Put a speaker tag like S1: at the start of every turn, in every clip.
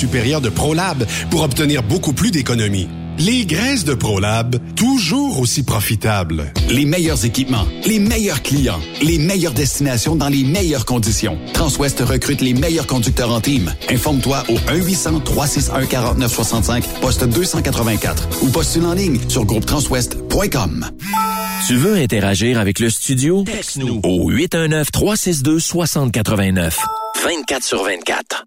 S1: supérieure de ProLab pour obtenir beaucoup plus d'économies. Les graisses de ProLab, toujours aussi profitables.
S2: Les meilleurs équipements, les meilleurs clients, les meilleures destinations dans les meilleures conditions. Transwest recrute les meilleurs conducteurs en team. Informe-toi au 1-800-361-4965, poste 284 ou postule en ligne sur groupetranswest.com.
S3: Tu veux interagir avec le studio? Texte-nous au 819-362-6089. 24 sur 24.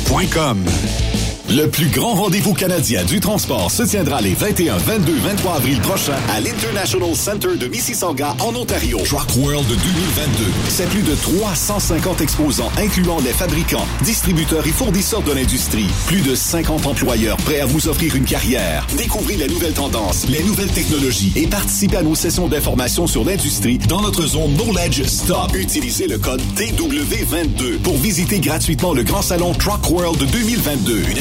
S1: Saint-Michel.com.
S4: Le plus grand rendez-vous canadien du transport se tiendra les 21, 22, 23 avril prochains à l'International Center de Mississauga en Ontario. Truck World 2022. C'est plus de 350 exposants incluant les fabricants, distributeurs et fournisseurs de l'industrie. Plus de 50 employeurs prêts à vous offrir une carrière. Découvrez les nouvelles tendances, les nouvelles technologies et participez à nos sessions d'information sur l'industrie dans notre zone Knowledge Stop. Utilisez le code TW22 pour visiter gratuitement le grand salon Truck World 2022. Une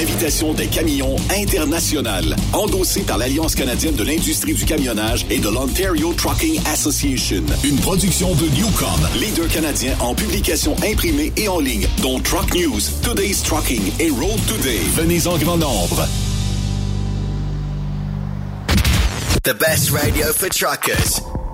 S4: des camions internationales, endossée par l'Alliance canadienne de l'industrie du camionnage et de l'Ontario Trucking Association. Une production de Newcom, leader canadien en publication imprimée et en ligne, dont Truck News, Today's Trucking et Road Today. Venez en grand nombre.
S5: The best radio for truckers.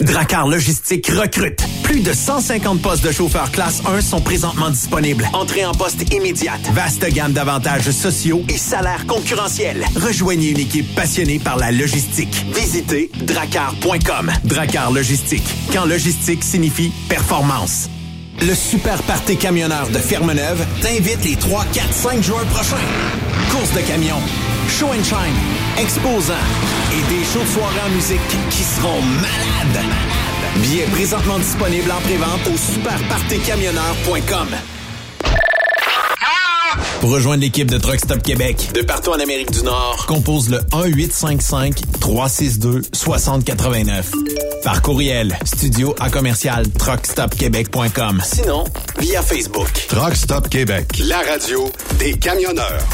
S6: Dracar Logistique recrute. Plus de 150 postes de chauffeurs classe 1 sont présentement disponibles. Entrée en poste immédiate. Vaste gamme d'avantages sociaux et salaires concurrentiels. Rejoignez une équipe passionnée par la logistique. Visitez dracar.com. Dracar Logistique. Quand logistique signifie performance. Le Super Party Camionneur de Fermeneuve t'invite les 3, 4, 5 juin prochains. Course de camions, show and shine, exposants et des shows de en musique qui seront malades. Billets présentement disponibles en prévente au superpartycamionneur.com. Pour rejoindre l'équipe de Truck Stop Québec, de partout en Amérique du Nord, compose le 1-855-362-6089. Par courriel, studio à commercial truckstopquebec.com. Sinon, via Facebook.
S1: Truck Stop Québec, la radio des camionneurs.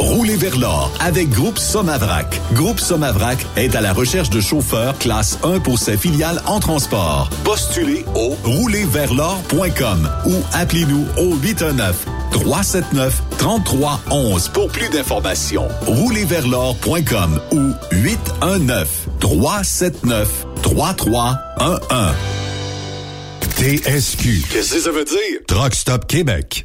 S4: Roulez vers l'or avec Groupe Somavrac. Groupe Somavrac est à la recherche de chauffeurs classe 1 pour ses filiales en transport. Postulez au roulerversl'or.com ou appelez-nous au 819 379 3311 pour plus d'informations. Roulerversl'or.com ou 819 379 3311.
S1: TSQ.
S4: Qu'est-ce que ça veut dire?
S1: Truck Stop Québec.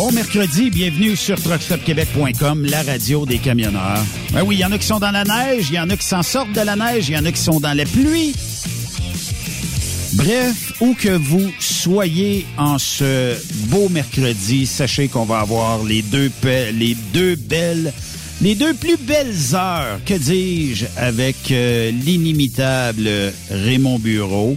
S7: Bon mercredi, bienvenue sur truckstopquebec.com, la radio des camionneurs. Ben oui, il y en a qui sont dans la neige, il y en a qui s'en sortent de la neige, il y en a qui sont dans la pluie. Bref, où que vous soyez en ce beau mercredi, sachez qu'on va avoir les deux, les deux belles, les deux plus belles heures, que dis-je, avec euh, l'inimitable Raymond Bureau.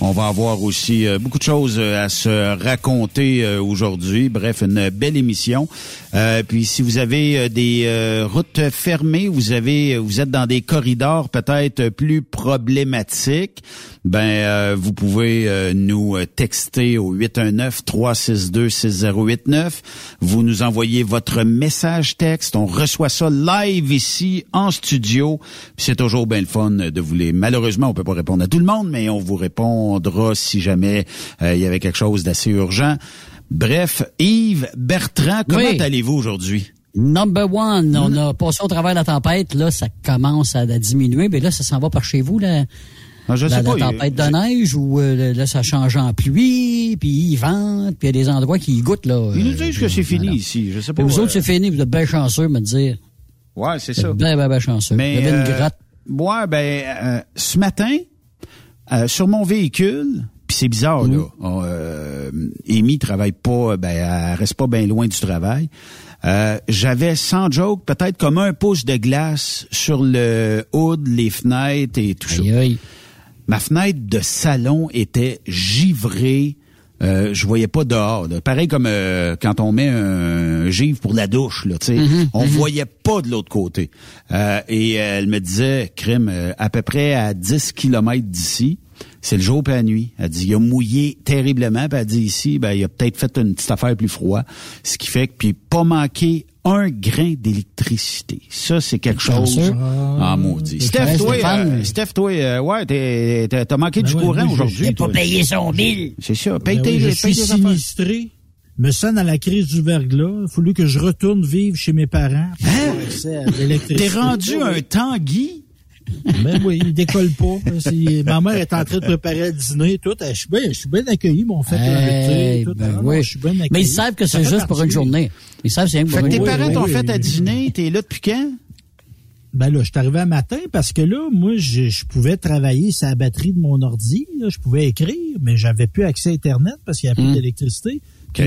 S7: On va avoir aussi euh, beaucoup de choses euh, à se raconter euh, aujourd'hui. Bref, une belle émission. Euh, puis si vous avez euh, des euh, routes fermées, vous avez, vous êtes dans des corridors peut-être plus problématiques, ben euh, vous pouvez euh, nous euh, texter au 819-362-6089. Vous nous envoyez votre message texte. On reçoit ça live ici en studio. C'est toujours bien le fun de vous les. Malheureusement, on peut pas répondre à tout le monde, mais on vous répondra si jamais euh, il y avait quelque chose d'assez urgent. Bref, Yves Bertrand, comment
S8: Oui.
S7: allez-vous aujourd'hui?
S8: Number one, on a passé au travers de la tempête, là, ça commence à, à diminuer, mais là, ça s'en va par chez vous, là.
S7: Ah, je
S8: la,
S7: sais
S8: la
S7: pas.
S8: tempête de neige, ou euh, là, ça change en pluie, puis il vente, puis il y a des endroits qui y goûtent, là.
S7: Ils nous
S8: euh,
S7: disent que c'est fini ici. Je sais pas.
S8: Vous
S7: euh,
S8: autres, c'est fini, vous êtes bien chanceux, me dire.
S7: Ouais, c'est ça.
S8: bien, bien, bien chanceux.
S7: Mais
S8: vous avez une
S7: euh,
S8: grotte.
S7: ouais, ben euh, ce matin, euh, sur mon véhicule, puis c'est bizarre là. On, euh, Amy travaille pas, ben elle reste pas bien loin du travail. Euh, J'avais sans joke peut-être comme un pouce de glace sur le hood, les fenêtres et tout ça.
S8: Aïe.
S7: Ma fenêtre de salon était givrée. Euh, je voyais pas dehors. là. Pareil comme euh, quand on met un givre pour la douche, là, tu sais, on voyait pas de l'autre côté. Euh, et euh, elle me disait, crime, euh, à peu près à 10 kilomètres d'ici, c'est le jour et la nuit. Elle dit, il a mouillé terriblement. Puis elle dit ici, ben, il a peut-être fait une petite affaire plus froid. Ce qui fait que, puis pas manqué un grain d'électricité. Ça, c'est quelque chose en maudit.
S8: C'est
S7: Steph, toi, euh, Steph, toi, euh, ouais, t'as t'as manqué
S9: Ben
S7: du
S9: ouais,
S7: courant aujourd'hui.
S9: j'ai
S7: toi.
S8: payé son bill.
S7: C'est ça. Paye
S9: Ben
S7: tes
S9: oui, je suis sinistré. Me sonne à la crise du verglas. Fallu que je retourne vivre chez mes parents. l'électricité.
S7: T'es rendu un Tanguy?
S9: Ben oui, il décolle pas. Ma mère est en train de préparer le dîner. Tout. Je suis bien, je suis bien accueilli. Ils m'ont fait
S8: Hey,
S9: inviter. Tout.
S8: ben oui.
S9: je bien.
S8: Mais ils savent que c'est juste pour une journée. Ils savent que c'est pour
S7: que
S8: une
S7: tes parents t'ont fait à dîner, t'es là depuis quand?
S9: Ben là, je suis arrivé un matin parce que là, moi, je, je pouvais travailler sur la batterie de mon ordi. là. je pouvais écrire, mais j'avais plus accès à Internet parce qu'il n'y a plus
S8: Hmm.
S9: d'électricité.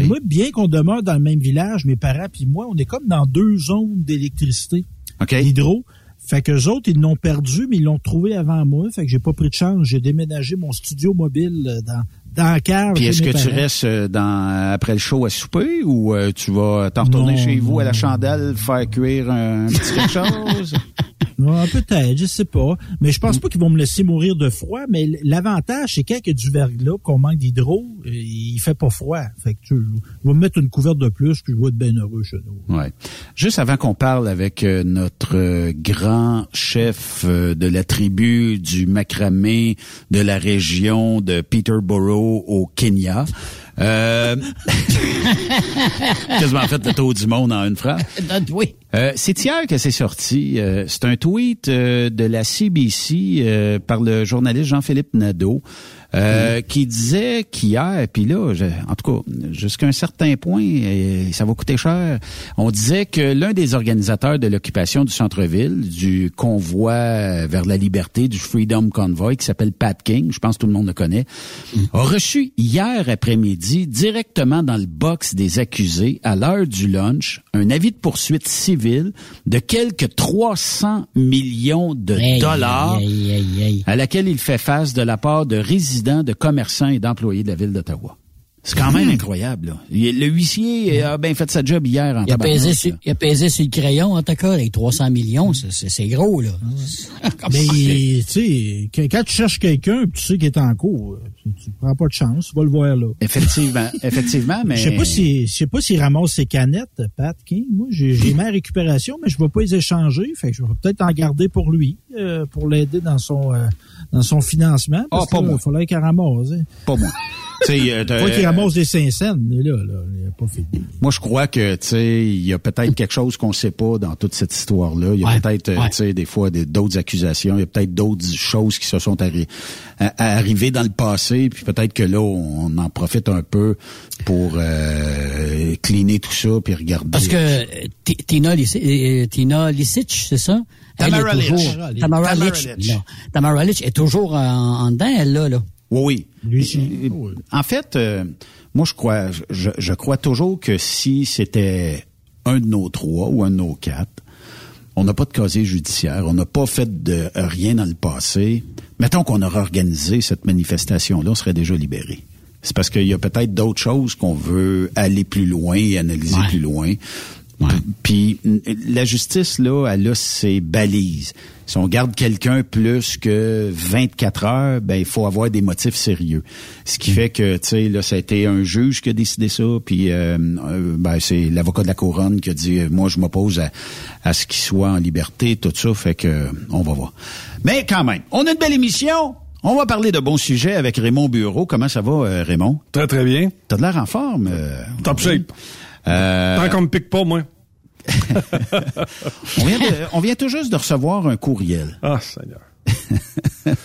S9: Moi, bien qu'on demeure dans le même village, mes parents puis moi, on est comme dans deux zones d'électricité.
S7: OK.
S9: L'hydro. Fait que eux autres, ils l'ont perdu, mais ils l'ont trouvé avant moi. Fait que j'ai pas pris de chance. J'ai déménagé mon studio mobile euh, dans, dans la cave.
S7: Puis est-ce que tu restes euh, dans après le show à souper ou euh, tu vas t'en retourner
S9: Non,
S7: chez vous à la chandelle faire cuire un petit quelque chose?
S9: Non, peut-être, je sais pas. Mais je pense pas qu'ils vont me laisser mourir de froid. Mais l'avantage, c'est quand il y a du verglas, qu'on manque d'hydro, il fait pas froid. Fait que tu vas me mettre une couverte de plus, puis je vais être bien heureux chez nous.
S7: Ouais. Juste avant qu'on parle avec euh, notre euh, grand chef euh, de la tribu du macramé de la région de Peterborough au Kenya, Euh... Quasiment fait le tour du monde en une phrase.
S8: oui.
S7: Euh, c'est hier que c'est sorti. Euh, c'est un tweet euh, de la CBC euh, par le journaliste Jean-Philippe Nadeau. Euh, qui disait qu'hier, puis là, je- en tout cas, jusqu'à un certain point, et ça va coûter cher, on disait que l'un des organisateurs de l'occupation du centre-ville, du convoi vers la liberté, du Freedom Convoy, qui s'appelle Pat King, je pense que tout le monde le connaît, a reçu hier après-midi, directement dans le box des accusés, à l'heure du lunch, un avis de poursuite civile de quelques 300 millions de dollars
S8: aïe, aïe, aïe.
S7: à laquelle il fait face de la part de résidents, de commerçants et d'employés de la ville d'Ottawa. C'est quand même incroyable. Là. Il- Le huissier a bien fait sa job hier en
S8: Il a, pesé sur, il a pesé sur le crayon, en tout cas, avec 300 millions, c'est- gros, là.
S9: Mais, tu sais, quand, tu cherches quelqu'un, tu sais qu'il est en cours, tu, tu prends pas de chance, tu vas le voir là.
S7: Effectivement, effectivement, mais...
S9: Je sais pas si, je sais pas s'il ramasse ses canettes, Pat King. Moi, j'ai à récupération, mais je vais pas les échanger. Fait que je vais peut-être en garder pour lui, euh, pour l'aider dans son, euh, dans son financement. Parce
S7: Ah, pas
S9: que, là,
S7: moi.
S9: Il fallait qu'il ramasse. Hein.
S7: Pas moi. Euh,
S9: qu'il ramasse des 5 cents, mais là, là, il a pas fini.
S7: Moi, je crois que, tu sais, il y a peut-être quelque chose qu'on sait pas dans toute cette histoire-là. Il y a
S8: Ouais,
S7: peut-être, euh,
S8: ouais.
S7: tu sais, des fois d'autres accusations. Il y a peut-être d'autres choses qui se sont arri- arrivées dans le passé. Puis peut-être que là, on en profite un peu pour euh, cleaner tout ça puis regarder.
S8: Parce que euh, Tina, euh, Tina Lisic, c'est ça? Elle
S7: Tamara
S8: est toujours-
S7: Lich.
S8: Tamara non. Tamara Lich est toujours en, dedans, elle, là. là.
S7: Oui, oui. En fait, euh, moi, je crois, je, je crois toujours que si c'était un de nos trois ou un de nos quatre, on n'a pas de casier judiciaire, on n'a pas fait de rien dans le passé. Mettons qu'on aurait organisé cette manifestation-là, on serait déjà libéré. C'est parce qu'il y a peut-être d'autres choses qu'on veut aller plus loin et analyser
S8: Ouais.
S7: plus loin. Puis n- la justice, là, elle a ses balises. Si on garde quelqu'un plus que 24 heures, ben il faut avoir des motifs sérieux. Ce qui fait que, tu sais, là, ça a été un juge qui a décidé ça, puis euh, euh, ben, c'est l'avocat de la couronne qui a dit, euh, moi, je m'oppose à, à ce qu'il soit en liberté, tout ça, fait que euh, on va voir. Mais quand même, on a une belle émission. On va parler de bons sujets avec Raymond Bureau. Comment ça va, euh, Raymond?
S10: Très, très bien.
S7: T'as de l'air en forme. euh,
S10: Top shape.
S7: Euh,
S10: Tant qu'on me pique pas, moi.
S7: on, vient de- on vient tout juste de recevoir un courriel.
S10: Ah, Seigneur.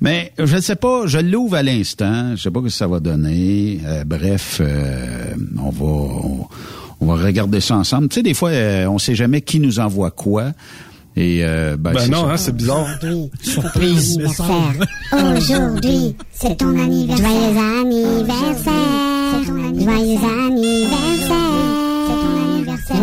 S7: Mais je ne sais pas, je l'ouvre à l'instant, je sais pas ce que ça va donner. Euh, bref, euh, on va on, on va regarder ça ensemble. Tu sais, des fois, euh, on sait jamais qui nous envoie quoi. Et euh, ben,
S10: Ben
S7: c'est
S10: non,
S7: ça.
S10: hein, c'est bizarre.
S8: Surprise.
S11: Aujourd'hui, c'est ton anniversaire. Joyeux anniversaire. C'est ton anniversaire.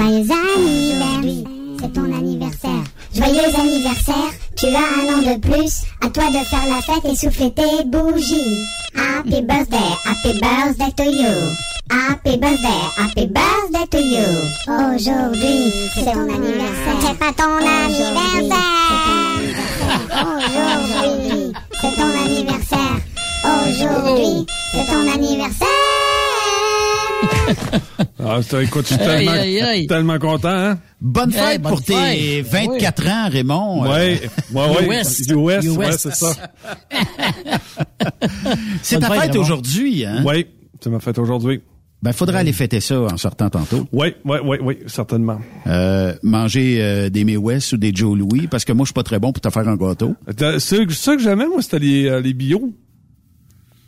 S11: Joyeux anniversaire. C'est ton anniversaire. Joyeux anniversaire. Tu as un an de plus. À toi de faire la fête et souffler tes bougies. Happy birthday, happy birthday to you. Happy birthday, happy birthday to you. Aujourd'hui, c'est ton anniversaire. C'est pas ton anniversaire. Aujourd'hui, c'est ton anniversaire. Aujourd'hui, c'est ton anniversaire.
S10: Ah, écoute, je suis tellement,
S8: aïe, aïe.
S10: tellement content, hein?
S7: Bonne fête
S8: Hey, bonne
S7: pour tes
S8: fête.
S7: 24 ans, Raymond. Euh,
S10: Ouais, ouais, ouais.
S8: US.
S10: US, ouais, c'est ça.
S7: c'est ta
S8: fête,
S7: aujourd'hui, hein?
S10: Oui, c'est ma fête aujourd'hui.
S7: Ben, faudra aller fêter ça en sortant tantôt.
S10: Oui, oui, oui, oui, certainement.
S7: Euh, manger euh, des May West ou des Joe Louis, parce que moi, je suis pas très bon pour te faire un gâteau.
S10: Ce ce que j'aimais, moi, c'était les, euh, les bio.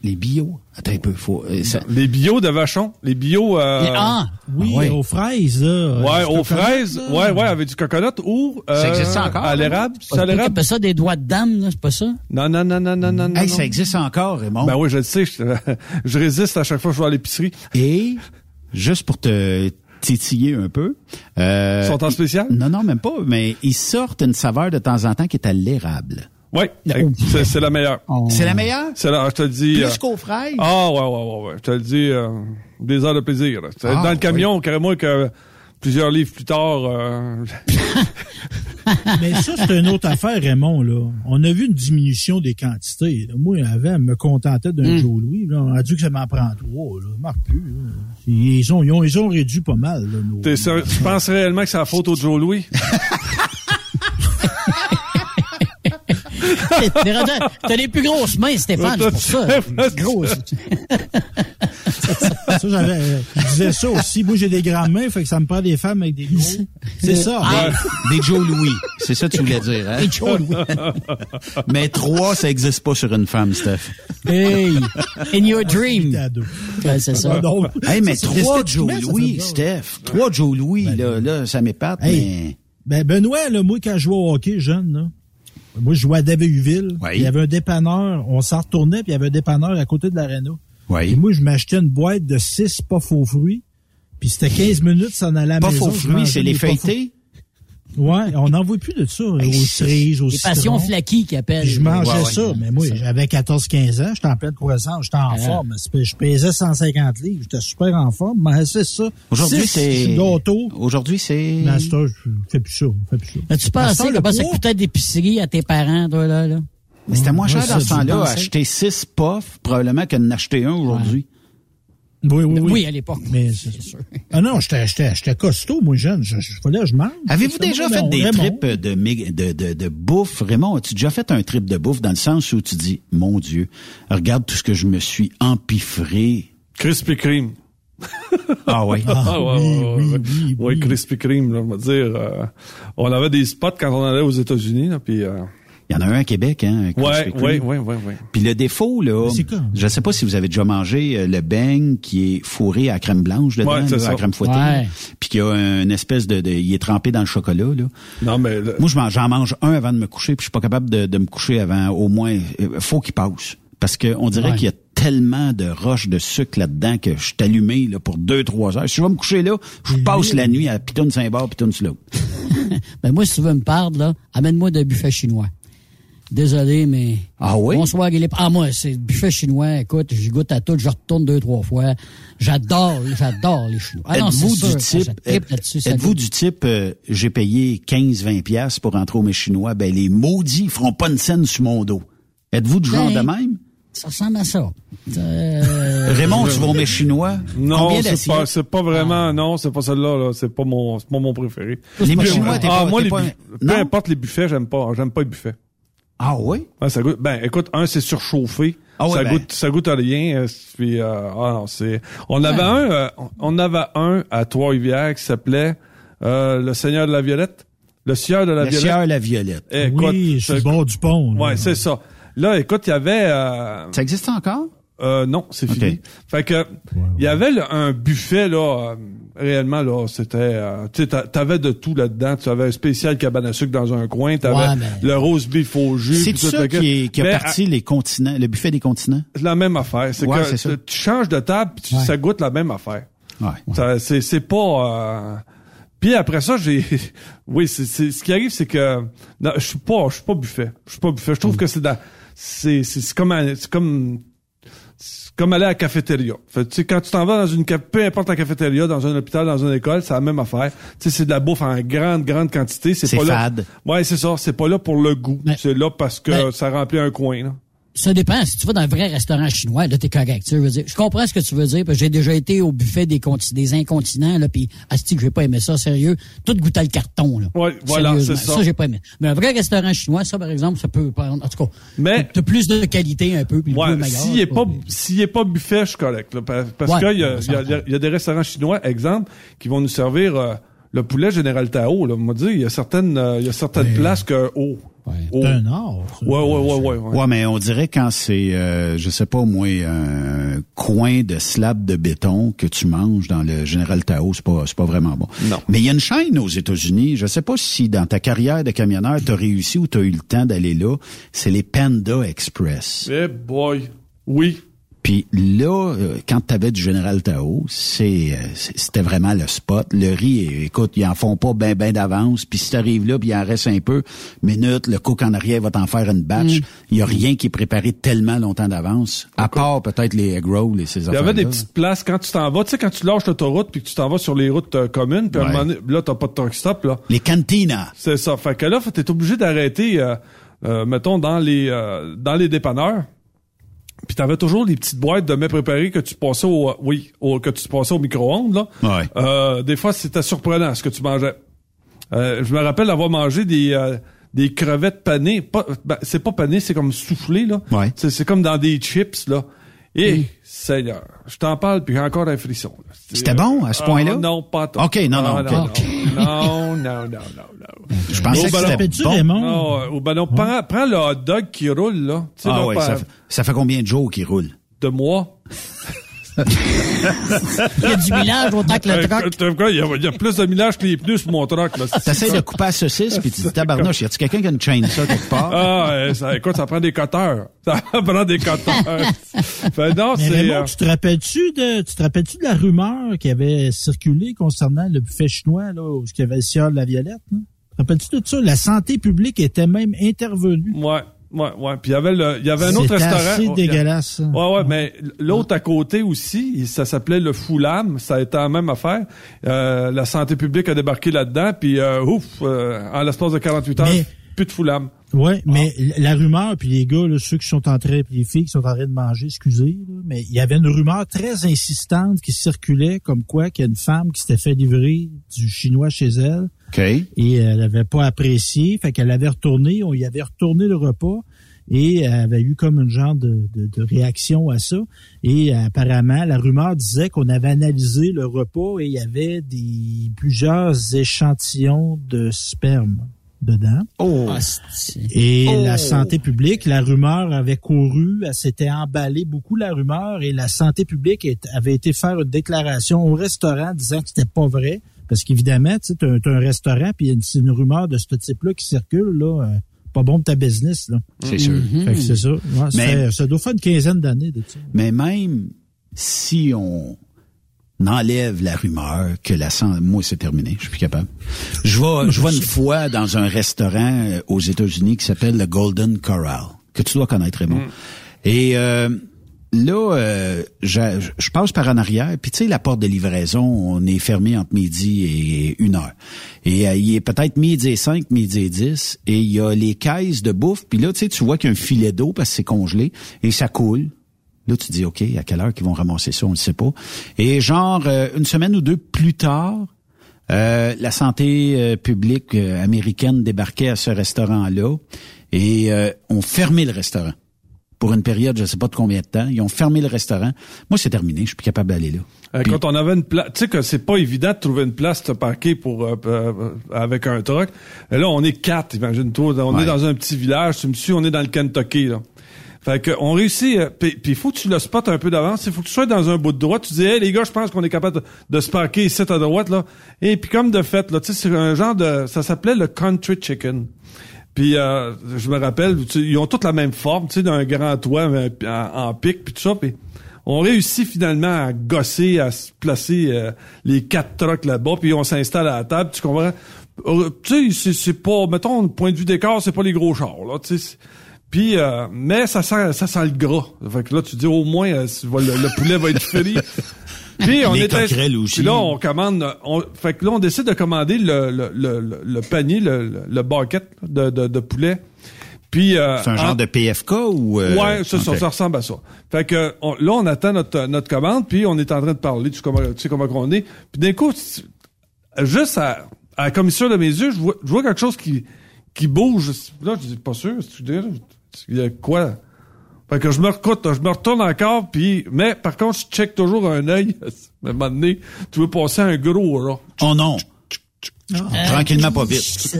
S7: Les bio. Attends un peu, faut... euh, ça-
S10: Les bio de Vachon. Les bio... Euh,
S8: Ah,
S9: Oui,
S7: ouais.
S9: aux fraises, là.
S10: Ouais, aux fraises.
S9: là.
S10: Ouais, ouais, avec du coconut ou... Euh,
S7: Ça existe encore,
S10: À
S7: hein?
S10: l'érable. C'est à l'érable?
S8: appelles ça des doigts de dame, là, c'est pas ça?
S10: Non, non, non, non, non, non, non.
S7: Hey,
S10: non.
S7: ça existe encore, Raymond.
S10: Ben oui, je le sais. Je, je résiste à chaque fois que je vais à l'épicerie.
S7: Et, juste pour te titiller un peu... Euh,
S10: Ils sont en spécial?
S7: Non, non, même pas, mais ils sortent une saveur de temps en temps qui est à l'érable.
S10: Oui, c'est c'est la meilleure.
S7: C'est la meilleure?
S10: C'est la, je te le dis.
S7: Plus
S10: euh,
S7: qu'aux fraises?
S10: Ah, ouais, ouais, ouais, ouais. Je te le dis, euh, des heures de plaisir.
S7: Ah,
S10: Dans le camion, carrément, que plusieurs livres plus tard, euh,
S9: Mais ça, c'est une autre affaire, Raymond. Là. On a vu une diminution des quantités. là. Moi, avant, elle me contentais d'un Joe Louis. Là. On a dit que ça m'en prend trois. Là. Ça marche plus. là. Ils ont, ils, ont, ils ont réduit pas mal. Là, nos-
S10: t'es sûr- tu penses réellement que c'est la faute au Joe Louis?
S8: T'as les plus grosses mains, Stéphane, c'est pour ça. Grosse.
S9: Ça, j'avais, euh, je disais ça aussi. Moi, j'ai des grandes mains, fait que ça me prend des femmes avec des gros. C'est ça.
S7: Ah, des Joe Louis. C'est ça que tu voulais dire, hein?
S8: Des Joe Louis.
S7: Mais trois, ça existe pas sur une femme, Steph.
S8: Hey, in your dream.
S9: À deux.
S8: Ouais, c'est ça.
S9: Ah, non.
S7: Hey, mais
S9: Ça,
S7: trois Joe Louis. Steph. Trois Joe Louis, là, là, ça m'épate,
S9: Hey. Ben, Benoît, là, moi, quand je jouais au hockey jeune, là, moi, je jouais à David-Huville.
S7: Oui.
S9: Il y avait un dépanneur. On s'en retournait, puis il y avait un dépanneur à côté de l'aréna.
S7: mais...
S9: Et
S7: Oui.
S9: moi, je m'achetais une boîte de six pas faux fruits. Puis c'était 15 minutes, ça en allait à la
S7: Pas
S9: maison.
S7: faux fruits, c'est les feuilletés?
S9: Ouais, on n'en voit plus de ça. Aux
S7: c'est-
S9: cerises, aux
S8: Les passions flaquies qui appellent.
S9: Je mangeais
S7: Ouais, ouais.
S9: ça, mais moi, j'avais 14-15 ans, j'étais en pleine croissance, j'étais en
S8: Ah.
S9: forme. Je pesais 150 livres, j'étais super en forme, mais c'est ça.
S7: Aujourd'hui, c'est...
S9: d'auto.
S7: Aujourd'hui, c'est...
S9: Mais cette heure, je fais plus ça, je fais plus ça.
S8: As-tu
S9: À
S8: pensé comment ça coûtait d'épicerie à tes parents, toi, là, là?
S7: Mais c'était moins cher
S9: ça,
S7: dans ce
S9: tu
S7: temps-là, acheter six puffs, probablement que d'en acheter un aujourd'hui.
S9: Oui, oui, oui.
S8: Oui, à l'époque.
S9: Mais c'est sûr. Ah non, j'étais, j'étais, j'étais costaud, moi, jeune. Je, je, je mange.
S7: Avez-vous déjà fait des
S9: Raymond.
S7: trips de, mig- de, de, de bouffe? Raymond, as-tu déjà fait un trip de bouffe dans le sens où tu dis, mon Dieu, regarde tout ce que je me suis empiffré?
S10: Krispy Kreme.
S7: Ah oui.
S9: Ah,
S10: ouais,
S9: oui, oui, oui, oui.
S10: Krispy Kreme, là, on va dire. euh, on avait des spots quand on allait aux États-Unis, là, puis... euh,
S7: Il y en a un à Québec, hein?
S10: ouais, ouais, ouais, ouais.
S7: Puis le défaut, là,
S9: Mais c'est quoi?
S7: je sais pas si vous avez déjà mangé euh, le beigne qui est fourré à crème blanche dedans,
S10: Ouais, c'est
S7: là,
S10: ça.
S7: à crème fouettée,
S8: Ouais.
S7: puis qu'il y a une espèce de, de- il est trempé dans le chocolat, là.
S10: Non, mais... le-
S7: Moi, j'en mange un avant de me coucher, puis je suis pas capable de, de me coucher avant au moins. euh, faut qu'il passe. Parce que on dirait
S8: Ouais.
S7: qu'il y a tellement de roches de sucre là-dedans que je suis allumé là, pour deux, trois heures. Si je vais me coucher là, je passe la nuit à Pitoune Saint-Bar, Pitoune Slow.
S8: Ben, moi, si tu veux me perdre, là, amène-moi de buffet chinois. Désolé, mais.
S7: Ah oui?
S8: Bonsoir, Guilip. Ah, moi, c'est buffet chinois. Écoute, j'y goûte à tout. Je retourne deux, trois fois. J'adore, j'adore les Chinois. Ah
S7: êtes-vous du type,
S8: goûte.
S7: du type, euh, j'ai payé 15-20 pièces pour rentrer au mets chinois, ben les maudits feront pas une scène sur mon dos. Êtes-vous du genre
S8: Ben,
S7: de même?
S8: Ça ressemble à ça. Euh,
S7: Raymond, tu vas au chinois?
S10: Non, c'est pas, c'est pas vraiment, non, c'est pas celle-là, là. C'est pas mon, c'est pas mon préféré.
S7: Les chinois, t'es
S10: ah,
S7: pas-
S10: moi, les
S7: pas-
S10: peu
S7: Non?
S10: importe les buffets, j'aime pas, j'aime pas les buffets.
S7: Ah oui?
S10: Ouais, ça goûte, ben, écoute, un, c'est surchauffé.
S7: Ah ouais,
S10: ça
S7: ben.
S10: goûte, ça goûte à rien. euh, Puis, euh, ah non, c'est, on avait un, euh, on avait un à Trois-Rivières qui s'appelait, euh, le Seigneur de la Violette. Le Sieur de la Violette.
S7: sieur, la violette.
S10: Écoute,
S9: oui, sur le
S10: c'est-
S9: bord du pont. là.
S10: Ouais, c'est ça. Là, écoute, il y avait, euh,
S7: Ça existe encore?
S10: euh, non, c'est fini. Fait que il y avait là, un buffet là, euh, réellement là, c'était, euh, tu t'avais de tout là-dedans. Tu avais un spécial cabane à sucre dans un coin, t'avais
S8: Ouais, mais-
S10: le rose beef au jus.
S7: C'est ça
S10: le
S7: qui, est, qui a
S10: Mais,
S7: parti les continents, le buffet des continents?
S10: à- la même affaire. C'est
S7: Ouais,
S10: que
S7: c'est
S10: tu- changes de table, tu-
S8: Ouais.
S10: ça goûte la même affaire.
S7: Ouais.
S10: C'est, c'est pas. euh, Puis après ça, j'ai. oui, c'est, c'est- ce qui arrive, c'est que non, je suis pas, je suis pas buffet. Je suis pas buffet. Je trouve que c'est dans, c'est, c'est, c'est comme, un- c'est comme, c'est comme aller à la cafétéria. Fait, tu sais, quand tu t'en vas dans une, peu importe la cafétéria, dans un hôpital, dans une école, c'est la même affaire. Tu sais, c'est de la bouffe en grande, grande quantité. C'est,
S7: C'est
S10: pas
S7: fade.
S10: là. Ouais, c'est ça. C'est pas là pour le goût. C'est là parce que ça remplit un coin. Là.
S8: Ça dépend. Si tu vas dans un vrai restaurant chinois, là, t'es correct. Tu veux dire, je comprends ce que tu veux dire, parce que j'ai déjà été au buffet des, des incontinents, là, puis asti que j'ai pas aimé ça, sérieux. Tout goûtait le carton, là.
S10: Ouais, voilà, c'est ça.
S8: Ça, j'ai pas aimé. Mais un vrai restaurant chinois, ça, par exemple, ça peut prendre, en tout cas,
S10: Mais-
S8: t'as plus de qualité un peu, puis
S10: Ouais,
S8: meilleur.
S10: s'il est pas, s'il est pas buffet, je suis correct. là, pa- parce
S8: Ouais,
S10: qu'il y y, y a des restaurants chinois, exemple, qui vont nous servir euh, le poulet Général Tao. Là, on m'a dit, il y a certaines, euh, il y a certaines places que oh,
S8: Ouais.
S10: oh.
S9: Un.
S10: Ouais, ouais, ouais, ouais, ouais.
S7: Ouais, mais on dirait quand c'est, euh, je sais pas moi, un coin de slab de béton que tu manges dans le Général Tao, c'est pas, c'est pas vraiment bon.
S10: Non.
S7: Mais il y a une chaîne aux États-Unis, je sais pas si dans ta carrière de camionneur, t'as réussi ou t'as eu le temps d'aller là, c'est les Panda Express.
S10: Eh boy, oui.
S7: Puis là, euh, quand t'avais du Général Tao, c'est, euh, c'est- c'était vraiment le spot. Le riz, écoute, ils en font pas ben ben d'avance. Puis si t'arrives là, puis il en reste un peu, minute, le cook en arrière va t'en faire une batch. Il y a rien qui est préparé tellement longtemps d'avance, à part peut-être les egg rolls et ces
S10: Il y avait des petites places quand tu t'en vas, tu sais, quand tu lâches l'autoroute puis que tu t'en vas sur les routes euh, communes, puis à un
S7: Ouais.
S10: moment donné, là, t'as pas de truck stop, là.
S7: Les cantinas.
S10: C'est ça. Fait que là, t'es obligé d'arrêter, euh, euh, mettons, dans les, euh, dans les dépanneurs. Puis t'avais toujours les petites boîtes de mets préparés que tu passais au, oui, au, que tu passais au micro-ondes, là.
S7: Ouais.
S10: Euh, des fois, c'était surprenant ce que tu mangeais. Euh, je me rappelle avoir mangé des, euh, des crevettes panées. Pas, ben, c'est pas pané, c'est comme soufflé, là.
S7: Ouais.
S10: C'est, c'est comme dans des chips, là. Eh, Seigneur, je t'en parle, puis j'ai encore un frisson. là.
S7: C'était bon, à ce
S10: Ah,
S7: point-là?
S10: non, pas tant.
S7: OK, non, non,
S10: Ah, non,
S7: OK.
S10: non, non, non, non, non.
S7: Je pensais
S10: Au
S7: que c'était bon.
S9: Raymond?
S10: Non, euh, au ballon, prends, prends le hot dog qui roule, là. Tu sais,
S7: Ah
S10: là,
S7: ouais,
S10: par-
S7: ça, fait- ça fait combien de jours qu'il roule?
S10: de moi.
S8: Il y a du millage autant que le
S10: Euh, quoi, Il y, a, il y a plus de millage que les pneus sur mon truck, là.
S7: T'essayes de couper la saucisse, puis tu dis, tabarnouche, y a-tu quelqu'un qui a une chaîne ça quelque part?
S10: Ah, ça, écoute, ça prend des cutters. Ça prend des cutters. fait, non,
S9: Mais
S10: c'est...
S9: Raymond,
S10: euh,
S9: tu te rappelles-tu de, tu te rappelles-tu de la rumeur qui avait circulé concernant le buffet chinois, là, où il y avait le sieur de la Violette, hein? Te rappelles-tu de ça? La santé publique était même intervenue.
S10: Ouais, ouais, ouais. Puis il y avait le, il y avait un autre restaurant.
S9: assez
S10: Oh,
S9: dégueulasse.
S10: Ouais, ouais, mais l'autre à côté aussi, ça s'appelait le Foulam. Ça a été la même affaire. Euh, la santé publique a débarqué là-dedans, puis euh, ouf, euh, en l'espace de 48 heures,
S9: Mais-
S10: plus de Foulam.
S9: Ouais, mais la rumeur, puis les gars, là, ceux qui sont en train, puis les filles qui sont en train de manger, excusez, là, mais il y avait une rumeur très insistante qui circulait comme quoi qu'il y a une femme qui s'était fait livrer du chinois chez elle
S7: OK.
S9: et elle avait pas apprécié, fait qu'elle avait retourné, on y avait retourné le repas et elle avait eu comme une genre de, de, de réaction à ça. Et apparemment, la rumeur disait qu'on avait analysé le repas et il y avait des plusieurs échantillons de sperme dedans.
S7: Oh.
S8: Ah, c'est-
S9: Et
S7: Oh.
S9: la santé publique, la rumeur avait couru, elle s'était emballée beaucoup la rumeur et la santé publique avait été faire une déclaration au restaurant disant que c'était pas vrai. Parce qu'évidemment, tu sais, t'as un, t'as un restaurant puis il y a une, c'est une rumeur de ce type-là qui circule, là, euh, pas bon de ta business, là.
S7: C'est sûr.
S9: Fait que c'est ça. Ouais,
S7: Mais-
S9: ça doit faire une quinzaine d'années de ça.
S7: Mais même si on enlève la rumeur que la sang, moi c'est terminé, je suis plus capable. Je vais, je vais une fois dans un restaurant euh, aux États-Unis qui s'appelle le Golden Corral, que tu dois connaître Raymond. Et euh, là, euh, je, je passe par en arrière, puis tu sais la porte de livraison, on est fermé entre midi et une heure. Et euh, il est peut-être midi et cinq, midi et dix, et il y a les caisses de bouffe, puis là tu sais tu vois qu'il y a un filet d'eau parce que c'est congelé et ça coule. Là, tu dis, OK, à quelle heure qu'ils vont ramasser ça, on ne sait pas. Et genre, euh, une semaine ou deux plus tard, euh, la santé euh, publique américaine débarquait à ce restaurant-là et ont fermé le restaurant. Pour une période, je sais pas de combien de temps. Ils ont fermé le restaurant. Moi, c'est terminé. Je suis plus capable d'aller là.
S10: Euh,
S7: Puis-
S10: quand on avait une place, tu sais que c'est pas évident de trouver une place de parquer pour euh, euh, avec un truck. Et là, on est quatre, imagine-toi. On
S7: Ouais.
S10: est dans un petit village. Tu me suis, on est dans le Kentucky là. Fait que on réussit. euh, puis il faut que tu le spots un peu d'avance. Il faut que tu sois dans un bout de droite. Tu dis, hey les gars, je pense qu'on est capable de, de se parquer ici à droite là. Et puis comme de fait là, tu sais, c'est un genre de, ça s'appelait le country chicken. Puis euh, je me rappelle, ils ont toutes la même forme, tu sais, d'un grand toit euh, en, en pic puis tout ça. Puis on réussit finalement à gosser, à placer euh, les quatre trucks là-bas, puis on s'installe à la table. Tu comprends? Euh, tu sais, c'est- pas, mettons, point de vue décor, c'est pas les gros chars, là. Tu sais, puis, euh, mais ça sent, ça sent le gras. Fait que là, tu dis au moins, euh, le poulet va être frit. Puis on
S7: Les
S10: est
S7: coquerelles aussi.
S10: Puis là, on commande. On, fait que là, on décide de commander le, le, le, le- panier, le, le, bucket de, de, de poulet. Puis euh,
S7: C'est un genre
S10: en-
S7: de PFK ou... euh,
S10: Ouais, ça, ça, ressemble à ça. Fait que on- là, on attend notre, notre commande, puis on est en train de parler, tu sais comment, tu sais comment on est. Puis d'un coup, juste à, à la commission de mes yeux, je vois, je vois quelque chose qui, qui bouge. Là, je dis, pas sûr, tu dis, il y a quoi? Fait que je me recoute, je me retourne encore, puis mais par contre, je check toujours un œil. À un moment donné, tu veux passer un gros rat.
S7: Oh non. Tranquillement, pas vite.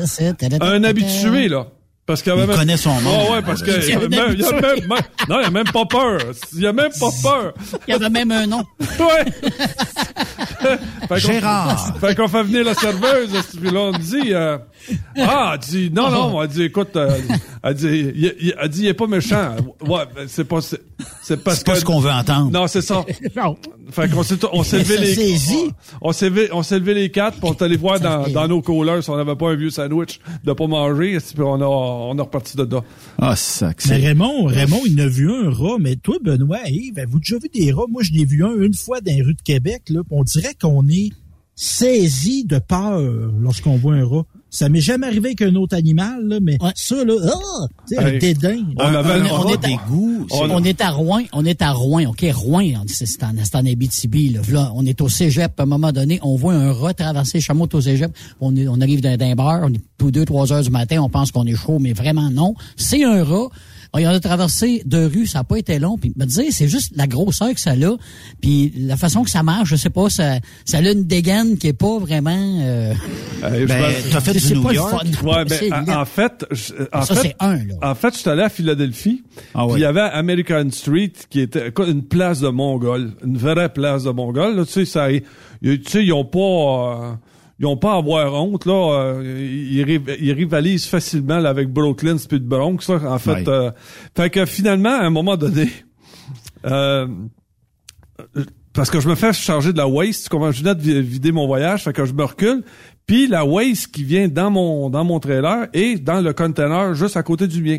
S10: Un habitué, là. Parce qu'il y avait même...
S7: connaît son nom.
S10: Ah ouais, parce que
S8: Il y
S10: même, il non, il y a même pas peur. Il y a même pas peur.
S8: Il y avait même un nom.
S10: Ouais. Fait
S7: Gérard.
S10: Fait qu'on fait venir la serveuse, puis là, on dit, euh, ah, elle dit, non, non, elle dit, écoute, euh, elle dit, il, il- elle dit, il est pas méchant. Ouais, ben, c'est pas, c'est, c'est parce
S7: pas
S10: que-
S7: ce qu'on veut entendre.
S10: Non, c'est ça.
S8: Non.
S10: Fait qu'on s'est, on s'est levé les,
S8: saisit.
S10: on, on s'est levé, on s'est levé les quatre, pour aller voir dans, nos coolers si on n'avait pas un vieux sandwich de pas manger, puis on a, on a reparti de là.
S7: Ah, ça,
S9: Mais
S7: c'est...
S9: Raymond, Raymond, il en a vu un rat, mais toi, Benoît, Yves, avez-vous déjà vu des rats? Moi, je l'ai vu un une fois dans les rues de Québec, là, on dirait qu'on est saisi de peur lorsqu'on voit un rat. Ça m'est jamais arrivé avec un autre animal, là, mais
S8: Ouais.
S9: ça, là, ah, un
S10: Hey.
S9: dédain.
S10: On avait,
S8: on
S7: On
S8: est
S7: a
S8: à-
S7: goûts.
S8: On est à Rouen, on est à Rouen, OK, Rouen, on dit, c'est en, c'est en Abitibi, là. Là, on est au cégep, à un moment donné, on voit un rat traverser le chameau au cégep, on, est, on arrive d'un, d'un bar, on est tous deux, trois heures du matin, on pense qu'on est chaud, mais vraiment non. C'est un rat. Ah, il en a traversé deux rues, ça n'a pas été long. Puis me dire, c'est juste la grosseur que ça a, puis la façon que ça marche, je sais pas, ça, ça a une dégaine qui est pas vraiment. Euh,
S10: Euh,
S7: Ben,
S10: je-
S7: t'as fait
S8: c'est
S7: du New York?
S8: fun.
S10: Ouais,
S8: C'est
S10: ben, en, fait, je- en
S8: Ça,
S10: fait,
S8: c'est un, là.
S10: En fait, je suis allé à Philadelphie.
S7: Ah
S10: puis Il y avait American Street qui était une place de Mongol, une vraie place de Mongol. Là, tu sais, ça, ils- tu sais, ils ont pas, euh, ils ont pas à avoir honte là. euh, ils, riv- ils rivalisent facilement là, avec Brooklyn puis le Bronx. Là, en fait,
S7: Ouais.
S10: euh, fait que finalement, à un moment donné. Euh, parce que je me fais charger de la waste, comment je venais de vi- vider mon voyage, fait que je me recule, puis la waste qui vient dans mon dans mon trailer est dans le container juste à côté du mien.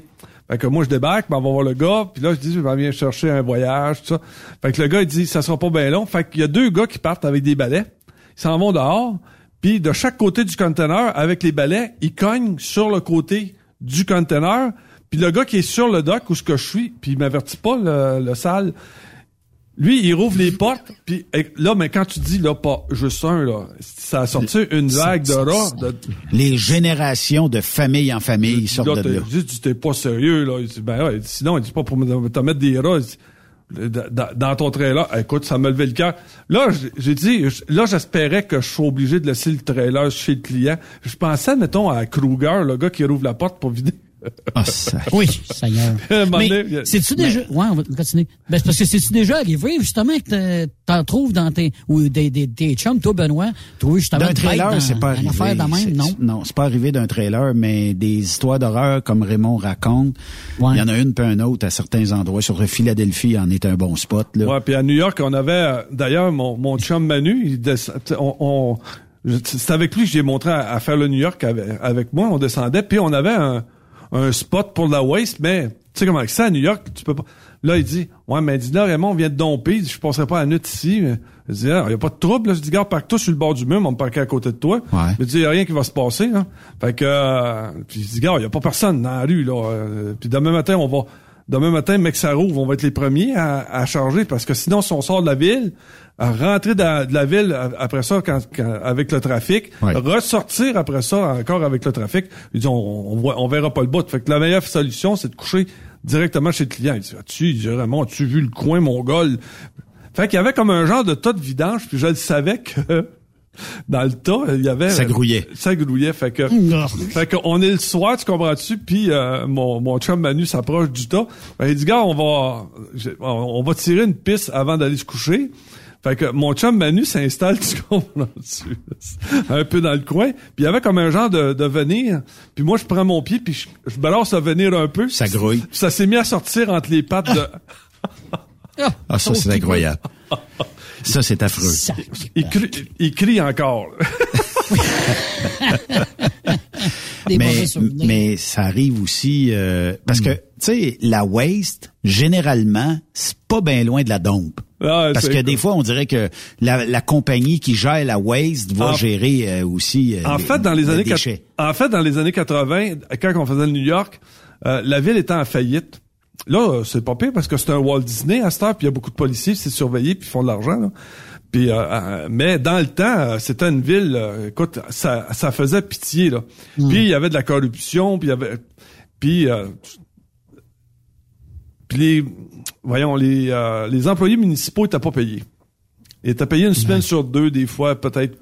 S10: Fait que moi je débarque, ben, on va voir le gars, puis là je dis je viens chercher un voyage, tout ça. Fait que le gars il dit ça sera pas bien long. Fait qu'il y a deux gars qui partent avec des balais, ils s'en vont dehors, puis de chaque côté du container avec les balais, ils cognent sur le côté du container, puis le gars qui est sur le dock où ce que je suis, puis il m'avertit pas le, le sale. Lui, il rouvre les portes, puis eh, là, mais quand tu dis là, pas juste un, là, ça a sorti une vague de rats. De,
S7: Les générations de famille en famille sortent
S10: là,
S7: de là.
S10: il dit, t'es pas sérieux, là. Il dit, ben ouais, sinon, il dit pas pour te mettre des rats. Dans, ton trailer, écoute, ça me levait le cœur. Là, j'ai- dit, là, j'espérais que je sois obligé de laisser le trailer chez le client. Je pensais, mettons, à Kruger, le gars qui rouvre la porte pour vider.
S7: Ah, ça.
S8: Oui, Seigneur.
S10: Moment
S8: Mais c'est-tu déjà... Ouais, on va continuer. Ben, c'est parce que c'est-tu déjà arrivé, justement, que t'en- trouves dans tes... Ou des, des, tes chums, toi, Benoît, trouver justement
S7: D'un trailer, c'est pas arrivé.
S8: affaire de même, non?
S7: Non, c'est pas arrivé d'un trailer, mais des histoires d'horreur comme Raymond raconte.
S8: Ouais.
S7: Il y en a une puis un autre à certains endroits. Sur Philadelphie en est un bon spot. Là.
S10: Ouais, puis à New York, on avait euh, d'ailleurs mon, mon chum Manu, il descend- on, on- c'est avec lui que j'ai montré à, à faire le New York avec, avec moi, on descendait, puis on avait un, un spot pour la waste, mais tu sais comment ça à New York, tu peux pas. Là, il dit Ouais, mais il dit là, Raymond, on vient de domper, il dit, je passerai pas la nuit ici. Mais, je dis, il y a pas de trouble, là. Je dis, garde, parque-toi sur le bord du mur, on va me parquer à côté de toi.
S7: Ouais.
S10: Il dit, il y a rien qui va se passer, là. Fait que, euh, puis je dis, gars, il y a pas personne dans la rue, là. Euh, puis demain matin, on va, demain matin, mec, ça rouvre, on va être les premiers à, à charger, parce que sinon, si on sort de la ville, à rentrer dans- de la ville après ça, quand, quand- avec le trafic,
S7: Ouais.
S10: ressortir après ça encore avec le trafic, il dit, on, on, voit- on verra pas le bout. Fait que la meilleure solution, c'est de coucher directement chez le client. Il dit, tu, il dit, Raymond, as-tu vu le coin mongol? Fait qu'il y avait comme un genre de tas de vidange, puis je le savais que dans le tas, il y avait...
S7: Ça grouillait.
S10: Ça grouillait, fait que... fait qu'on est le soir, tu comprends-tu, puis euh, mon, mon chum Manu s'approche du tas. Ben, il dit, gars, on va, on, on va tirer une piste avant d'aller se coucher. Fait que mon chum Manu s'installe, tu comprends-tu, un peu dans le coin. Puis il y avait comme un genre de, de venir. Puis moi, je prends mon pied, puis je, je balance le venir un peu.
S7: Ça grouille.
S10: Puis ça s'est mis à sortir entre les pattes de...
S7: Ah, ça, c'est incroyable. Ça, c'est affreux.
S10: Il crie, il crie encore.
S8: Des
S7: Mais, mais ça arrive aussi euh, parce que tu sais la waste généralement c'est pas bien loin de la dompe.
S10: Ah,
S7: Parce que
S10: cool.
S7: des fois on dirait que la, la compagnie qui gère la waste va
S10: En-
S7: gérer euh, aussi euh,
S10: En fait, dans les années en fait, dans les années 80, quand on faisait le New York, euh, la ville était en faillite. Là, euh, c'est pas pire parce que c'est un Walt Disney à cette heure, puis il y a beaucoup de policiers, c'est surveillé, puis ils font de l'argent. là. Puis, euh, euh, mais dans le temps, euh, c'était une ville. euh, écoute, ça, ça faisait pitié là. Puis il y avait de la corruption, puis il y avait, puis, euh, puis les, voyons, les, euh, les employés municipaux étaient pas payés. Ils étaient payés une semaine sur deux, des fois, peut-être.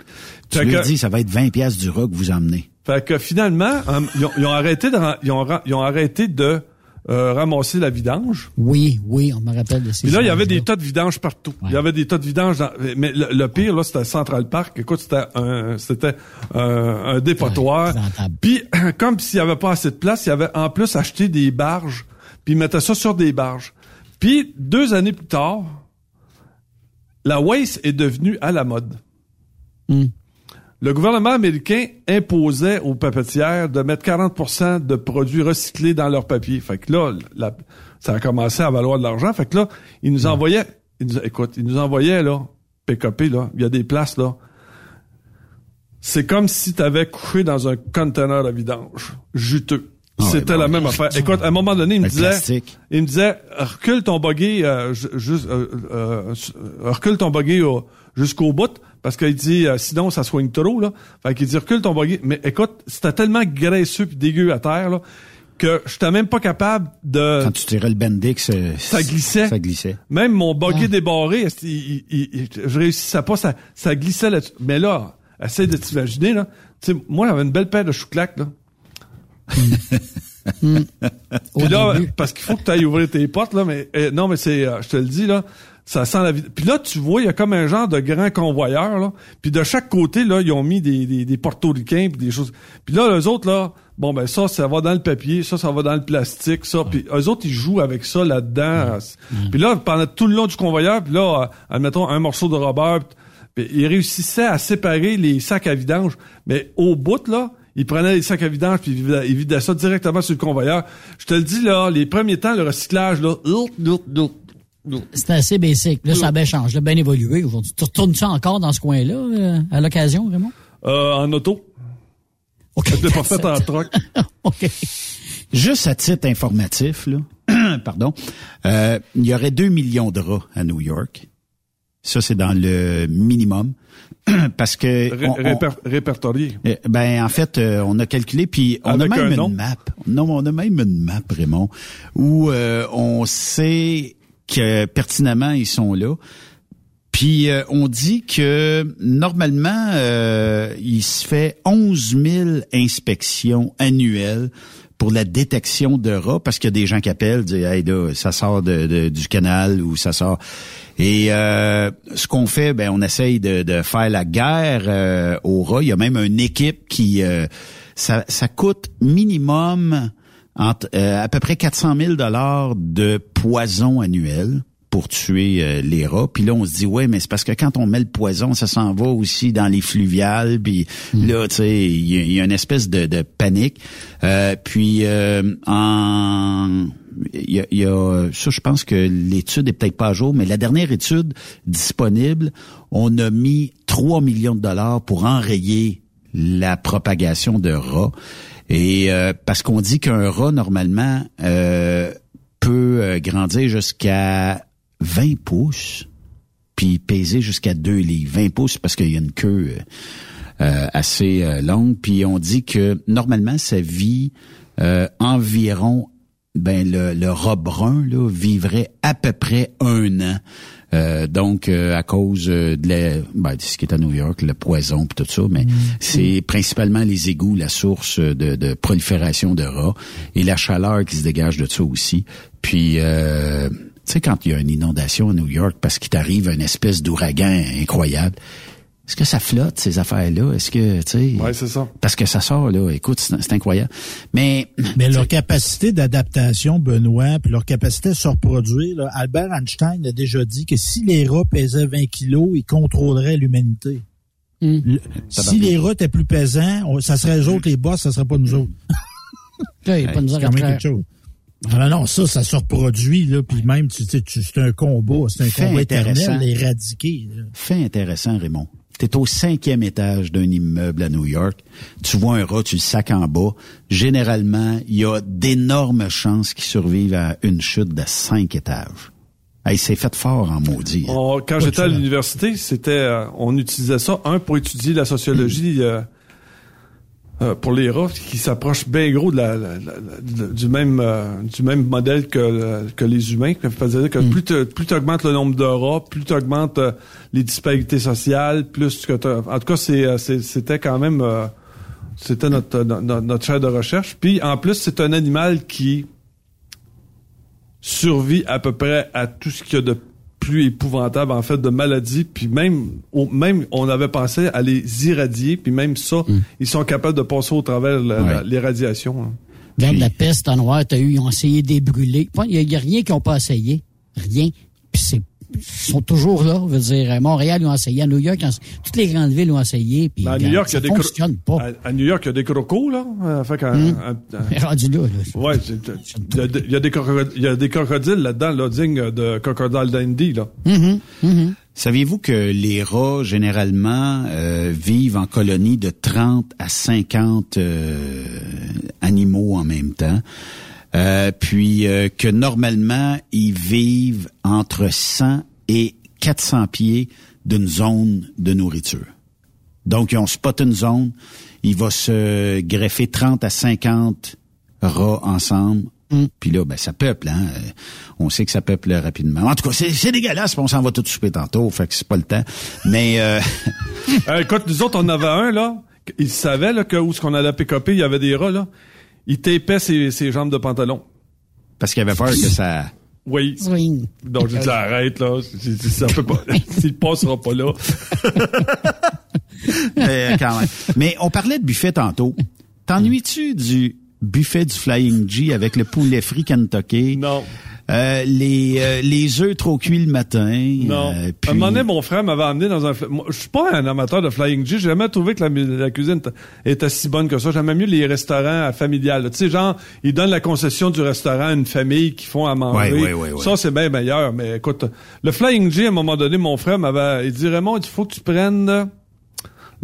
S7: Tu lui
S10: que-
S7: dis ça va être 20 pièces du rock que vous emmenez.
S10: fait que finalement, ils, ont, ils ont arrêté de ils ont, ils ont arrêté de euh, ramasser la vidange.
S8: Oui, oui, on me rappelle de ces
S10: Puis là, il y avait des tas de vidange partout.
S8: Ouais.
S10: Il y avait des tas de vidange. Dans, mais le, le pire, là, c'était Central Park. Écoute, c'était un, c'était un, un dépotoir. Puis, comme s'il y avait pas assez de place, il y avait en plus acheté des barges. Puis, ils mettaient ça sur des barges. Puis, deux années plus tard, la waste est devenue à la mode.
S8: Hmm.
S10: Le gouvernement américain imposait aux papetières de mettre 40% de produits recyclés dans leur papier. Fait que là, la- ça a commencé à valoir de l'argent. Fait que là, ils nous envoyaient, ils nous- écoute, ils nous envoyaient, là, PKP, là, il y a des places, là. C'est comme si tu avais couché dans un conteneur à vidange. Juteux.
S7: Ah ouais,
S10: C'était
S7: bon.
S10: la même affaire. Écoute, à un moment donné, il me disait,
S7: plastique.
S10: il me disait, recule ton buggy, euh, ju- juste, euh, euh, euh, recule ton buggy au- jusqu'au bout, parce qu'il dit, euh, sinon ça soigne trop là. Fait qu'il dit, recule ton buggy. Mais écoute, c'était tellement graisseux puis dégueu à terre là que j'étais même pas capable de...
S7: Quand tu tirais le Bendix, euh,
S10: Ça glissait.
S7: Ça glissait.
S10: Même mon buggy
S8: Ah.
S10: débarré, il- il- il- je réussissais pas, ça, ça glissait là-dessus. Mais là, essaye de t'imaginer, là. Tu sais, moi, j'avais une belle paire de chouclaques, là. Puis là,
S8: début.
S10: parce qu'il faut que tu ailles ouvrir tes portes, là, mais euh, non, mais c'est, euh, je te le dis, là, ça sent la vie. Puis là, tu vois, il y a comme un genre de grand convoyeur, là. Puis de chaque côté, là, ils ont mis des, des, des portoricains puis des choses. Puis là, les autres, là, bon, ben ça, ça va dans le papier, ça, ça va dans le plastique, ça. Puis eux autres, ils jouent avec ça là-dedans. Puis là, pendant tout le long du convoyeur, puis là, euh, admettons, un morceau de rubber, puis ils réussissaient à séparer les sacs à vidange. Mais au bout, là, ils prenaient les sacs à vidange puis ils vidaient, ils vidaient ça directement sur le convoyeur. Je te le dis, là, les premiers temps, le recyclage, là,
S8: C'était assez basic. Là, ça a bien changé, bien évolué aujourd'hui. Tu retournes-tu encore dans ce coin-là, euh, à l'occasion, Raymond?
S10: euh, en auto. Je l'ai pas fait en truck.
S8: OK.
S7: Juste à titre informatif, là, pardon, euh, il y aurait 2 millions de rats à New York. Ça, c'est dans le minimum. Parce que...
S10: Ré-
S7: on- on-
S10: réper- répertorié.
S7: Euh, Ben en fait, euh, on a calculé puis on
S10: Avec
S7: a même
S10: un nom?
S7: une map. Non, on a même une map, Raymond, où euh, on sait que pertinemment ils sont là. Puis euh, on dit que normalement euh, il se fait 11 000 inspections annuelles pour la détection de rats parce qu'il y a des gens qui appellent disent hey là, ça sort de, de- du canal ou ça sort et euh, ce qu'on fait ben on essaye de, de faire la guerre euh, aux rats il y a même une équipe qui euh, ça, ça coûte minimum entre, euh, à peu près 400 000 dollars de poison annuel pour tuer euh, les rats. Puis là, on se dit, ouais, mais c'est parce que quand on met le poison, ça s'en va aussi dans les fluviales. Puis là, tu sais, il y, a- il y a une espèce de, de panique. Euh, puis euh, en... Il y, a, il y a- ça, je pense que l'étude est peut-être pas à jour, mais la dernière étude disponible, on a mis 3 millions de dollars pour enrayer la propagation de rats. Et euh, parce qu'on dit qu'un rat, normalement, euh, peut euh, grandir jusqu'à 20 pouces, puis peser jusqu'à 2 livres. 20 pouces parce qu'il y a une queue euh, euh, assez euh, longue. Puis on dit que normalement, ça vit environ, ben le, le rat brun là, vivrait à peu près un an. Euh, donc euh, à cause euh, de la, ben, de ce qui est à New York, le poison puis tout ça, mais c'est principalement les égouts, la source de, de prolifération de rats et la chaleur qui se dégage de ça aussi. Puis euh, tu sais quand il y a une inondation à New York parce qu'il t'arrive une espèce d'ouragan incroyable, est-ce que ça flotte ces affaires-là? Est-ce que tu sais
S10: Ouais, c'est ça.
S7: Parce que ça sort là, écoute, c'est incroyable. Mais
S9: Mais leur capacité d'adaptation, Benoît, puis leur capacité de se reproduire, là, Albert Einstein a déjà dit que si les rats pesaient 20 kilos, ils contrôleraient l'humanité. Le- si les rats étaient plus pesants, on- ça serait eux autres les boss, ça serait pas nous autres.
S8: Pas à
S9: même
S8: faire.
S9: quelque chose. Ah non, ça, ça se reproduit, là, puis même, tu sais, tu- c'est un combat, c'est un
S7: Fait
S9: combat éternel, éradiqué. là.
S7: Fait intéressant, Raymond. T'es au cinquième étage d'un immeuble à New York. Tu vois un rat, tu le sacs en bas. Généralement, il y a d'énormes chances qu'il survive à une chute de cinq étages. Hey, c'est fait fort en maudit. hein.
S10: On- quand j'étais à l'université, c'était, euh, on utilisait ça, un, pour étudier la sociologie euh, euh, pour les rats, qui s'approchent bien gros de la, la- la- la- du même euh, du même modèle que, le- que les humains. Que plus tu plus augmentes le nombre de rats, plus tu augmentes les disparités sociales, plus que En tout cas, c'est, euh, c'était quand même... euh, c'était notre, notre, notre chaire de recherche. Puis, en plus, c'est un animal qui survit à peu près à tout ce qu'il y a de plus épouvantable en fait de maladies puis même au- même on avait pensé à les irradier puis même ça ils sont capables de passer au travers la- la-
S7: Ouais.
S10: les radiations hein.
S8: Regarde
S7: Puis-
S8: la peste en noir, t'as eu, ils ont essayé de les brûler. Il n'y a, rien qu'ils n'ont pas essayé. Rien. Puis c'est sont toujours là. Je veux dire, à Montréal, ils ont essayé. À New York, toutes les grandes villes ont essayé. Puis,
S10: Ben, à New York il y a des cro-
S8: fonctionne pas.
S10: à, à New York il y a des crocos là Euh, fait qu'un-
S8: Hum.
S10: un- un-
S8: Rendu là, là.
S10: ouais c'est- il y a des- il y a des crocodiles il y a des crocodiles là-dedans là dignes de Crocodile Dundee là
S7: Saviez-vous que les rats, généralement, euh, vivent en colonie de 30 à 50 euh, animaux en même temps? Euh, puis euh, que normalement, ils vivent entre 100 et 400 pieds d'une zone de nourriture. Donc, ils ont spot une zone, il va se greffer 30 à 50 rats ensemble.
S8: Mm.
S7: Puis là, ben, ça peuple, hein. Euh, On sait que ça peuple rapidement. En tout cas, c'est c'est dégueulasse, on s'en va tout souper tantôt, fait que c'est pas le temps. Mais euh,
S10: Euh, écoute, nous autres, on en avait un, là. Il savait, là, que où ce qu'on allait pick-upper, il y avait des rats, là. Il tapait ses, ses jambes de pantalon.
S7: parce qu'il avait peur que ça...
S10: Oui.
S8: Swing.
S10: Donc, j'ai dit, arrête, là. J'ai dit, ça peut pas. S'il passera pas là.
S7: Euh, quand même. Mais on parlait de buffet tantôt. T'ennuies-tu du buffet du Flying G avec le poulet frit Kentucky?
S10: Non.
S7: Euh, les, euh, les œufs trop cuits le matin.
S10: Non.
S7: euh,
S10: À un moment donné, mon frère m'avait amené dans un... Moi, Je suis pas un amateur de Flying G. J'ai jamais trouvé que la, la cuisine était si bonne que ça. J'aimais mieux les restaurants familiales. Tu sais, genre, ils donnent la concession du restaurant à une famille qui font à manger.
S7: Ouais, ouais, ouais.
S10: Ça, c'est bien meilleur. Mais écoute, le Flying G, à un moment donné, mon frère m'avait... Il dit, Raymond, il faut que tu prennes...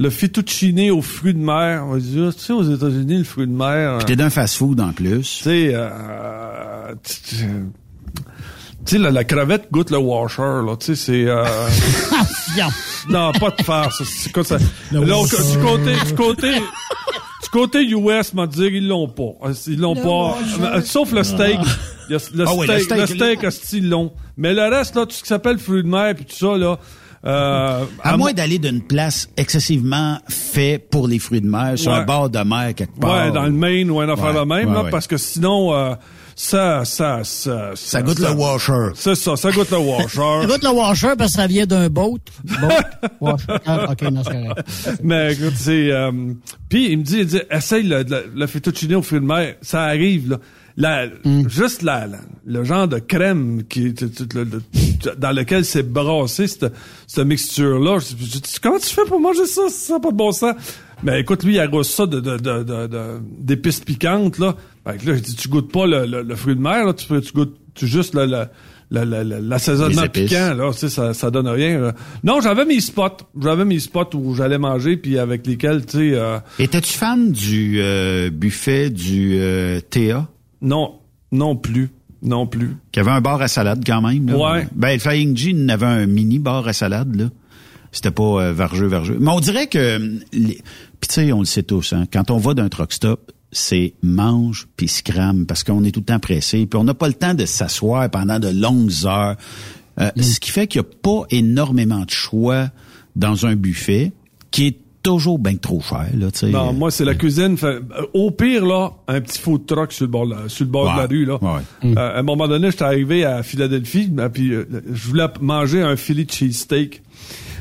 S10: Le fettuccine aux fruits de mer. On va dire, tu sais, aux États-Unis, le fruit de mer...
S7: Puis t'es d'un fast-food en plus.
S10: Tu sais, euh, tu sais, la, la crevette goûte le washer, là. Tu sais, c'est... Euh, non, pas de faire ça.
S9: Le
S10: Là, du côté... Du côté... Du côté US, m'a dire, ils l'ont pas. Ils l'ont pas. Euh, Sauf le steak. Il y a le,
S7: Ah oui, le
S10: steak, le
S7: steak,
S10: steak, asti, ils l'ont. Mais le reste, là, tout ce qui s'appelle fruits de mer puis tout ça, là... Euh,
S7: À,
S10: mo-
S7: moins d'aller d'une place excessivement fait pour les fruits de mer, sur
S10: Ouais.
S7: un bord de mer quelque part.
S10: Ouais, dans le Maine ou un affaire
S7: Ouais,
S10: de même,
S7: ouais,
S10: là,
S7: ouais.
S10: parce que sinon, euh, ça, ça, ça,
S7: Ça goûte le washer.
S10: C'est ça, ça goûte le washer.
S8: Écoute le washer parce que ça vient d'un boat. Boat? Washer. Ah, OK, non, c'est correct.
S10: Mais écoute, c'est... Euh, Puis il me dit, il dit, essaye le, le, le fettuccine au fruits de mer. Ça arrive, là. La, Juste la, la- le genre de crème qui, tu- tu- le- le- dans lequel c'est brassé cette, cette mixture-là. Je- je dis, comment tu fais pour manger ça? Ça n'a pas de bon sens. Mais écoute, lui, il arrose ça de, de, de- d'épices piquantes, là. Fait que là, je dis, tu goûtes pas le, le, le fruit de mer, là. Tu, peux- tu goûtes tu juste le, le, l'assaisonnement piquant, là. Tu sais, ça, ça donne rien, là. Non, j'avais mes spots. J'avais mes spots où j'allais manger, puis avec lesquels, tu sais... euh,
S7: Étais-tu fan du euh, buffet du euh, Théa?
S10: non, non plus. Non plus.
S7: Qui avait un bar à salade quand même. Là.
S10: Ouais.
S7: Ben, le Flying G avait un mini bar à salade, là. C'était pas euh, vergeux, vergeux. Mais on dirait que... les- Puis tu sais, on le sait tous, hein, quand on va d'un truck stop, c'est mange puis scram parce qu'on est tout le temps pressé puis on n'a pas le temps de s'asseoir pendant de longues heures. Euh, Ce qui fait qu'il n'y a pas énormément de choix dans un buffet qui est toujours bien trop cher. Là, tu sais.
S10: Non, moi, c'est la cuisine. Fait, euh, au pire, là, un petit food truck sur le bord, de la- sur le bord de la rue. Là.
S7: ouais.
S10: Euh, à un moment donné, j'étais arrivé à Philadelphie, euh, puis euh, je voulais manger un Philly cheesesteak.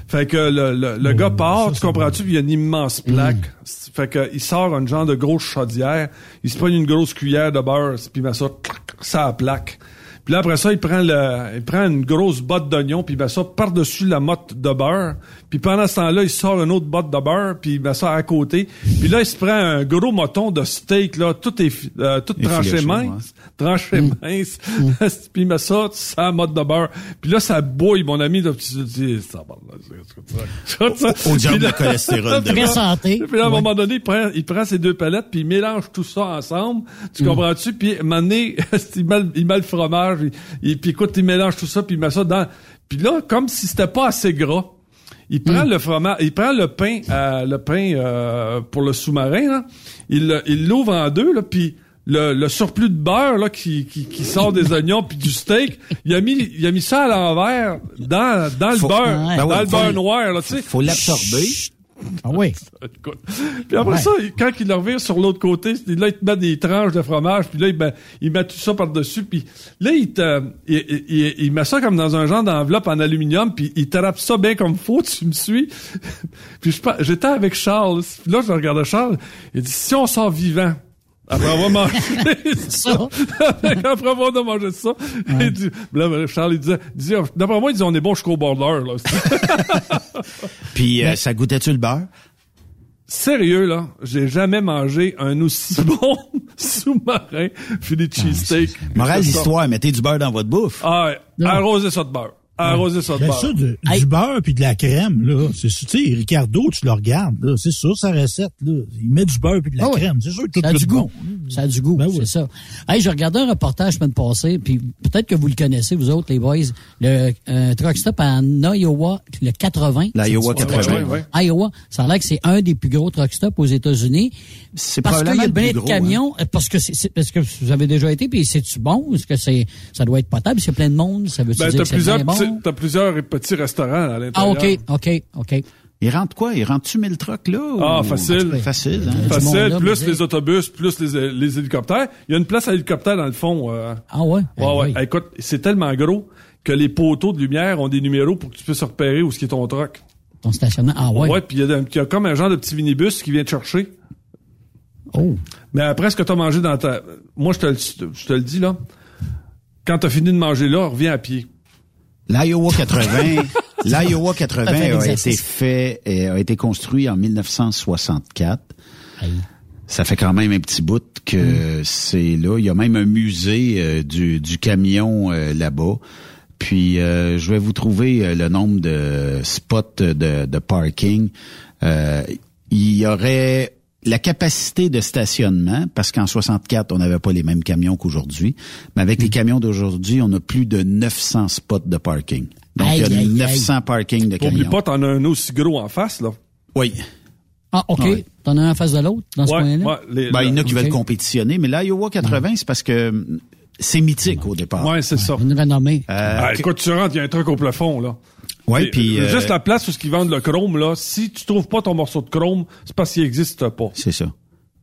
S10: Fait que le, le, le gars part, tu comprends-tu, il y a une immense plaque. Fait que il sort un genre de grosse chaudière, il se prend une grosse cuillère de beurre, puis il met ça, clac, ça à la plaque. Puis là, après ça, il prend le, il prend une grosse botte d'oignon, puis il met ça par-dessus la motte de beurre. Puis pendant ce temps-là, il sort une autre botte de beurre, puis il met ça à côté. Puis là, il se prend un gros moton de steak, là, tout est, euh, tout tranché mince, tranché mince. puis il met ça, ça la motte de beurre. Puis là, ça bouille, mon ami, là, puis tu dis, ça va, là, c'est-
S7: Au diable de cholestérol de
S8: santé.
S10: puis là, à un moment donné, il prend, il prend ses deux palettes, puis il mélange tout ça ensemble. Tu comprends-tu? Puis, à un moment donné, il, met, le- il met le fromage, puis écoute, il mélange tout ça, puis il met ça dans... Puis là, comme si c'était pas assez gras, il prend le fromage, il prend le pain, euh, le pain euh, pour le sous-marin, là, il l'ouvre en deux, là, puis le, le surplus de beurre là qui, qui, qui sort des oignons puis du steak, il a mis il a mis ça à l'envers dans dans le
S7: Faut-
S10: beurre,
S8: Ouais.
S10: dans
S7: Ben ouais,
S10: le beurre noir là, tu sais.
S7: Faut l'absorber.
S8: Ah oui.
S10: Puis après
S8: Ouais.
S10: ça, quand il le revient sur l'autre côté, là, il te met des tranches de fromage, puis là, il met, il met tout ça par-dessus, puis là, il te, il, il- met ça comme dans un genre d'enveloppe en aluminium, puis il trappe ça bien comme faut, tu me suis. puis j'étais avec Charles, puis là, je regardais Charles, il dit, si on sort vivant, après avoir mangé ça, après avoir mangé ça, il dit, là, Charles, il disait, disait, d'après moi, il dit, on est bon jusqu'au border, là.
S7: Puis euh, ça goûtait-tu le beurre?
S10: Sérieux, là, j'ai jamais mangé un aussi bon sous-marin Philly cheesesteak.
S7: Morale
S10: C'est ça.
S7: d'histoire, mettez du beurre dans votre bouffe.
S10: Ah, ouais, arrosez ça de beurre. Arroser ça de
S9: Ben
S10: beurre.
S9: ça, de- du beurre puis de la crème, là. C'est ça, tu sais, Ricardo, tu le regardes, là. C'est ça, sa recette, là. Il met du beurre puis de la
S8: Ah ouais.
S9: crème. C'est sûr que tout
S8: Ça a
S9: le
S8: du
S9: bon.
S8: goût. Ça a du goût,
S9: Ben oui.
S8: c'est ça. Hey, j'ai regardé un reportage la semaine passée, puis peut-être que vous le connaissez, vous autres, les boys. Le euh, truck stop en Iowa, le 80.
S7: L'Iowa
S8: C'est-
S7: 80.
S10: ouais,
S8: Iowa, ça a l'air que c'est un des plus gros truck stops aux États-Unis.
S7: C'est
S8: Parce qu'il y a
S7: le
S8: plein de
S7: gros,
S8: camions, euh, parce que c'est, c'est- parce que vous avez déjà été, puis c'est-tu bon? Est-ce que c'est, ça doit être potable? A plein de monde, ça veut
S10: Ben,
S8: dire que c'est bon?
S10: T'as plusieurs petits restaurants à l'intérieur.
S8: Ah, OK, OK, OK.
S7: Il rentre quoi? Il rentre-tu 1000 trucks, là?
S10: Ah,
S7: ou-
S10: facile.
S7: Facile, hein?
S10: Facile,
S8: là,
S10: plus les autobus, plus les, les hélicoptères. Il y a une place à hélicoptère dans le fond. euh.
S8: Ah ouais?
S10: Ouais, ouais.
S8: oui.
S10: Écoute, c'est tellement gros que les poteaux de lumière ont des numéros pour que tu puisses repérer où est-ce qu'est ton truck.
S8: Ton stationnement. Ah ouais?
S10: Ouais, puis il y, a- il y a comme un genre de petit minibus qui vient te chercher.
S8: Oh.
S10: Mais après ce que t'as mangé dans ta... Moi, je te, le- je te le dis, là. Quand t'as fini de manger là, reviens à pied.
S7: L'Iowa 80, l'Iowa 80
S8: Ça fait
S7: a été fait, euh, a été construit en 1964. Ça fait quand même un petit bout que c'est là. Il y a même un musée euh, du, du camion euh, là-bas. Puis euh, je vais vous trouver le nombre de spots de, de parking. Il y aurait la capacité de stationnement, parce qu'en 64, on n'avait pas les mêmes camions qu'aujourd'hui, mais avec les camions d'aujourd'hui, on a plus de 900 spots de parking. Donc, il y a
S8: Aïe, aïe, aïe.
S7: 900 parkings de
S10: Oublie
S7: camions.
S10: pas, t'en as un aussi gros en face, là.
S7: Oui.
S8: Ah, OK.
S7: Ouais.
S8: T'en as un en face de l'autre, dans ce coin-là?
S10: ouais, les-
S7: Ben, il y en a qui veulent compétitionner, mais l'Iowa 80, c'est parce que c'est mythique au départ.
S10: Ouais, c'est ça.
S8: Une renommée.
S7: Euh,
S10: Ah, écoute, tu rentres, il y a un truc au plafond, là.
S7: Ouais, puis
S10: euh,
S7: euh,
S10: Juste la place où ils vendent le chrome, là, si tu trouves pas ton morceau de chrome, c'est parce qu'il existe pas.
S7: c'est ça.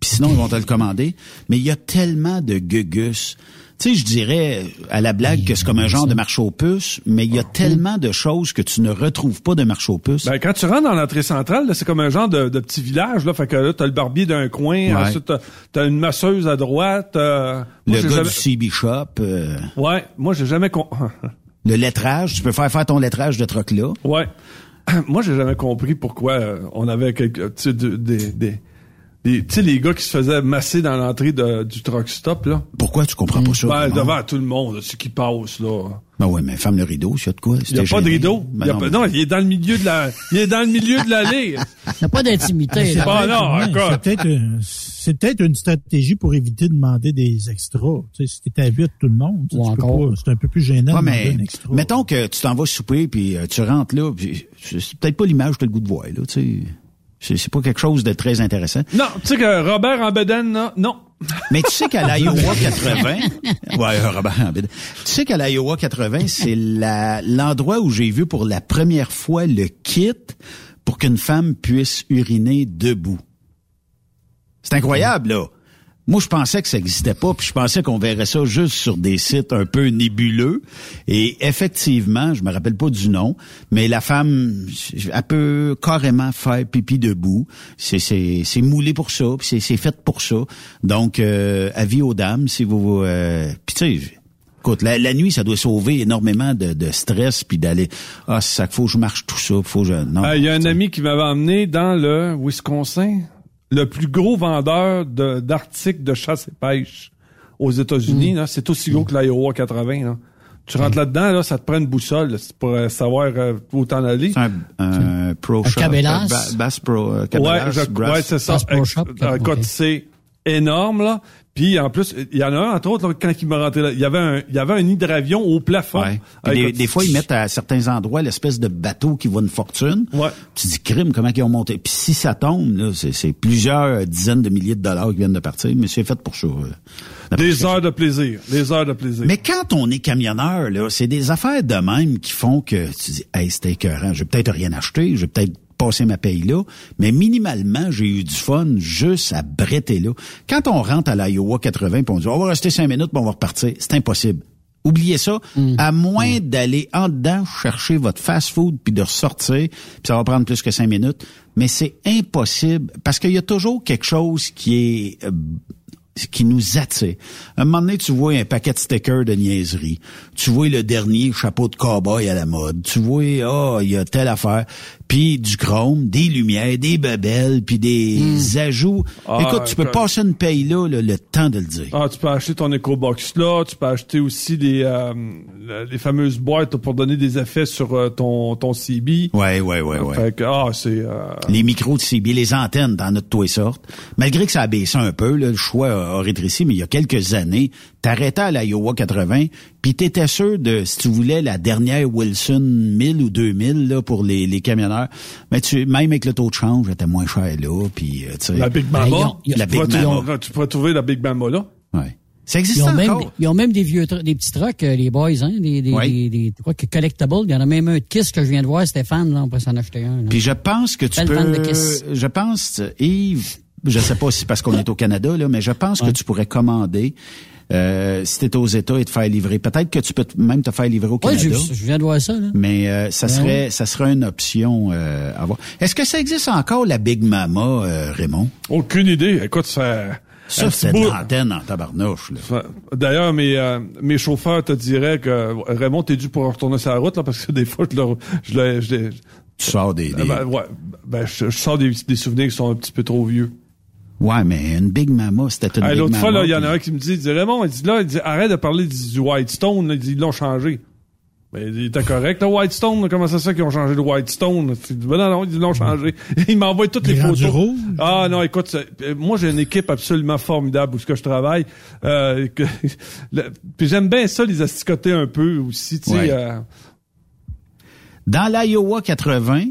S7: Puis sinon, ils vont te le commander. Mais il y a tellement de gugus. Tu sais, je dirais à la blague que c'est comme un genre de marché aux puces, mais il y a tellement de choses que tu ne retrouves pas de marché aux puces.
S10: Ben, quand tu rentres dans l'entrée centrale, là, c'est comme un genre de, de petit village, là. Fait que là, t'as le barbier d'un coin,
S7: Ouais.
S10: ensuite t'as, t'as une masseuse à droite. euh,
S7: le gars
S10: jamais-
S7: du CB Shop, euh,
S10: Ouais, moi, j'ai jamais con...
S7: le lettrage, tu peux faire faire ton lettrage de truck là.
S10: Ouais. Moi, j'ai jamais compris pourquoi euh, on avait quelques, des, des- tu sais, les gars qui se faisaient masser dans l'entrée de- du truck stop, là.
S7: Pourquoi tu comprends pas ça?
S10: Ben, devant tout le monde, ce qui passe, là.
S7: Ben ouais, mais ferme le rideau, s'il y a de quoi?
S10: Il n'y a pas de rideau. Il y a pas- non, il est dans le milieu de la, il est dans le milieu de l'allée.
S8: Il n'y a pas d'intimité.
S9: C'est
S8: là.
S10: Ah,
S9: peut-être-
S10: non, encore.
S9: c'est peut-être une stratégie pour éviter de demander des extras. Tu sais, si t'es habitué tout le monde, tu peux
S8: encore.
S9: pas- c'est un peu plus gênant
S7: Ouais,
S9: de
S7: mais
S9: demander un extra.
S7: mettons que tu t'en vas souper puis euh, tu rentres là, puis c'est c'est peut-être pas l'image que tu as le goût de voir là, tu sais. C'est c'est pas quelque chose de très intéressant.
S10: Non, tu sais que Robert en bedaine, non.
S7: Mais tu sais qu'à l'Iowa 80, ouais, euh, Robert tu sais qu'à l'Iowa 80, c'est la- l'endroit où j'ai vu pour la première fois le kit pour qu'une femme puisse uriner debout. C'est incroyable, là. Moi, je pensais que ça n'existait pas, puis je pensais qu'on verrait ça juste sur des sites un peu nébuleux. Et effectivement, je me rappelle pas du nom, mais la femme, elle peut carrément faire pipi debout. C'est c'est c'est moulé pour ça, puis c'est c'est fait pour ça. Donc, euh, avis aux dames, si vous, euh, puis tu sais. Écoute, la, la nuit, ça doit sauver énormément de, de stress puis d'aller ah c'est ça qu'il faut que je marche tout ça, faut que je non.
S10: Euh, Il y a un ami qui m'avait emmené dans le Wisconsin, le plus gros vendeur de- d'articles de, chasse et pêche aux États-Unis.
S8: Mm.
S10: là. C'est aussi gros que l'Iowa 80. Là. Tu rentres là-dedans, là, ça te prend une boussole là, pour euh, savoir euh, où t'en aller.
S7: Un, un pro shop,
S8: cabellas?
S7: ba- Bass Pro euh,
S10: Ouais,
S7: cabellas,
S10: ouais, c'est ça.
S8: Bass Pro Shop,
S10: Euh, écoute,
S8: ok.
S10: c'est énorme, là. Puis, en plus, il y en a un, entre autres, là, quand il m'a rentré là, il y avait un, il y avait un hydravion au plafond.
S7: Ouais. Des, fois, ils mettent à certains endroits l'espèce de bateau qui vaut une fortune.
S10: Ouais.
S7: Tu dis, crime, comment ils ont monté? Puis si ça tombe, là, c'est, plusieurs dizaines de milliers de dollars qui viennent de partir, mais c'est fait pour ça. euh,
S10: Des heures de plaisir. Des heures de plaisir.
S7: mais quand on est camionneur, là, c'est des affaires de même qui font que tu dis, hey, c'était écœurant. Je vais peut-être rien acheter, je vais peut-être passer ma paye là, mais minimalement, j'ai eu du fun juste à bretter là. Quand on rentre à l'Iowa 80 puis on dit, on va rester cinq minutes puis on va repartir, c'est impossible. Oubliez ça, à moins d'aller en dedans chercher votre fast-food puis de ressortir, puis ça va prendre plus que cinq minutes, mais c'est impossible parce qu'il y a toujours quelque chose qui est euh, qui nous attire. un moment donné, tu vois un paquet de stickers de niaiserie. Tu vois le dernier chapeau de cowboy à la mode. Tu vois, ah, il y a telle affaire. Puis du chrome, des lumières, des babelles, puis des ajouts.
S10: Ah,
S7: Écoute, tu peux passer une paye là, là, le temps de le dire.
S10: Ah, tu peux acheter ton EcoBox là, tu peux acheter aussi les, euh, les fameuses boîtes pour donner des effets sur euh, ton, ton CB.
S7: Ouais, ouais, ouais, ouais.
S10: Fait que, ah, c'est... euh,
S7: Les micros de CB, les antennes dans notre toit sorte. Malgré que ça a baissé un peu, là, le choix a, rétréci, mais il y a quelques années, t'arrêtais à l'Iowa 80, puis t'étais sûr de, si tu voulais, la dernière Wilson 1000 ou 2000 là, pour les, les camionneurs, mais tu, même avec le taux de change, était moins cher là, puis euh, tu sais.
S10: la Big
S8: Ben,
S10: Mama.
S8: ils ont-
S7: la
S10: tu,
S7: Big
S10: pourrais
S7: Mama.
S10: trouver- tu pourrais trouver la Big Mama là.
S7: Ouais. Ça
S8: Ils
S7: existe
S8: ont, même,
S7: encore.
S8: ils ont même des vieux des petits trucks, euh, les boys, hein, des, des,
S7: Ouais.
S8: des, des- quoi que collectibles. Il y en a même un de Kiss que je viens de voir, Stéphane, là, on peut s'en acheter un. là.
S7: Puis je pense que tu
S8: Belle fan de
S7: peux,
S8: Kiss.
S7: je pense, Yves, je sais pas si c'est parce qu'on est au Canada là, mais je pense que
S8: Ouais.
S7: tu pourrais commander. Euh, si t'es aux États et te faire livrer, peut-être que tu peux même te faire livrer au
S8: Ouais,
S7: Canada.
S8: je, je viens de voir ça. Là.
S7: Mais euh, ça
S8: Ben
S7: serait ça serait une option euh, à voir. Est-ce que ça existe encore la Big Mama, euh, Raymond?
S10: Aucune idée. Écoute, ça...
S7: Ça, c'est
S10: bout-
S7: l'antenne en tabarnouche.
S10: D'ailleurs, mes, euh, mes chauffeurs te diraient que Raymond, t'es dû pour retourner sur la route, là, parce que des fois, je, leur, je, leur- je,
S7: Tu sors des... des-
S10: ben, ouais, ben, je, je sors des, des souvenirs qui sont un petit peu trop vieux.
S7: Ouais, mais une Big Mama, c'était une
S10: Hey,
S7: Big
S10: L'autre fois, il y en a un qui me dit, il dit Raymond, il dit là, il dit, arrête de parler du, du Whitestone, là. il dit, ils l'ont changé. Ben, il était correct, le Whitestone, là, comment ça se fait qu'ils ont changé le Whitestone? Il dit, ben non, non, ils l'ont changé. il m'envoie toutes les photos.
S9: rouge?
S10: Ah non, écoute, euh, moi j'ai une équipe absolument formidable où ce que je travaille. Euh, que- le- puis j'aime bien ça, les asticoter un peu aussi, tu sais.
S7: Ouais.
S10: euh,
S7: Dans l'Iowa 80,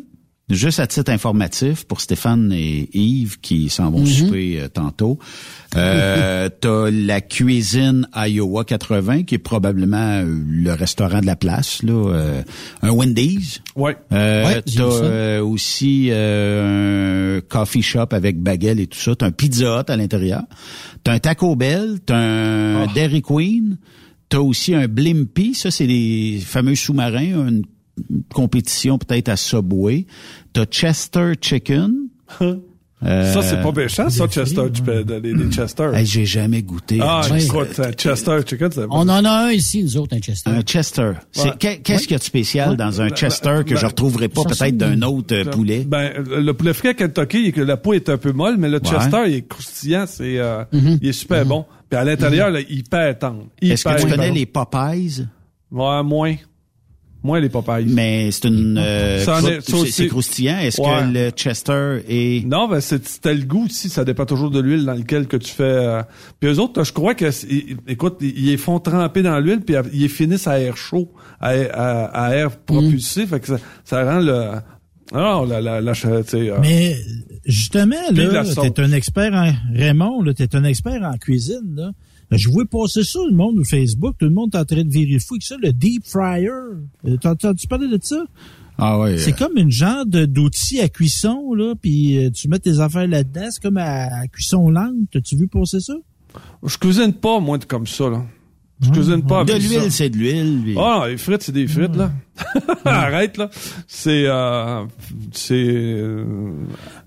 S7: juste à titre informatif pour Stéphane et Yves qui s'en vont souper euh, tantôt, euh, t'as la cuisine Iowa 80 qui est probablement euh, le restaurant de la place, là, euh, un Wendy's.
S10: ouais.
S7: Euh,
S8: Ouais,
S7: t'as euh, aussi euh, un coffee shop avec baguette et tout ça. T'as un Pizza Hut à l'intérieur. T'as un Taco Bell. T'as un
S10: Ah.
S7: Dairy Queen. T'as aussi un Blimpie. Ça, c'est les fameux sous-marins. Une compétition peut-être à Subway. T'as Chester Chicken. Euh,
S10: ça, c'est pas méchant, ça, Chester, tu peux- Chester.
S7: hey, j'ai jamais goûté.
S10: ah,
S7: Chester.
S10: écoute, Chester Chicken, c'est
S8: On en a un ici, nous autres, un Chester.
S7: Un Chester. C'est-
S10: Ouais.
S7: Qu'est-ce qu'il y a de spécial dans un
S10: Ben,
S7: Chester que
S10: ben,
S7: je retrouverai pas peut-être d'un autre euh, poulet?
S10: Ben, le poulet frais à Kentucky, que la peau est un peu molle, mais le Chester, il est croustillant, c'est, euh, il est super bon. Puis à l'intérieur, là, hyper tendre.
S7: Est-ce que tu connais
S10: bon.
S7: les Popeyes?
S10: Ouais, moins. Moins les Popeyes.
S7: Mais c'est une euh,
S10: est-
S7: c'est- croustillant. Est-ce
S10: Ouais.
S7: que le Chester est
S10: Non, ben c'est c'était le goût aussi, ça dépend toujours de l'huile dans lequel que tu fais. euh. Puis eux autres, je crois que écoute, ils les font tremper dans l'huile puis ils les finissent à air chaud, à, à, à air propulsé, fait que ça, ça rend le non, la la, la tu sais, euh,
S9: Mais justement, là,
S10: la
S9: t'es un expert en Raymond, là, t'es un expert en cuisine, là. Je vois passer ça, le monde, au Facebook. Tout le monde est en train de vérifier que ça, le deep fryer. Euh, T'as entendu parler de ça?
S7: Ah ouais.
S9: C'est comme une genre de- d'outil à cuisson, là, puis euh, tu mets tes affaires là-dedans. C'est comme à, à cuisson lente. T'as-tu vu passer ça?
S10: je cuisine pas moi de comme ça là. Je cuisine pas
S7: de
S10: avec ça.
S7: l'huile, c'est de l'huile. puis-
S10: Ah les frites, c'est des frites, là. Arrête, là. C'est, euh, c'est, euh,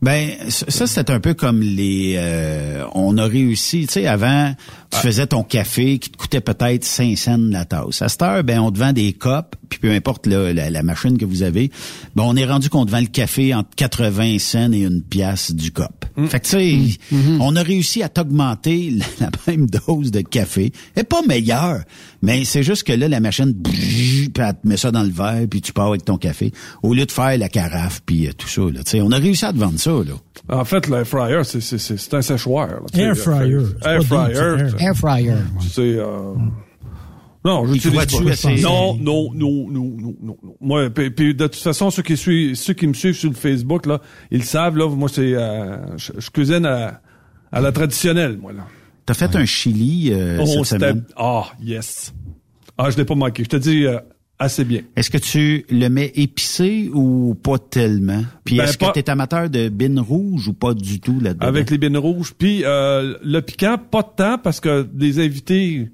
S7: Ben ça c'est un peu comme les euh, on a réussi, tu sais avant tu faisais ton café qui te coûtait peut-être 5 cents la tasse. À cette heure ben on te vend des copes puis peu importe là, la, la machine que vous avez, ben on est rendu qu'on te vend le café entre 80 cents et une pièce du cop. Fait que tu sais on a réussi à t'augmenter la, la même dose de café. Est pas meilleure, mais c'est juste que là la machine puis elle te met ça dans le verre puis tu pars avec ton café au lieu de faire la carafe puis euh, tout ça là, tu sais on a réussi à te vendre ça là.
S10: en fait, l'air fryer, c'est, c'est, c'est, c'est un séchoir, là.
S9: Air fryer.
S10: Air fryer.
S9: air.
S8: fryer.
S10: Tu sais, euh, non,
S7: à ses-
S10: Non, non, non, non, non, non, non. Moi, puis, puis de toute façon, ceux qui suivent, ceux qui me suivent sur le Facebook, là, ils le savent, là, moi, c'est, euh, je, je cuisine à, à la traditionnelle, moi, là.
S7: T'as fait un chili euh,
S10: Oh,
S7: cette semaine?
S10: ah, yes. Ah, je l'ai pas manqué. Je te dis, euh, assez bien.
S7: Est-ce que tu le mets épicé ou pas tellement? Puis
S10: Ben,
S7: est-ce
S10: pas-
S7: que t'es amateur de bine rouge ou pas du tout là-dedans?
S10: Avec les bines rouges. Puis euh, le piquant, pas de temps parce que des invités,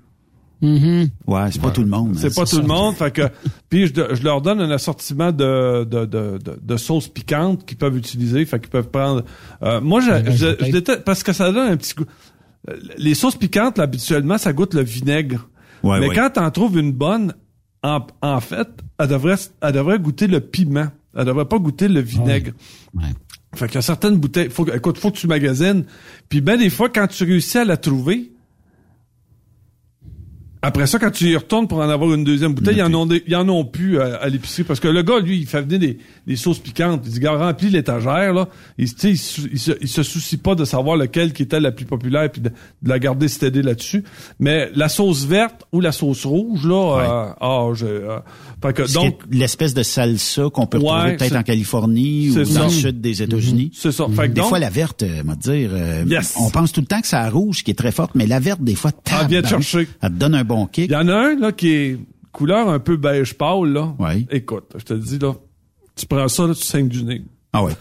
S7: Ouais, c'est pas tout le monde.
S10: c'est
S7: hein,
S10: pas tout
S7: ça.
S10: le monde. Fait que puis je, je leur donne un assortiment de de, de, de, de sauces piquantes qu'ils peuvent utiliser. Fait qu'ils peuvent prendre. euh, moi, je,
S8: Ouais,
S10: je, je déteste- parce que ça donne un petit goût. les sauces piquantes, là, habituellement, ça goûte le vinaigre.
S7: Ouais,
S10: Mais
S7: ouais.
S10: quand t'en trouves une bonne, en, en fait, elle devrait, elle devrait goûter le piment. Elle devrait pas goûter le vinaigre.
S8: Ouais.
S10: Fait qu'il y a certaines bouteilles, faut, que- écoute, faut que tu magasines. Puis ben des fois, quand tu réussis à la trouver, après ça, quand tu y retournes pour en avoir une deuxième bouteille, ils en ont, des- ils en ont plus à, à l'épicerie. Parce que le gars, lui, il fait venir des, des sauces piquantes. Il dit, gars, remplis l'étagère, là. Il, il, se- il se, il se soucie pas de savoir lequel qui était la plus populaire puis de, de la garder stédée là-dessus. Mais la sauce verte ou la sauce rouge, là, euh, ah, j'ai, euh, fait que, donc,
S7: l'espèce de salsa qu'on peut
S10: Ouais,
S7: retrouver peut-être
S10: c'est-
S7: en Californie ou
S10: ça.
S7: dans le sud des États-Unis.
S10: c'est ça. Fait que
S7: Des
S10: donc,
S7: fois, la verte, euh, te dire, euh,
S10: Yes.
S7: on pense tout le temps que c'est la rouge qui est très forte, mais la verte, des fois,
S10: Ah,
S7: tabarnak,
S10: chercher.
S7: Elle te donne un bon kick.
S10: Il y en a un là qui est couleur un peu beige pâle là.
S7: Ouais.
S10: Écoute, je te le dis là, tu prends ça là, tu saignes du nez.
S7: Ah ouais.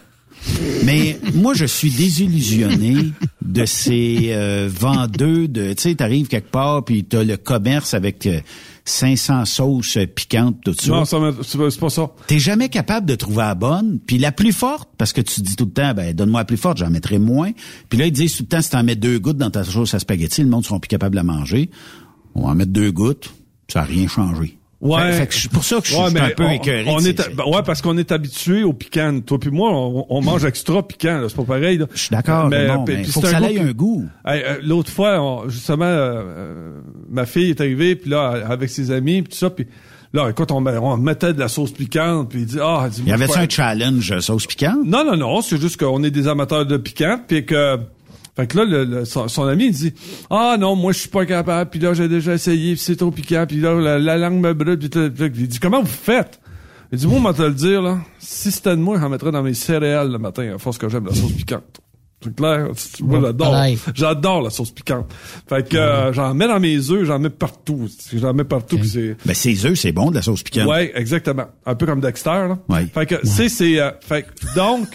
S7: Mais moi, je suis désillusionné de ces euh, vendeux de... Tu sais, t'arrives quelque part, puis t'as le commerce avec euh, 500 sauces piquantes, tout ça.
S10: Non, ça c'est pas- ça.
S7: T'es jamais capable de trouver la bonne, puis la plus forte, parce que tu dis tout le temps, ben donne-moi la plus forte, j'en mettrai moins. Puis là, ils disent tout le temps, si t'en mets deux gouttes dans ta sauce à spaghetti, le monde sera plus capable de la manger. On va en mettre deux gouttes, ça n'a rien changé.
S10: Ouais.
S7: Fait, fait que c'est pour ça que je,
S10: Ouais,
S7: suis un peu écœuré.
S10: on est, ben ouais, parce qu'on est habitué au piquant. Toi puis moi, on, on mange extra piquant. là. C'est pas pareil. là.
S7: Je suis d'accord, mais bon, mais faut que ça ait un goût.
S10: Hey, euh, L'autre fois, on- justement, euh, euh, ma fille est arrivée, puis là, avec ses amis, puis tout ça, puis là, écoute, on, met- on mettait de la sauce piquante, puis il dit, ah, dis
S7: Il y avait-tu un challenge sauce piquante?
S10: Non, non, non, c'est juste qu'on est des amateurs de piquant, puis que... Fait que là, le- le- son, son ami, il dit « Ah non, moi, je suis pas capable, puis là, j'ai déjà essayé, puis c'est trop piquant, puis là, la, la langue me brûle, puis Il dit « Comment vous faites? » Il dit « Moi, on va te le dire, là, si c'était de moi, j'en mettrais dans mes céréales le matin, à force que j'aime la sauce piquante. » C'est clair? Moi, j'adore. J'adore la sauce piquante. Fait que euh, j'en mets dans mes œufs, j'en mets partout. J'en mets partout, c'est...
S7: Ben, ces œufs, c'est bon, de la sauce piquante.
S10: Ouais, exactement. Un peu comme Dexter, là.
S7: Ouais.
S10: Fait que, c'est, c'est, euh, fait que, donc,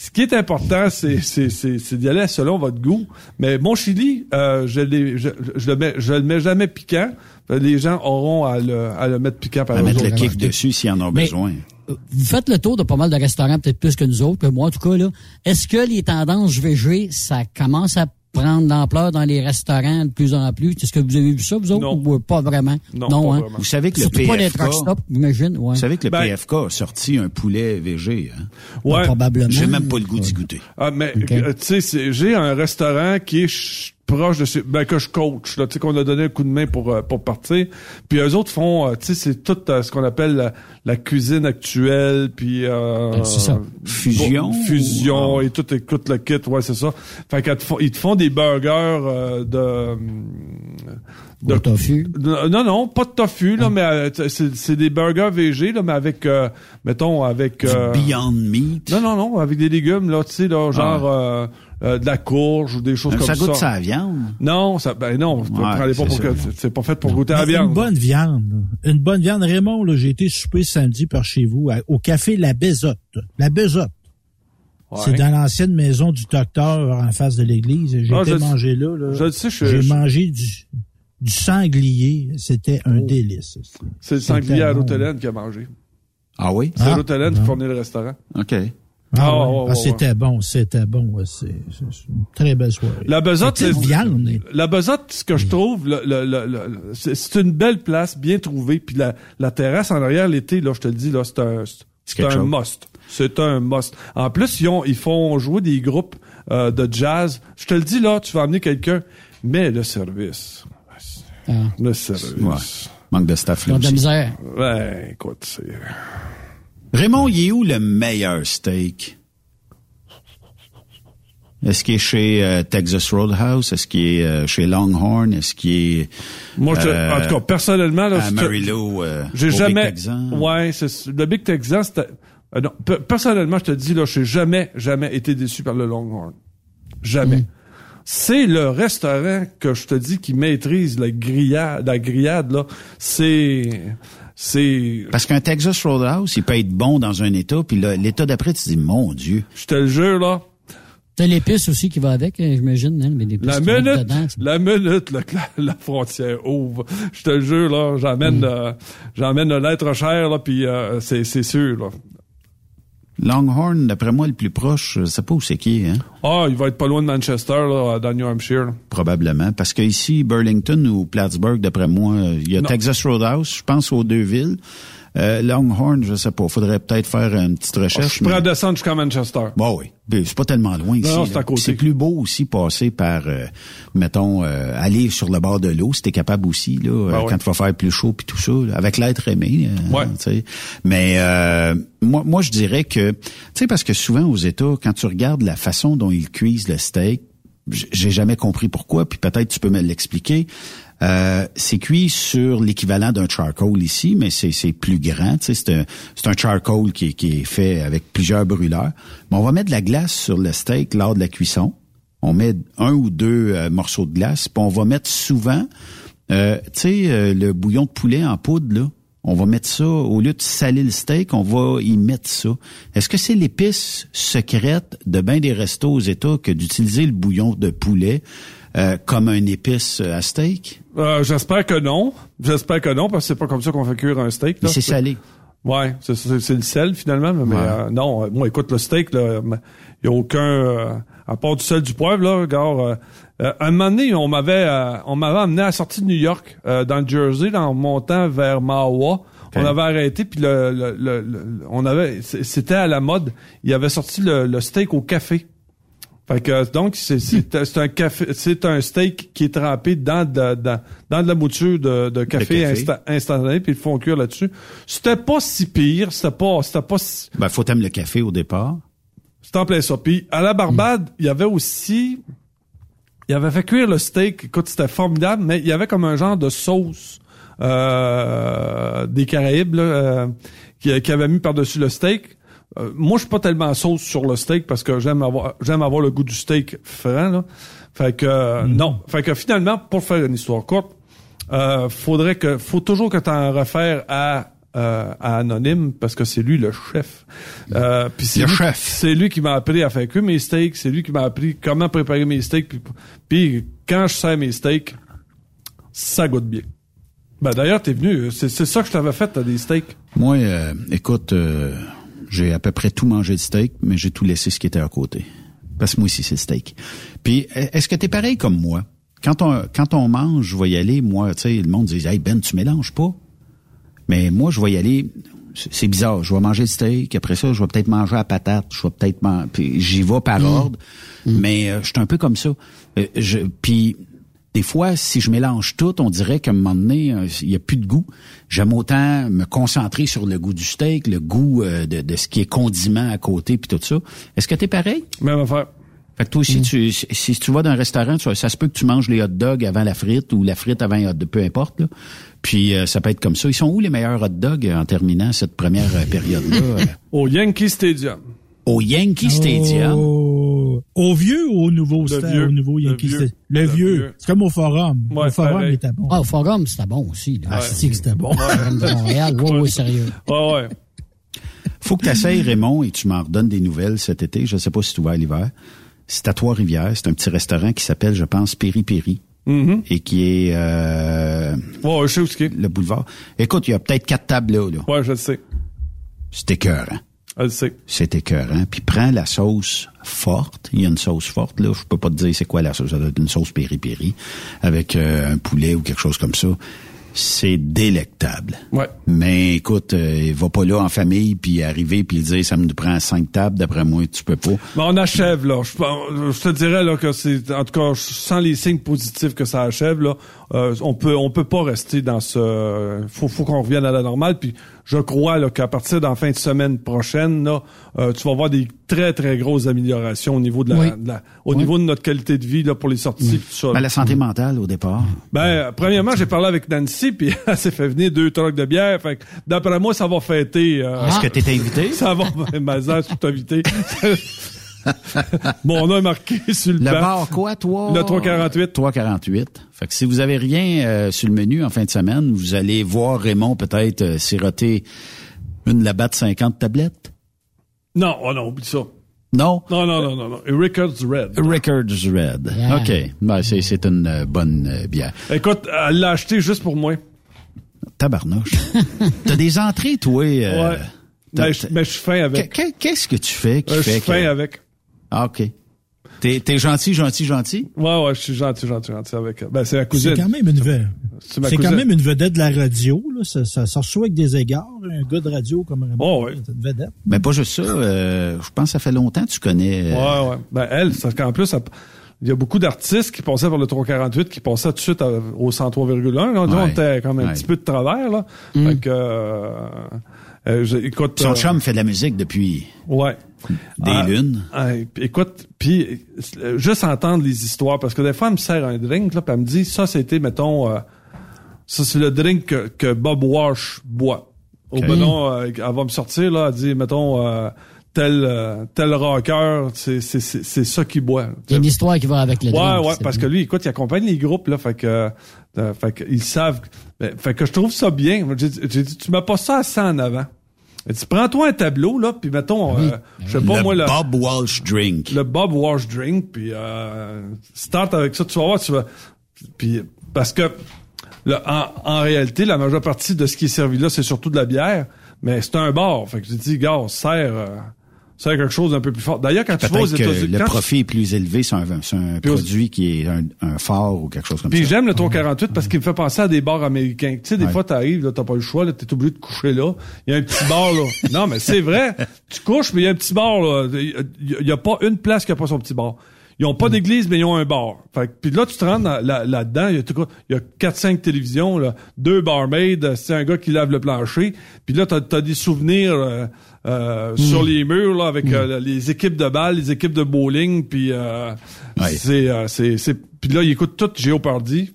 S10: ce qui est important, c'est, c'est, c'est, c'est d'y aller selon votre goût. Mais mon chili, euh, je l'ai, je, je le mets, je le mets jamais piquant. Les gens auront à le, à le mettre piquant par
S7: À mettre le kick dessus s'ils en ont
S8: Mais-
S7: besoin.
S8: Vous faites le tour de pas mal de restaurants, peut-être plus que nous autres, que moi en tout cas. là. Est-ce que les tendances VG, ça commence à prendre d'ampleur dans les restaurants de plus en plus? Est-ce que vous avez vu ça, vous autres?
S10: Non.
S8: Ou pas vraiment?
S10: Non, pas
S8: hein?
S10: vraiment.
S7: Vous savez que le
S8: Surtout pas les
S7: PFK...
S8: truck stops, j'imagine. Ouais.
S7: Vous savez que le
S10: Ben-
S7: PFK a sorti un poulet VG, hein?
S10: Ouais.
S8: Probablement.
S7: J'ai même pas le goût d'y goûter.
S10: Ah, mais, euh, tu sais, j'ai un restaurant qui est ch- proche de chez, ben, que je coach, là, tu sais, qu'on a donné un coup de main pour, euh, pour partir. Puis eux autres font, euh, tu sais, c'est tout euh, ce qu'on appelle la, la cuisine actuelle, puis, euh,
S8: Ben, c'est ça.
S7: Fusion?
S10: bon, fusion,
S7: Ah.
S10: et tout, écoute le kit, ouais, c'est ça. Fait qu'ils te font, ils te font des burgers, euh, de,
S8: De tofu.
S10: de- non, non, pas de tofu, là, mais euh, c'est, c'est des burgers VG, là, mais avec, euh, mettons, avec, euh,
S7: Beyond Meat.
S10: non, non, non, avec des légumes, là, tu sais, là, genre euh, euh, de la courge ou des choses comme
S7: ça
S10: ça.
S7: goûte ça à viande.
S10: Non, ça, ben non,
S7: Ouais,
S10: pas
S7: c'est
S10: pour
S7: ça.
S10: que, c'est- pas fait pour goûter à la viande.
S9: Une bonne viande. Une bonne viande. Raymond, là, j'ai été souper samedi par chez vous à- au café La Bézotte. La Bézotte.
S10: Ouais.
S9: C'est dans l'ancienne maison du docteur en face de l'église. J'ai
S10: Ah,
S9: été manger là. là.
S10: je sais,
S9: J'ai
S10: je-
S9: mangé du, du sanglier. C'était un délice.
S10: C'est le sanglier à
S9: bon.
S10: l'hôtelaine qui a mangé.
S7: Ah oui?
S10: C'est
S9: Ah,
S10: l'hôtelaine qui
S9: non.
S10: fournit le restaurant.
S7: OK.
S9: Ah,
S10: Ah,
S9: ouais. Ah, c'était bon, c'était bon. ouais, C'est une très belle soirée.
S10: La besotte, c'est
S9: viande.
S10: La besotte, ce que je trouve, le, le, le- le- c'est une belle place, bien trouvée. Puis la, la terrasse en arrière l'été, là, je te le dis, là, c'est un, c'est un
S7: chose.
S10: must. C'est un must. En plus, ils, ont, ils font jouer des groupes euh, de jazz. Je te le dis là, tu vas amener quelqu'un, mais le service,
S8: Ah.
S10: le service.
S7: Ouais. Manque de staff
S8: Ils
S7: là
S8: ont de misère.
S10: Ouais, écoute, c'est.
S7: Raymond, il est où le meilleur steak? Est-ce qu'il est chez euh, Texas Roadhouse? Est-ce qu'il est euh, chez Longhorn? Est-ce qu'il est
S10: Moi, je
S7: Euh,
S10: en tout cas, personnellement, là,
S7: à
S10: je
S7: Amarillo? euh,
S10: J'ai
S7: Big
S10: jamais.
S7: Texan?
S10: Ouais, c'est le Big Texan. c'était- euh, non, pe- personnellement, je te dis là, j'ai jamais, jamais été déçu par le Longhorn. Jamais. C'est le restaurant que je te dis qui maîtrise la grillade, la grillade là. C'est, c'est,
S7: Parce qu'un Texas Roadhouse, il peut être bon dans un état, puis là, l'état d'après, tu te dis, mon Dieu.
S10: je te le jure là.
S8: T'as l'épice aussi qui va avec, hein, j'imagine, hein, mais l'épice
S10: La minute,
S8: dedans,
S10: la minute là, que la, la frontière ouvre, je te le jure là, j'emmène, euh, j'emmène le lettre cher là, puis euh, c'est, c'est sûr là.
S7: Longhorn, d'après moi, le plus proche, je sais pas où c'est qui, hein?
S10: Ah, il va être pas loin de Manchester, là, dans New Hampshire. là.
S7: Probablement. Parce que ici, Burlington ou Plattsburgh, d'après moi, il y a
S10: Non.
S7: Texas Roadhouse, je pense aux deux villes. Euh, Longhorn, je sais pas. Faudrait peut-être faire une petite
S10: Je
S7: recherche.
S10: suis prêt à descendre jusqu'à Manchester.
S7: Bon, oui. C'est pas tellement loin ici.
S10: Non, c'est
S7: là.
S10: à côté.
S7: Puis C'est plus beau aussi passer par, euh, mettons, euh, aller sur le bord de l'eau, si t'es capable aussi, là, euh,
S10: Ben ouais.
S7: quand il va faire plus chaud puis tout ça, là, avec l'être aimé. euh,
S10: Ouais.
S7: Mais euh, moi, moi, je dirais que, tu sais, parce que souvent aux États, quand tu regardes la façon dont ils cuisent le steak, j'ai jamais compris pourquoi, puis peut-être tu peux me l'expliquer. Euh, c'est cuit sur l'équivalent d'un charcoal ici, mais c'est plus grand. C'est un, un charcoal qui, qui est fait avec plusieurs brûleurs. Mais on va mettre de la glace sur le steak lors de la cuisson. On met un ou deux euh, morceaux de glace, puis on va mettre souvent, euh, tu sais, euh, le bouillon de poulet en poudre, là. On va mettre ça, au lieu de saler le steak, on va y mettre ça. Est-ce que c'est l'épice secrète de bien des restos aux États que d'utiliser le bouillon de poulet euh, comme un épice à steak?
S10: Euh, J'espère que non. J'espère que non, parce que c'est pas comme ça qu'on fait cuire un steak.
S7: Mais
S10: là.
S7: c'est salé.
S10: Ouais, c'est- c'est c'est le sel finalement, mais
S7: Ouais.
S10: euh, non, euh, moi écoute le steak là, il y a aucun euh, à part du sel du poivre là, regarde euh, euh, un moment donné, on m'avait euh, on m'avait amené à la sortie de New York euh, dans le Jersey là, en montant vers Mahwah. On avait arrêté puis le, le, le- le- on avait c'était à la mode, il avait sorti le, le steak au café. Fait que donc c'est c'est c'est un café c'est un steak qui est trempé dans de, dans, dans de la mouture de, de café,
S7: café.
S10: insta- instantané puis ils le font cuire là-dessus. C'était pas si pire, c'était pas c'était pas si,
S7: Ben, faut t'aimer le café au départ.
S10: c'était en plein ça. Puis à la Barbade, il y avait aussi il avait fait cuire le steak, écoute, c'était formidable, mais il y avait comme un genre de sauce euh, des Caraïbes là, euh, qui, qui avait mis par-dessus le steak. Euh, moi, je suis pas tellement sauce sur le steak parce que j'aime avoir j'aime avoir le goût du steak franc. Là. Fait que euh, non. Fait que finalement, pour faire une histoire courte, euh, faudrait que faut toujours que tu en réfères à euh, à Anonyme parce que c'est lui le chef. Euh, puis c'est
S7: Le
S10: lui-
S7: chef.
S10: C'est lui qui m'a appris à faire cuire mes steaks. C'est lui qui m'a appris comment préparer mes steaks. Puis, puis quand je sers mes steaks, ça goûte bien. Ben d'ailleurs, t'es venu. C'est c'est ça que je t'avais fait, t'as des steaks.
S7: Moi, euh, écoute, euh, j'ai à peu près tout mangé de steak, mais j'ai tout laissé ce qui était à côté. Parce que moi aussi, c'est le steak. Puis, est-ce que t'es pareil comme moi? Quand on, quand on mange, je vais y aller, moi, tu sais, le monde dit, hey Ben, tu mélanges pas. Mais moi, je vais y aller, c'est bizarre, je vais manger le steak, après ça, je vais peut-être manger la patate, je vais peut-être manger, puis j'y vais par ordre, mais euh, je suis un peu comme ça. Euh, je, puis, des fois, si je mélange tout, on dirait qu'à un moment donné, euh, il y a plus de goût. J'aime autant me concentrer sur le goût du steak, le goût euh, de, de ce qui est condiment à côté, puis tout ça. Est-ce que t'es pareil?
S10: Même affaire.
S7: Fait que toi aussi, tu, si, si tu vas dans un restaurant, tu, ça se peut que tu manges les hot dogs avant la frite ou la frite avant les hot dogs, peu importe. Là. Puis euh, ça peut être comme ça. Ils sont où les meilleurs hot dogs en terminant cette première période-là?
S10: Au Yankee Stadium.
S7: au Yankee Stadium.
S9: Au, au vieux ou au nouveau?
S10: Le
S9: stade?
S10: vieux.
S9: Au nouveau
S10: Le
S9: Yankee
S10: vieux.
S9: Stadium? Le,
S10: Le
S9: vieux.
S10: vieux.
S9: C'est comme au Forum.
S10: Ouais,
S9: au Forum,
S10: pareil.
S9: il était bon.
S8: Ah, au Forum, c'était bon aussi. Là.
S9: Ah, c'est que c'était bon.
S8: Forum de Montréal. Oui, oui, sérieux.
S10: Ouais, ouais.
S7: Faut que tu essayes, Raymond, et tu m'en redonnes des nouvelles cet été. Je sais pas si tu vas à l'hiver. C'est à Trois-Rivières. C'est un petit restaurant qui s'appelle, je pense, Péri Péri.
S10: Mhm.
S7: Et qui est euh,
S10: Ouais, je sais où c'est.
S7: le boulevard. Écoute, il y a peut-être quatre tables là. là.
S10: Ouais, je le sais.
S7: C'est écœurant.
S10: Je.
S7: C'est écœurant. Puis prends la sauce forte. Il y a une sauce forte, là. Je peux pas te dire c'est quoi la sauce. Ça doit être une sauce péri-péri avec euh, un poulet ou quelque chose comme ça. C'est délectable.
S10: Ouais.
S7: Mais écoute, euh, va pas là en famille puis arriver puis dire ça me prend cinq tables. D'après moi, tu peux pas.
S10: Mais on achève, là. Je, je te dirais, là, que c'est, en tout cas, sans les signes positifs que ça achève, là, euh, on peut, on peut pas rester dans ce, faut, faut qu'on revienne à la normale, puis je crois, là, qu'à partir de la fin de semaine prochaine, là, euh, tu vas voir des très, très grosses améliorations au niveau de la,
S8: Oui.
S10: de la- au
S8: Oui.
S10: niveau de notre qualité de vie, là, pour les sorties, tout ça.
S7: Ben, la santé mentale au départ.
S10: Ben, premièrement, j'ai parlé avec Nancy, puis elle s'est fait venir deux trocs de bière. Fait que, d'après moi, ça va fêter. euh,
S7: Est-ce que tu es invité?
S10: Ça va, Mazan, je suis invité. Mon nom est marqué sur le,
S7: Le
S10: banc.
S7: bar quoi, toi?
S10: Le 348.
S7: 348. Fait que si vous avez rien euh, sur le menu en fin de semaine, vous allez voir Raymond peut-être euh, siroter une Labatt 50 tablettes.
S10: Non, oh non, oublie ça.
S7: Non?
S10: Non, non, non, non, non. Records Red.
S7: Records Red.
S8: Yeah.
S7: OK. Ben, c'est, c'est une euh, bonne euh, bière.
S10: Écoute, elle l'a acheté juste pour moi.
S7: Tabarnouche. T'as des entrées, toi. euh,
S10: Ouais. Mais je, mais je suis fin avec.
S7: Qu'est- Qu'est-ce que tu fais qui
S10: Euh, je
S7: fait
S10: suis fin
S7: que...
S10: avec.
S7: Ah, OK. T'es t'es gentil, gentil, gentil?
S10: Ouais, ouais, je suis gentil, gentil, gentil avec elle. Ben, c'est la cousine.
S9: C'est quand même une vedette.
S10: C'est ma
S9: C'est quand même une vedette de la radio. Là. Ça, ça, ça reçoit avec des égards. Un gars de radio comme Raymond,
S10: Oh, ouais.
S9: c'est une vedette.
S7: Mais pas juste ça. euh, je pense que ça fait longtemps que tu connais... euh,
S10: Ouais, ouais. Ben, elle, c'est qu'en plus, il y a beaucoup d'artistes qui passaient par le 348, qui passaient tout de suite à- au 103,1. Là, on
S7: Ouais.
S10: était comme un
S7: Ouais.
S10: petit peu de travers, là. Fait que, euh, euh, je- écoute.
S7: Son
S10: euh,
S7: chum fait de la musique depuis
S10: Ouais.
S7: Des
S10: Ah,
S7: lunes.
S10: ah, écoute, puis euh, juste entendre les histoires, parce que des fois, elle me sert un drink, là, puis elle me dit, ça, c'était, mettons, euh, ça, c'est le drink que, que Bob Wash boit. Au
S7: Ok.
S10: benon, euh, elle va me sortir, là, elle dit, mettons, euh, tel, euh, tel rocker, c'est, c'est, c'est, c'est ça qu'il boit.
S8: Il y a une histoire qui va avec le
S10: Ouais,
S8: drink,
S10: ouais, parce que lui, écoute, il accompagne les groupes, là, fait que, euh, fait que ils savent, ben, fait que je trouve ça bien. J'ai dit, tu mets pas ça assez en avant. Elle dit, prends-toi un tableau, là, puis mettons, euh, je sais pas,
S7: le
S10: moi, le,
S7: Bob Walsh Drink.
S10: le Bob Wash Drink, puis euh, start avec ça, tu vas voir, tu vas, puis parce que, là, en, en réalité, la majeure partie de ce qui est servi là, c'est surtout de la bière, mais c'est un bar, fait que j'ai dit, gars, sert, euh, sert quelque chose d'un peu plus fort. D'ailleurs, quand tu vas aux États-Unis,
S7: le profit est plus élevé sur un, sur un
S10: Puis
S7: produit qui est un, un fort ou quelque chose comme
S10: Puis
S7: ça.
S10: j'aime le 348 parce qu'il me fait penser à des bars américains. Tu sais, des
S7: Ouais.
S10: fois, t'arrives, là, t'as pas le choix, là, t'es obligé de coucher là. Il y a un petit bar, là. Non, mais c'est vrai. Tu couches, mais il y a un petit bar, là. Il y a- pas une place qui a pas son petit bar. Ils ont pas d'église, mais ils ont un bar. Fait que- puis là, tu te rends dans- là- là-dedans, il y a a 4-5 télévisions, là, deux barmaids, c'est un gars qui lave le plancher. Puis là, t'as as des souvenirs euh, euh, sur les murs, là, avec euh, les équipes de balle, les équipes de bowling, puis euh,
S7: Ouais.
S10: c'est, euh, c'est, c'est, puis là, ils écoutent tout Géopardy.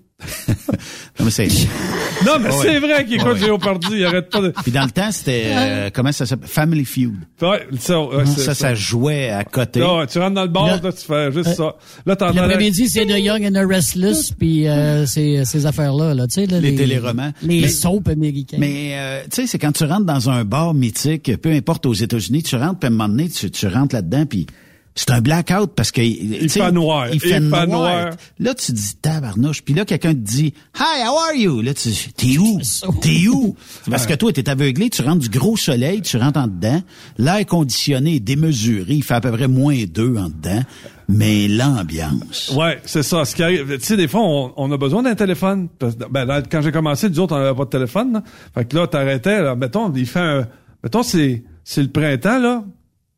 S7: Non, mais c'est-
S10: Non, mais
S7: Ouais.
S10: c'est vrai qu'il écoute
S7: Ouais.
S10: Géopardy, il arrête pas de...
S7: Puis dans le temps, c'était... euh, comment ça s'appelle? Family Feud.
S10: Ouais, ça, ouais, c'est-
S7: Ça, ça jouait à côté.
S10: Là, ouais, tu rentres dans le bar,
S8: Là-
S10: là, tu fais juste ça. Là, t'en
S8: Puis L'après-midi, c'est The Young and the Restless, puis euh, ces, ces affaires-là, là, tu sais. là,
S7: Les téléromans.
S8: Les
S7: Mais-
S8: soaps américains.
S7: Mais euh, tu sais, c'est quand tu rentres dans un bar mythique, peu importe aux États-Unis, tu rentres, puis à un moment donné, tu, tu rentres là-dedans, puis c'est un blackout parce que il
S10: fait noir.
S7: Il
S10: Il
S7: fait noir.
S10: noir.
S7: Là, tu dis tabarnouche, puis là quelqu'un te dit "Hi, how are you?" Là, tu dis "T'es où? T'es où? Parce que toi, t'es aveuglé, tu rentres du gros soleil, tu rentres en dedans, l'air conditionné est démesuré, il fait à peu près moins deux en dedans, mais l'ambiance.
S10: Ouais, c'est ça. Ce qui arrive, tu sais, des fois, on, on a besoin d'un téléphone. Ben, là, quand j'ai commencé, nous autres, on n'avait pas de téléphone. Là. Fait que là, t'arrêtais, là, mettons, il fait un... Mettons, c'est, c'est le printemps, là.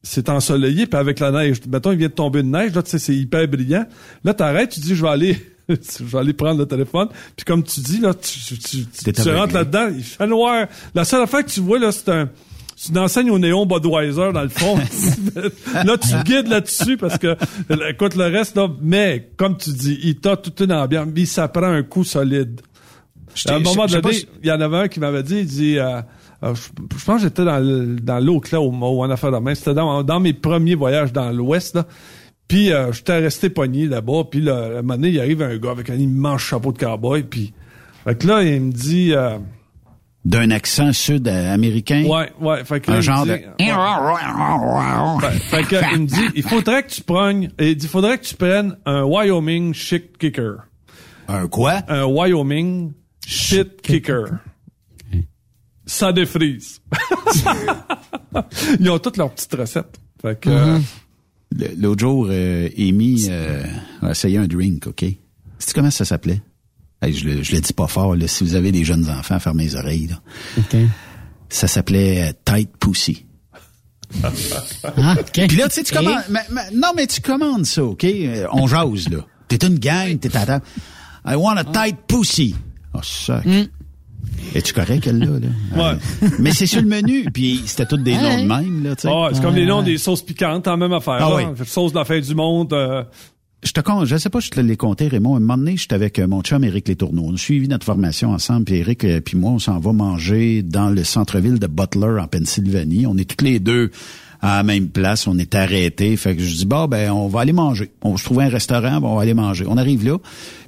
S10: C'est ensoleillé, puis avec la neige. Mettons, il vient de tomber une neige, là, tu sais, c'est hyper brillant. Là, t'arrêtes, tu dis, je vais aller... je vais aller prendre le téléphone. Puis comme tu dis, là, tu, tu, tu, tu, tu rentres là-dedans, il fait noir. La seule affaire que tu vois, là, c'est un... C'est une enseigne au néon Budweiser, dans le fond. là, tu guides là-dessus parce que, écoute, le reste, là, mais, comme tu dis, il t'a toute une ambiance, mais ça prend un coup solide. À un moment donné, il y en avait un qui m'avait dit, il dit, euh, euh, je, je pense que j'étais dans, le- dans l'autre, là, au, au en affaire de main. C'était dans, dans mes premiers voyages dans l'Ouest, là. Puis, euh, j'étais resté pogné là-bas. Puis, là, à un moment donné, il arrive un gars avec un immense chapeau de cowboy. Puis, fait que là, il me dit, euh,
S7: d'un accent sud-américain?
S10: ouais, ouais, fait que
S7: Un
S10: il me
S7: genre
S10: dit-
S7: de...
S10: Fait, fait que, il me dit, il faudrait que tu prennes, il dit, il faudrait que tu prennes un Wyoming shit kicker.
S7: Un quoi?
S10: Un Wyoming shit kicker. Ça défrise. Ils ont toutes leurs petites recettes. Fait que, euh,
S7: Le- L'autre jour, euh, Amy euh, a essayé un drink, OK? Sais-tu comment ça s'appelait? Hey, je, le, je le dis pas fort, là, si vous avez des jeunes enfants, fermez les oreilles. Là. Ça s'appelait euh, Tight Pussy.
S8: Ah, OK.
S7: Puis là, tu sais, tu
S8: Et-
S7: commandes... mais- mais- non, mais tu commandes ça, OK? Euh, on jase, là. T'es une gang, t'es à table. I want a tight pussy. Oh, ça. Es-tu correct, elle, là? là?
S10: Ouais.
S7: Euh, mais c'est sur le menu, puis c'était tous des
S8: Ouais.
S7: noms de même, là, tu sais.
S10: ah, c'est comme les noms des sauces piquantes, en même affaire.
S7: Ah oui.
S10: Sauce de la fin du monde. euh,
S7: Je te compte, je sais pas, je te l'ai compté, Raymond. Un moment donné, j'étais avec euh, mon chum Éric Letourneau. On a suivi notre formation ensemble, puis Éric euh, puis moi, on s'en va manger dans le centre-ville de Butler, en Pennsylvanie. On est tous les deux à la même place. On est arrêtés. Fait que je dis, bah, ben, on va aller manger. On va se trouver un restaurant, ben, on va aller manger. On arrive là.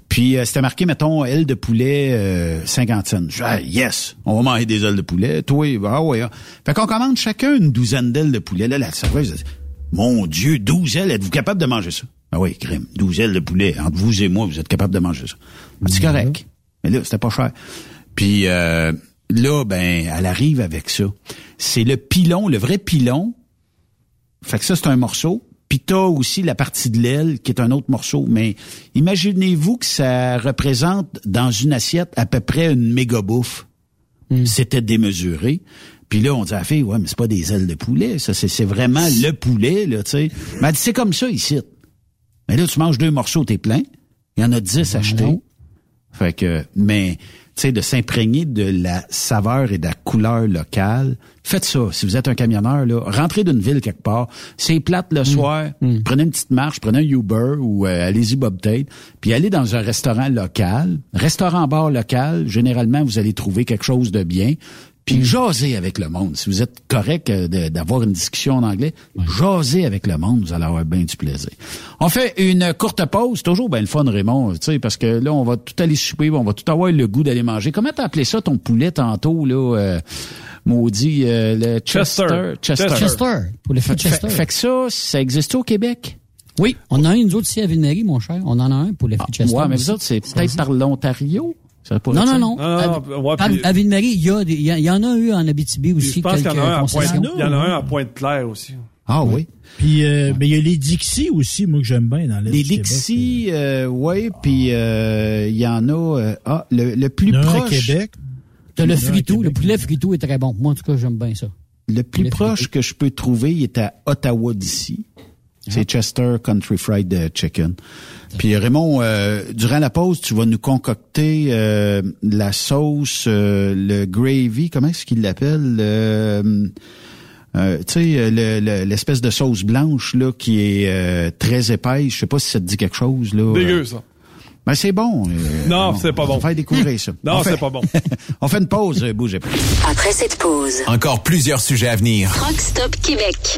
S7: Puis euh, c'était marqué, mettons, aile de poulet euh, 50 cents. Je dis, ah, yes, on va manger des ailes de poulet. Toi, ah ouais. ah. Fait qu'on commande chacun une douzaine d'ailes de poulet. Là, la serveuse, dit, mon Dieu, 12 ailes, êtes-vous capable de manger ça? Ah oui, crème, 12 ailes de poulet. Entre vous et moi, vous êtes capable de manger ça. C'est correct. Mais là, c'était pas cher. Puis, euh, là, ben, elle arrive avec ça. C'est le pilon, le vrai pilon. Fait que ça, c'est un morceau. Puis t'as aussi la partie de l'aile qui est un autre morceau. Mais imaginez-vous que ça représente dans une assiette à peu près une méga bouffe. C'était démesuré. Puis là, on dit à la fille, ouais, mais c'est pas des ailes de poulet, ça, c'est, c'est vraiment le poulet, là, tu sais. Mais elle dit, c'est comme ça ici. Mais là, tu manges deux morceaux, t'es plein. Il y en a dix achetés. Fait que, mais, sais, de s'imprégner de la saveur et de la couleur locale. Faites ça. Si vous êtes un camionneur, là, rentrez d'une ville quelque part. C'est plate le soir. Prenez une petite marche, prenez un Uber ou euh, allez-y Bob Tate. Puis allez dans un restaurant local. Restaurant-bar local, généralement, vous allez trouver quelque chose de bien. Puis jasez avec le monde. Si vous êtes correct euh, de- d'avoir une discussion en anglais, jasez avec le monde, vous allez avoir bien du plaisir. On fait une courte pause, toujours bien le fun Raymond, tu sais, parce que là on va tout aller souper, on va tout avoir le goût d'aller manger. Comment t'as appelé ça ton poulet tantôt là euh, maudit euh, le Chester?
S10: Chester.
S8: Chester, pour le
S7: Fait,
S8: fait Chester.
S7: fait- fait que ça, ça existe au Québec?
S8: Oui, on en a un, nous autres, ici à Ville-Marie, mon cher. On en a un pour le fait Chester.
S7: Ah, Ouais, mais autres c'est peut-être par l'Ontario? Ça
S8: Non, non, non.
S10: Non, non, ouais,
S8: à,
S10: puis-
S8: à Ville-Marie, il y, a des- il y, en a eu en Abitibi aussi.
S10: je pense qu'il y en a un à
S8: concessions.
S10: Pointe, il y en a un à Pointe-Claire aussi.
S7: Ah oui.
S9: Puis, euh, mais il y a les Dixie aussi, moi, que j'aime bien dans l'Est
S7: Les. Dixie, euh, ouais, puis euh, il y en a. euh, ah, le, le plus
S9: à
S7: proche.
S9: Québec.
S8: T'as le
S9: Il y en a un à
S8: frito. Le poulet frito est très bon. Moi, en tout cas, j'aime bien ça.
S7: Le plus
S8: Le
S7: proche
S8: frito.
S7: que je peux trouver, il est à Ottawa d'ici. C'est Chester Country Fried euh, Chicken. Puis Raymond, euh, durant la pause, tu vas nous concocter euh, la sauce, euh, le gravy, comment est-ce qu'il l'appelle euh, euh, tu sais, le- le- l'espèce de sauce blanche là qui est euh, très épaisse. Je sais pas si ça te dit quelque chose là.
S10: Dégueu,
S7: Euh,
S10: ça.
S7: Ben c'est bon. euh,
S10: Non,
S7: on-
S10: c'est pas
S7: on va
S10: bon.
S7: faire découvrir ça.
S10: Non, c'est pas bon.
S7: on fait une pause, euh, bougez pas.
S12: Après cette pause,
S6: Encore plusieurs sujets à venir.
S12: Truck Stop Québec.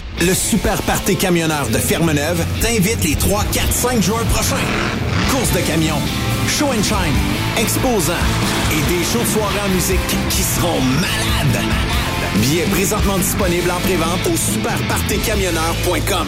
S6: Le Super Party Camionneur de Fermeneuve t'invite les 3, 4, 5 juin prochains. Course de camions, show and shine, exposants et des shows de soirée en musique qui seront malades. Billets présentement disponibles en prévente au superpartycamionneur.com.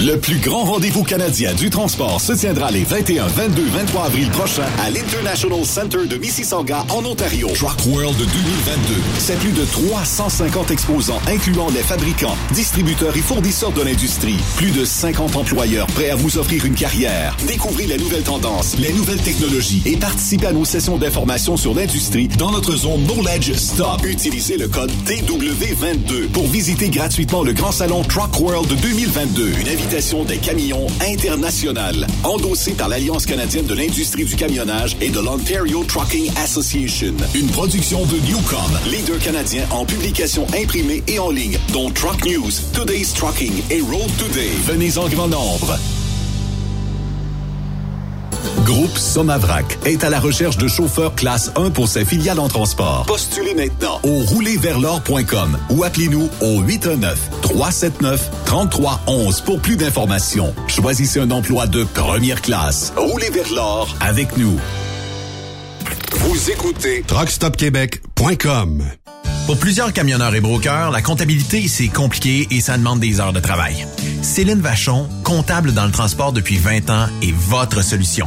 S4: Le plus grand rendez-vous canadien du transport se tiendra les 21, 22, 23 avril prochains à l'International Center de Mississauga en Ontario. Truck World 2022. C'est plus de 350 exposants incluant les fabricants, distributeurs et fournisseurs de l'industrie. Plus de 50 employeurs prêts à vous offrir une carrière. Découvrez les nouvelles tendances, les nouvelles technologies et participez à nos sessions d'information sur l'industrie dans notre zone Knowledge Stop. Utilisez le code TW22 pour visiter gratuitement le grand salon Truck World 2022. Une des camions internationales, endossée par l'Alliance canadienne de l'industrie du camionnage et de l'Ontario Trucking Association. Une production de Newcom, leader canadien en publication imprimée et en ligne, dont Truck News, Today's Trucking et Road Today. Venez en grand nombre. Groupe Somavrac est à la recherche de chauffeurs classe 1 pour ses filiales en transport. Postulez maintenant au roulerversl'or.com ou appelez-nous au 819-379-3311 pour plus d'informations. Choisissez un emploi de première classe. Roulez vers l'or avec nous.
S1: Vous écoutez truckstopquebec.com.
S6: Pour plusieurs camionneurs et brokers, la comptabilité, c'est compliqué et ça demande des heures de travail. Céline Vachon, comptable dans le transport depuis 20 ans, est votre solution.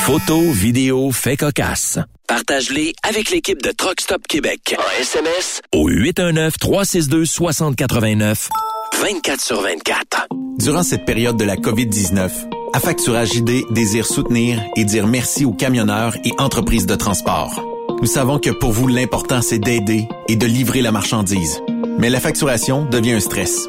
S3: Photos, vidéos, faits cocasse. Partage-les avec l'équipe de Truck Stop Québec. En SMS au 819-362-6089. 24 sur 24.
S6: Durant cette période de la COVID-19, Affacturage ID désire soutenir et dire merci aux camionneurs et entreprises de transport. Nous savons que pour vous, l'important, c'est d'aider et de livrer la marchandise. Mais la facturation devient un stress.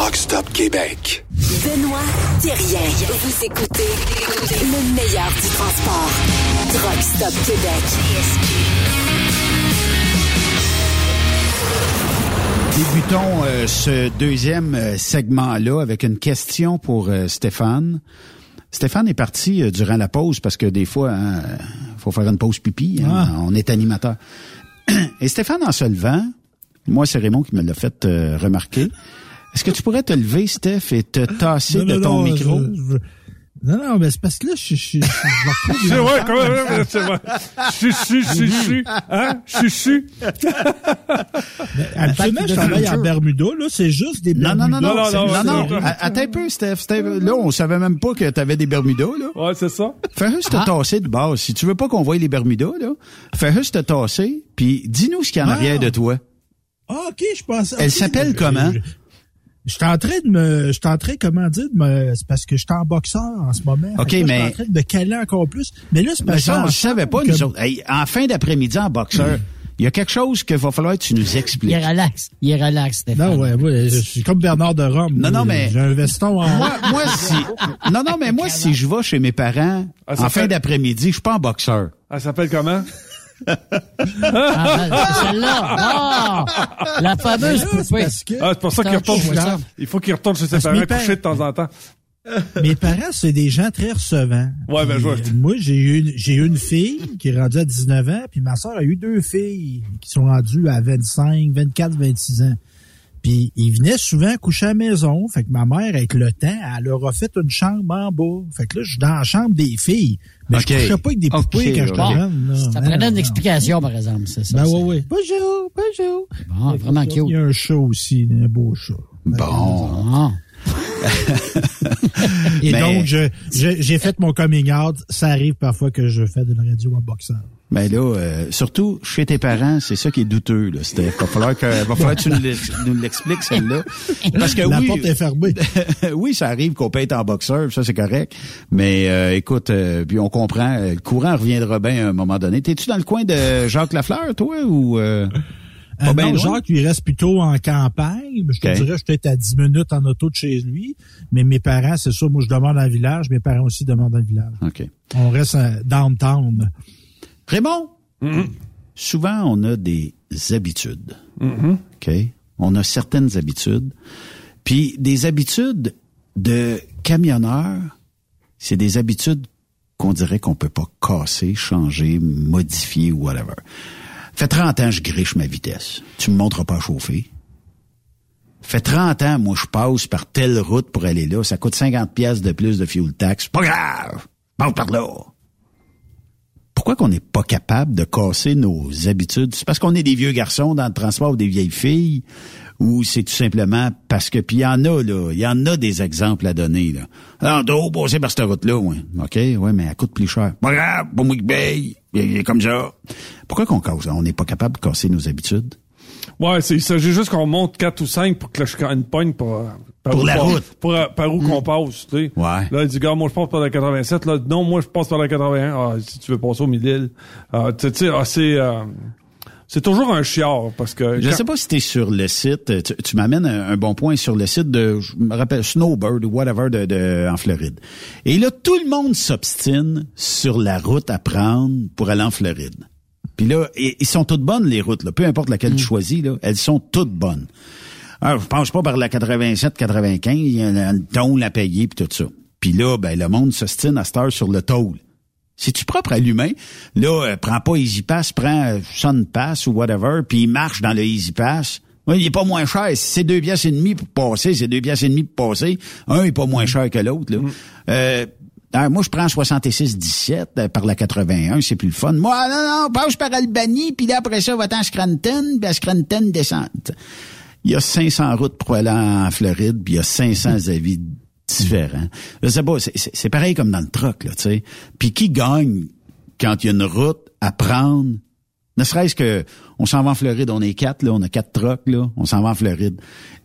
S1: Truck Stop Québec.
S12: Benoît Thérien. Vous écoutez le meilleur du transport. Truck Stop Québec.
S7: Débutons euh, ce deuxième euh, segment-là avec une question pour euh, Stéphane. Stéphane est parti euh, durant la pause parce que des fois, il faut faire une pause pipi. hein,
S9: Ah.
S7: On est animateur. Et Stéphane, en se levant, moi, c'est Raymond qui me l'a fait euh, remarquer. Est-ce que tu pourrais te lever, Steph, et te tasser
S9: Non,
S7: de
S9: non,
S7: ton
S9: non,
S7: micro?
S9: je- je- Non, non, mais c'est parce que là, je, je, je, je me retrouve
S10: C'est vrai, quand même, c'est vrai. Chuchu, chuchu, hein? Chuchu.
S9: Habituellement, je travaille en Bermuda, là, c'est juste des
S7: Non, non, non, non,
S10: Non, non,
S7: Attends un peu, Steph. Steph, Là, on savait même pas que t'avais des Bermudas, là.
S10: Ouais, c'est ça.
S7: Fais juste te tasser de base. Si tu veux pas qu'on voie les Bermudas, là, fais juste te tasser, puis dis-nous ce qu'il y a en
S9: Ah.
S7: arrière de toi.
S9: Ah, OK, je pensais.
S7: Elle s'appelle
S9: je-
S7: comment?
S9: Je- Je suis en train de me, je suis en train, comment dire, de me, c'est parce que je suis en boxeur en ce moment.
S7: OK,
S9: là,
S7: mais-
S9: Je suis en train de me caler encore plus. Mais là, c'est
S7: Mais
S9: parce
S7: ça, on
S9: que
S7: le savait pas, nous autres. Hey, en fin d'après-midi, en boxeur, il y a quelque chose qu'il va falloir que tu nous
S8: Il
S7: expliques.
S8: est relax. Il est relax, Stéphane.
S9: Non, ouais, ouais, je suis comme Bernard de Rome.
S7: Non, non, mais-
S9: J'ai un veston en.
S7: Moi, moi, si, non, non, mais moi, si je vais chez mes parents,
S10: Ah,
S7: en fin d'après-midi, je suis pas en boxeur.
S10: Elle s'appelle comment?
S8: Ah, ben, c'est celle-là. Ah! la fameuse poupée.
S9: Que
S10: Ah, c'est pour ça qu'il retourne. Il faut qu'il retourne chez ses parents coucher de temps en temps.
S9: mes parents, c'est des gens très recevants.
S10: Ouais, ben, je vois.
S9: Moi, j'ai eu, une- j'ai eu une fille qui est rendue à 19 ans, puis ma soeur a eu deux filles qui sont rendues à 25, 24, 26 ans. Puis ils venaient souvent coucher à la maison. Fait que ma mère, avec le temps, elle leur a fait une chambre en bas. Fait que là, je suis dans la chambre des filles. Mais je couchais pas avec des poupées quand j'étais jeune.
S8: Ça prenait
S9: non,
S8: une
S9: non.
S8: explication, par exemple, c'est ça.
S9: Ben oui, oui. Bonjour, bonjour.
S8: Bon, vraiment cute.
S9: Il y a un chat aussi, un beau chat.
S7: Bon.
S8: Ah.
S9: Et
S7: Mais-
S9: donc, j'ai fait mon coming out. Ça arrive parfois que je fais de la radio en boxeur.
S7: Mais là, euh, surtout chez tes parents, c'est ça qui est douteux, là, Steph. Va falloir que, va falloir que tu nous l'ex- nous l'expliques, celle-là. Parce que
S9: la
S7: oui,
S9: porte est fermée.
S7: oui, ça arrive qu'on peut être en boxeur, ça c'est correct. Mais euh, écoute, euh, puis on comprend, euh, le courant reviendra bien à un moment donné. T'es-tu dans le coin de Jacques Lafleur, toi, ou Pas bien
S9: non? Jacques, il reste plutôt en campagne. Je te
S7: Ok.
S9: dirais, je suis peut-être à 10 minutes en auto de chez lui. Mais mes parents, c'est ça, moi, je demande le village. Mes parents aussi demandent le village.
S7: OK.
S9: On reste à downtown.
S7: Raymond, souvent, on a des habitudes. OK? On a certaines habitudes. Puis des habitudes de camionneur, c'est des habitudes qu'on dirait qu'on peut pas casser, changer, modifier ou whatever. Fait 30 ans, je griche ma vitesse. Tu me montres pas à chauffer. Fait 30 ans, moi, je passe par telle route pour aller là. Ça coûte 50 pièces de plus de fuel tax. Pas grave. Passe par là. Pourquoi qu'on n'est pas capable de casser nos habitudes? C'est parce qu'on est des vieux garçons dans le transport ou des vieilles filles? Ou c'est tout simplement parce que, puis il y en a, là, il y en a des exemples à donner, là. Alors, d'eau, passer par cette route-là, ouais. OK, ouais, mais elle coûte plus cher. Pas grave, pas moi qui paye. Il est comme ça. Pourquoi qu'on casse? On n'est pas capable de casser nos habitudes?
S10: Ouais, c'est, il s'agit juste qu'on monte 4 ou 5 pour que la une pogne pour, euh, par
S7: Pour la route.
S10: Pour, euh, par où qu'on passe, tu sais.
S7: Ouais.
S10: Là, il dit, gars, moi, je passe par la 87. Là, non, moi, je passe par la 81. Ah, si tu veux passer au midi Ah, tu sais, ah, c'est, euh, c'est toujours un chiard parce que.
S7: Je
S10: quand-
S7: sais pas si tu es sur le site, tu, tu m'amènes un, un bon point sur le site de, je me rappelle, Snowbird ou whatever de, de, en Floride. Et là, tout le monde s'obstine sur la route à prendre pour aller en Floride. Puis là, ils sont toutes bonnes, les routes, là. peu importe laquelle tu choisis, là, elles sont toutes bonnes. Alors, je pense pas par la 87, 95, il y a un toll à payer puis tout ça. Puis là, ben, le monde s'ostine à cette heure sur le toll. C'est-tu propre à l'humain? Là, euh, prends pas Easy Pass, prends euh, Sun Pass ou whatever, puis il marche dans le Easy Pass. Oui, il est pas moins cher. Si c'est deux pièces et demie pour passer, c'est deux pièces et demie pour passer. Un est pas moins cher que l'autre. Là. Euh, alors, moi, je prends 66-17 euh, par la 81, c'est plus le fun. Moi, non, non, passe par Albany, puis là, après ça, va-t'en à Scranton, puis à Scranton, descente. Il y a 500 routes pour aller en Floride, puis il y a 500 avis différents. Je sais pas, c'est- c'est c'est pareil comme dans le truck, là, tu sais. Puis qui gagne quand il y a une route à prendre? Ne serait-ce que, on s'en va en Floride, on est quatre, là, on a quatre trucks, là, on s'en va en Floride.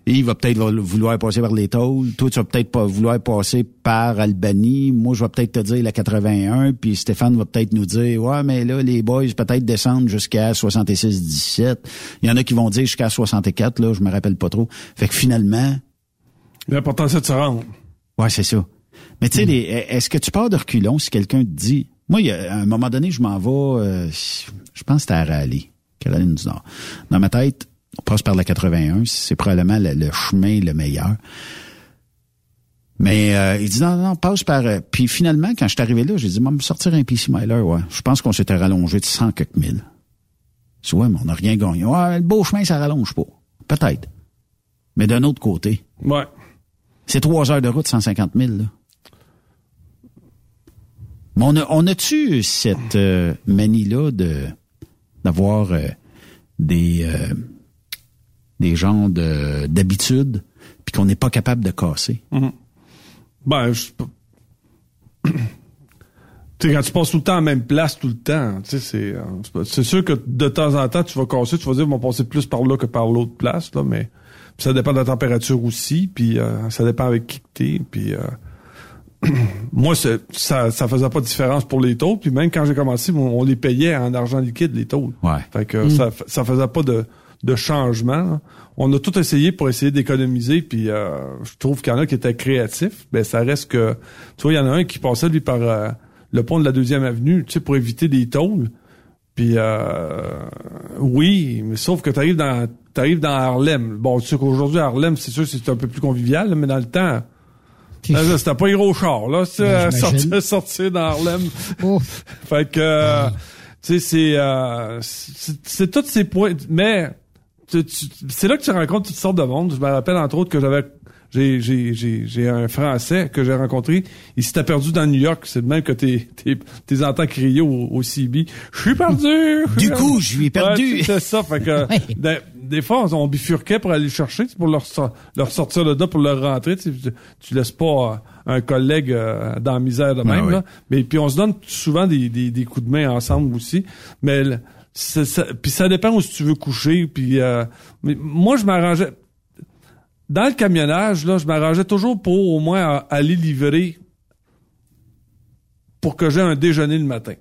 S7: Et il va peut-être vouloir passer par les tolls. Toi, tu vas peut-être pas vouloir passer par Albany. Moi, je vais peut-être te dire la 81. Puis Stéphane va peut-être nous dire, ouais, mais là, les boys peut-être descendent jusqu'à 66-17. Il y en a qui vont dire jusqu'à 64, là, je me rappelle pas trop. Fait que finalement,
S10: L'important, c'est de se rendre.
S7: Ouais, c'est ça. Mais tu sais, les- est-ce que tu pars de reculons si quelqu'un te dit... Moi, il y a- à un moment donné, je m'en vais, euh, je pense que c'était à Raleigh, Caroline du Nord. Dans ma tête, on passe par la 81, c'est probablement le, le chemin le meilleur. Mais euh, il dit non, non, passe par... euh, Puis finalement, quand je suis arrivé là, j'ai dit, moi, me sortir un PC Miler, ouais. Je pense qu'on s'était rallongé de 100 quelques mille. Je ouais, mais on n'a rien gagné. Ouais, le beau chemin, ça rallonge pas. Peut-être. Mais d'un autre côté,
S10: Ouais.
S7: c'est trois heures de route, 150 000. Là. Mais on a, on a-tu cette euh, manie-là de d'avoir euh, des euh, des genres de d'habitudes puis qu'on n'est pas capable de casser?
S10: Mhm. Ben, je... tu sais, quand tu passes tout le temps à la même place tout le temps, tu sais, c'est, euh, sûr que de temps en temps, tu vas casser, tu vas dire, on va passer plus par là que par l'autre place, là, mais ça dépend de la température aussi, puis euh, ça dépend avec qui que t'es, puis euh, moi, c'est- ça, ça faisait pas de différence pour les taux, puis même quand j'ai commencé, on, on les payait en argent liquide, les taux.
S7: Ouais.
S10: Fait que
S7: Mm.
S10: ça, ça faisait pas de, de changement. là. On a tout essayé pour essayer d'économiser, puis euh, je trouve qu'il y en a qui étaient créatifs. Ben ça reste que, tu vois, il y en a un qui passait lui par euh, le pont de la deuxième avenue, tu sais, pour éviter des tôles. Puis euh, oui, mais sauf que t'arrives dans t'arrives dans Harlem. Bon, tu sais qu'aujourd'hui Harlem, c'est sûr que c'est un peu plus convivial, là, mais dans le temps. Là, C'était pas les gros chars, là. C'est
S8: Ben,
S10: sortir, sortir dans Harlem. fait que, euh, tu sais, c'est, euh, c'est c'est tous ces points. Mais tu- tu- c'est là que tu rencontres toutes sortes de monde. Je me rappelle entre autres que j'avais, j'ai, j'ai, j'ai, j'ai un Français que j'ai rencontré. Il s'était perdu dans New York. C'est le même que t'es, t'es, t'es entends crier au, au CB. Je suis perdu.
S7: Du coup, je ai perdu.
S10: Ouais, c'est ça. Fait que des, des fois, on bifurquait pour aller le chercher, pour leur, sor- leur sortir de là, pour leur rentrer. Tu, tu laisses pas euh, un collègue euh, dans la misère de
S7: Ah
S10: même.
S7: oui.
S10: Mais puis on se donne souvent des, des, des coups de main ensemble aussi. Mais le- ça, puis ça dépend où tu veux coucher. Puis euh, mais moi, je m'arrangeais. Dans le camionnage, là, je m'arrangeais toujours pour au moins aller livrer pour que j'ai un déjeuner le matin.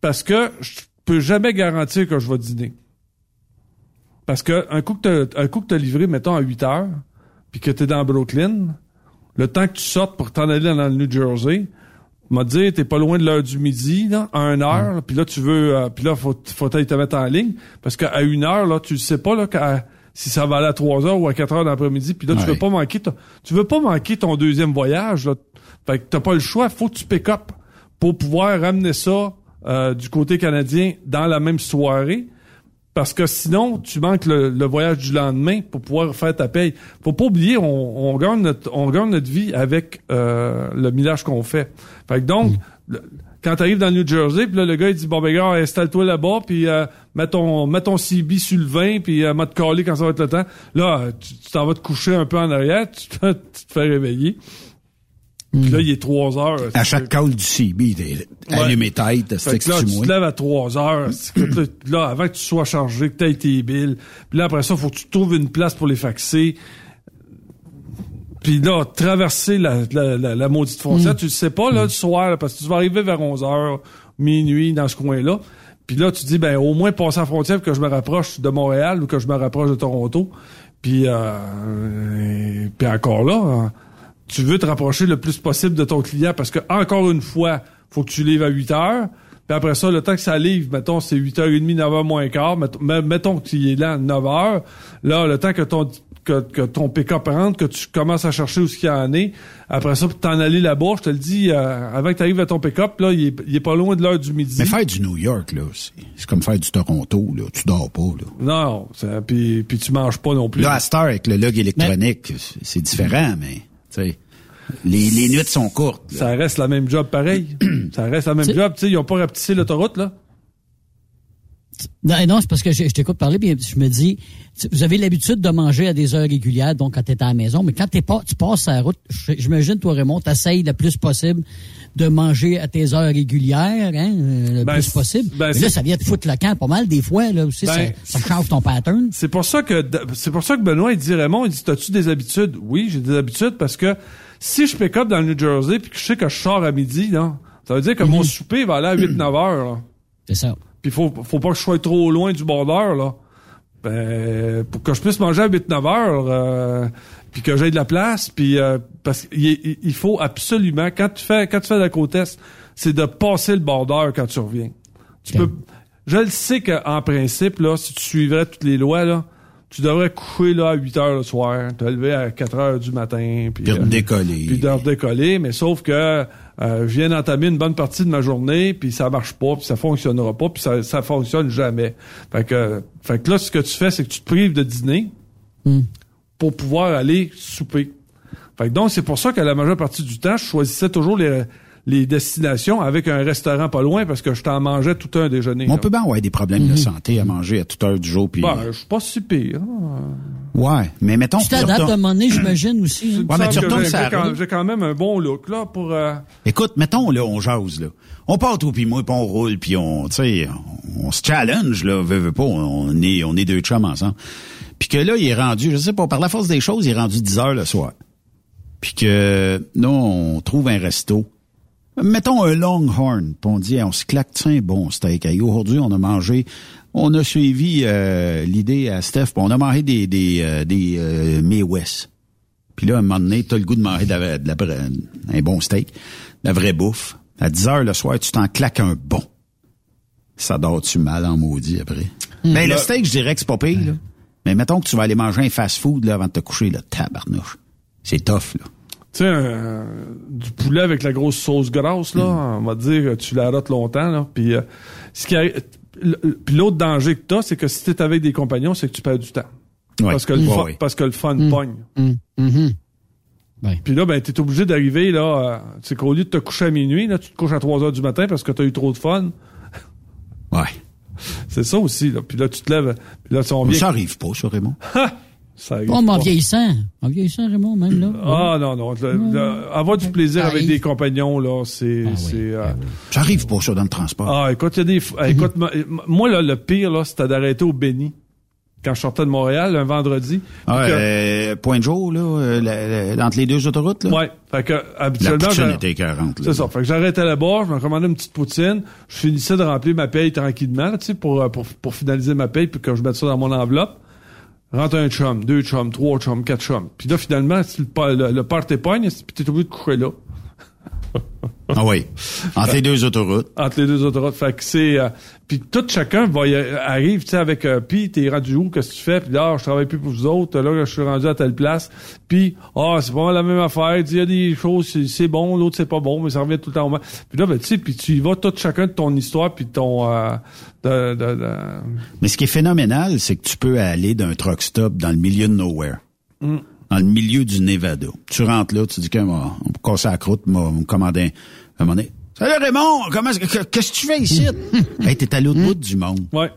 S10: Parce que je peux jamais garantir que je vais dîner. Parce que un coup que t'as, un coup que t'as livré, mettons, à 8 heures, puis que t'es dans Brooklyn, le temps que tu sortes pour t'en aller dans le New Jersey, m'a dit, t'es pas loin de l'heure du midi, là, à 1 heure, puis là, tu veux, euh, puis là, faut, faut aller te mettre en ligne, parce qu'à 1 heure, là, tu sais pas, là, qu'à- si ça va aller à 3 heures ou à 4 heures d'après-midi, puis là, tu veux pas manquer ton, tu veux pas manquer ton deuxième voyage, là. Fait que t'as pas le choix, faut que tu pick up pour pouvoir ramener ça, euh, du côté canadien dans la même soirée. Parce que sinon, tu manques le, le voyage du lendemain pour pouvoir faire ta paye. Faut pas oublier, on, on gagne notre, on gagne notre vie avec euh, le millage qu'on fait. Fait que donc, le- quand tu arrives dans le New Jersey, puis là, le gars, il dit, bon, ben, gars, installe-toi là-bas, puis euh, mets, ton, mets ton CB sur le vin, puis euh, mets te caler quand ça va être le temps. Là, tu t'en vas te coucher un peu en arrière, tu tu te fais réveiller. Puis là, il est 3 heures.
S7: À chaque call du CB, t'es
S10: Ouais.
S7: allumé tête,
S10: Fait que là, tu te lèves à 3 heures. C'est que là, avant que tu sois chargé, que tu aies tes billes. Puis là, après ça, faut que tu trouves une place pour les faxer. Puis là, traverser la, la, la, la maudite frontière, tu le sais pas, là, le soir, là, parce que tu vas arriver vers 11 heures, minuit, dans ce coin-là. Puis là, tu dis, ben, au moins passer la frontière pour que je me rapproche de Montréal ou que je me rapproche de Toronto. Puis, euh, puis encore là, hein, tu veux te rapprocher le plus possible de ton client parce que, encore une fois, faut que tu livres à 8 heures. Puis après ça, le temps que ça livre, mettons, c'est 8h30, 9h moins quart. Mettons, met- mettons que tu es là à 9h. Là, le temps que ton que, que ton pick-up rentre, que tu commences à chercher où ce qu'il y en est. Après ça, pour t'en aller là-bas, je te le dis, euh, avant que tu arrives à ton pick-up, là, il est, il est pas loin de l'heure du midi.
S7: Mais faire du New York, là, c'est c'est comme faire du Toronto, là. Tu dors pas, là.
S10: Non, puis, puis tu manges pas non plus.
S7: Là, à Star, avec le log électronique, c'est- c'est différent, mais, sais, les, les nuits sont courtes.
S10: Ça reste la même job pareil. ça reste la même job. Tu sais, ils ont pas rapetissé l'autoroute, là.
S8: Non, non, c'est parce que je, je t'écoute parler, puis je me dis, vous avez l'habitude de manger à des heures régulières, donc quand tu es à la maison, mais quand t'es pas, tu passes à la route, j'imagine, toi, Raymond, t'essayes le plus possible de manger à tes heures régulières, hein, euh, le
S10: Ben,
S8: plus possible.
S10: ben,
S8: mais là, ça vient te foutre le camp pas mal des fois, là aussi,
S10: Ben,
S8: ça, ça change ton pattern.
S10: C'est pour ça que c'est pour ça que Benoît il dit Raymond, il dit T'as-tu des habitudes? Oui, j'ai des habitudes parce que si je pick up dans le New Jersey puis que je sais que je sors à midi, là, ça veut dire que mon souper va aller à 8-9 heures.
S8: C'est ça.
S10: Puis faut, faut pas que je sois trop loin du border, là. Ben, pour que je puisse manger à 8-9 heures, euh, puis que j'ai de la place, puis euh, parce qu'il il- il faut absolument, quand tu fais quand tu fais la côte est, c'est de passer le border quand tu reviens. Tu peux, je le sais qu'en principe, là, si tu suivrais toutes les lois, là, tu devrais coucher là à 8 heures le soir, te lever à 4 heures du matin, puis
S7: Puis
S10: euh,
S7: redécoller.
S10: puis de redécoller, mais sauf que euh, je viens d'entamer une bonne partie de ma journée, puis ça marche pas, puis ça fonctionnera pas, puis ça, ça fonctionne jamais. Fait que, fait que là, ce que tu fais, c'est que tu te prives de dîner pour pouvoir aller souper. Fait que donc, c'est pour ça que la majeure partie du temps, je choisissais toujours les, les destinations avec un restaurant pas loin parce que je t'en mangeais tout un déjeuner.
S7: Mais on
S10: là.
S7: peut bien avoir des problèmes de santé à manger à toute heure du jour, puis...
S10: Ben, je suis pas si pire. hein.
S7: ouais, mais mettons...
S8: Tu t'adaptes à un moment donné, j'imagine aussi. hein.
S7: Ouais, mais tu retournes
S10: j'ai- quand,
S7: route.
S10: j'ai quand même un bon look là pour. euh,
S7: Écoute, mettons, là, on jase, là. On part tout puis moi, puis on roule, puis on, tu sais, on, se challenge, là, veut, veut pas, on est, on est deux chums ensemble. Puis que là, il est rendu, je sais pas, par la force des choses, il est rendu 10 heures le soir. Puis que, nous, on trouve un resto. Mettons un Longhorn, puis on dit, on se claque, tiens, un bon steak. Aujourd'hui, on a mangé, on a suivi euh, l'idée à Steph, puis on a mangé des, des, euh, des euh, May West. Puis là, à un moment donné, t'as le goût de manger de la, de la un bon steak, de la vraie bouffe. À 10 heures le soir, tu t'en claques un bon. Ça dort-tu mal en maudit après? Ben, le steak, je dirais que c'est pas pire, là. Mais mettons que tu vas aller manger un fast-food, là, avant de te coucher, là, tabarnouche. C'est tough, là.
S10: Tu sais, du poulet avec la grosse sauce grasse, là,
S7: Mm.
S10: on va dire que tu la rotes longtemps, là. Puis, euh, ce qui l'autre danger que t'as, c'est que si t'es avec des compagnons, c'est que tu perds du temps.
S7: Ouais.
S10: Parce que le fun,
S7: ouais.
S10: parce que le fun
S8: Mm.
S10: pogne.
S8: Ouais.
S10: Puis là, ben, t'es obligé d'arriver, là, euh, tu sais, qu'au lieu de te coucher à minuit, là, tu te couches à 3 heures du matin parce que t'as eu trop de fun.
S7: Ouais.
S10: C'est ça aussi, là. Puis là, tu te lèves, puis là, tu on vient...
S7: Ça arrive pas, ça, Raymond.
S10: Ça arrive
S8: Oh, mais en
S10: pas.
S8: vieillissant. En vieillissant, Raymond, même là.
S10: Ah, non, non. le- le- avoir du plaisir
S8: Ça
S10: avec
S8: arrive.
S10: des compagnons, là, c'est...
S8: Ah oui,
S10: c'est, euh,
S8: ah oui.
S7: Ça pas, dans le transport.
S10: Ah, écoute, il y a des. f- ah, écoute, moi- moi, là, le pire, là, c'était d'arrêter au Béni. Quand je sortais de Montréal, un vendredi.
S7: Ah,
S10: que-
S7: euh, point de jour, là, euh, la- la- entre les deux autoroutes, là?
S10: ouais. Fait que,
S7: La
S10: habituellement.
S7: poutine
S10: j'a-
S7: était 40, là.
S10: C'est ça. Fait que j'arrêtais là-bas, je me commandais une petite poutine, je finissais de remplir ma paye tranquillement, là, tu sais, pour, euh, pour, pour finaliser ma paye puis que je mette ça dans mon enveloppe. Rentre un chum, deux chums, trois chums, quatre chums. Puis là, finalement, le, le, le party pogne, puis t'es obligé de coucher là.
S7: Ah oui. Entre les deux autoroutes.
S10: Entre les deux autoroutes. Fait que c'est... euh, puis tout chacun va y- arrive, tu sais, avec... Euh, puis t'es rendu où? Qu'est-ce que tu fais? Puis là, je travaille plus pour vous autres. Là, je suis rendu à telle place. Puis, ah, c'est pas la même affaire. Il y a des choses, c'est, c'est bon, l'autre, c'est pas bon, mais ça revient tout le temps au même. Puis là, ben, tu sais, puis tu y vas tout chacun de ton histoire, puis ton... euh, de, de, de-
S7: Mais ce qui est phénoménal, c'est que tu peux aller d'un truck stop dans le milieu de nowhere.
S10: Mm.
S7: Dans le milieu du Nevada. Tu rentres là, tu dis qu'on va on va casser la croûte, me commander un, un moment donné. Salut Raymond, comment est-ce que- qu'est-ce que tu fais ici? hey, t'es à l'autre bout du monde.
S10: Ouais.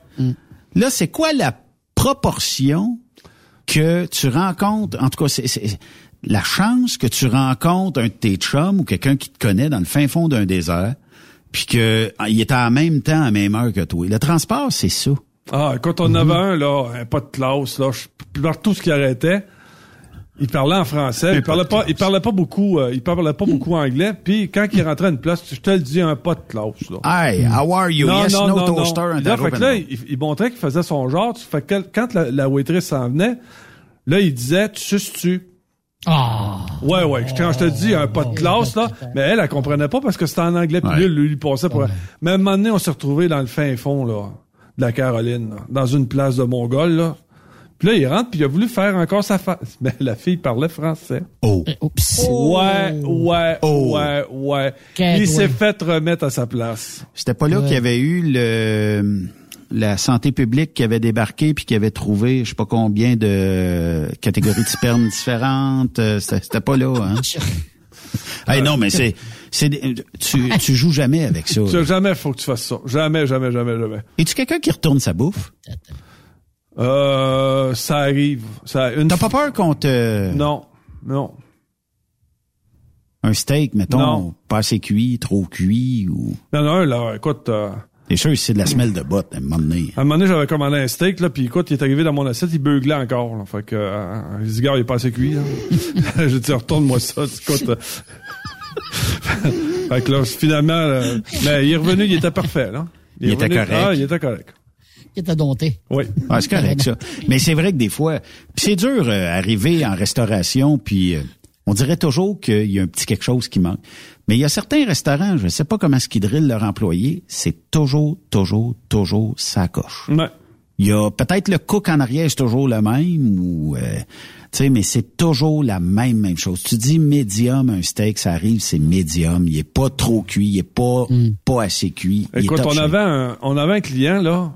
S7: Là, c'est quoi la proportion que tu rencontres, en tout cas, c'est, c'est- la chance que tu rencontres un de tes chums ou quelqu'un qui te connaît dans le fin fond d'un désert, puis que ah, il est en même temps, à la même heure que toi. Le transport, c'est ça.
S10: Ah, quand on avait un, là, un pas de classe, là, je- partout ce qui arrêtait, il parlait en français, il parlait pas, il parlait pas beaucoup, euh, il parlait pas beaucoup anglais, puis quand il rentrait à une place, je te le dis, un pas de classe, là.
S7: Hey, how are you? yes, no toaster and
S10: Là, fait que là, il, il montrait qu'il faisait son genre, fait que quand la, la waitress s'en venait, là, il disait, tu suces-tu?
S8: Ah!
S10: Ouais, ouais. Quand je te dis un pas de classe, là, mais elle, elle comprenait pas parce que c'était en anglais, puis
S7: Ouais.
S10: lui, lui, lui passait pour... Mais à un moment donné, on s'est retrouvés dans le fin fond, là, de la Caroline, là, dans une place de Mongol, là. Puis là, il rentre, puis il a voulu faire encore sa face. Mais la fille parlait français.
S7: Oh.
S8: Oups.
S10: Ouais, ouais,
S7: Oh.
S10: ouais, ouais.
S8: Quête,
S10: il s'est
S8: ouais.
S10: fait remettre à sa place.
S7: C'était pas là qu'il y avait eu le la santé publique qui avait débarqué puis qui avait trouvé je sais pas combien de catégories de sperme différentes. Euh, C'était pas là, hein? hey, non, mais c'est c'est tu tu joues jamais avec ça.
S10: Tu- Jamais faut que tu fasses ça. Jamais, jamais, jamais, jamais.
S7: Es-tu quelqu'un qui retourne sa bouffe?
S10: Euh, ça arrive. Ça, une
S7: T'as pas peur qu'on te
S10: Non, non.
S7: un steak, mettons,
S10: Non.
S7: pas assez cuit, trop cuit ou
S10: Il a un, là, écoute, euh,
S7: T'es sûr c'est de la semelle de botte à un moment donné.
S10: à un moment donné, j'avais commandé un steak, là, puis écoute, il est arrivé dans mon assiette, il beuglait encore, là. Fait que, euh, j'ai dit, gars, il est pas assez cuit, là. j'ai dit, retourne-moi ça, écoute. euh. fait que là, finalement, euh, mais il est revenu, il était parfait, là.
S7: Il était
S10: revenu-
S7: correct.
S10: Ah, il était correct.
S8: Qui.
S10: Oui.
S7: Ah, c'est correct, ça. Mais c'est vrai que des fois, c'est dur euh, arriver en restauration, puis euh, on dirait toujours qu'il y a un petit quelque chose qui manque. Mais il y a certains restaurants, je ne sais pas comment est-ce qu'ils drillent leurs employés, c'est toujours, toujours, toujours sa coche.
S10: Ouais.
S7: Il y a peut-être le cook en arrière, c'est toujours le même, ou euh, sais, mais c'est toujours la même même chose. Tu dis médium, un steak, ça arrive, c'est médium. Il est pas trop cuit, il est pas pas assez cuit.
S10: Écoute, on avait un, on avait un client, là,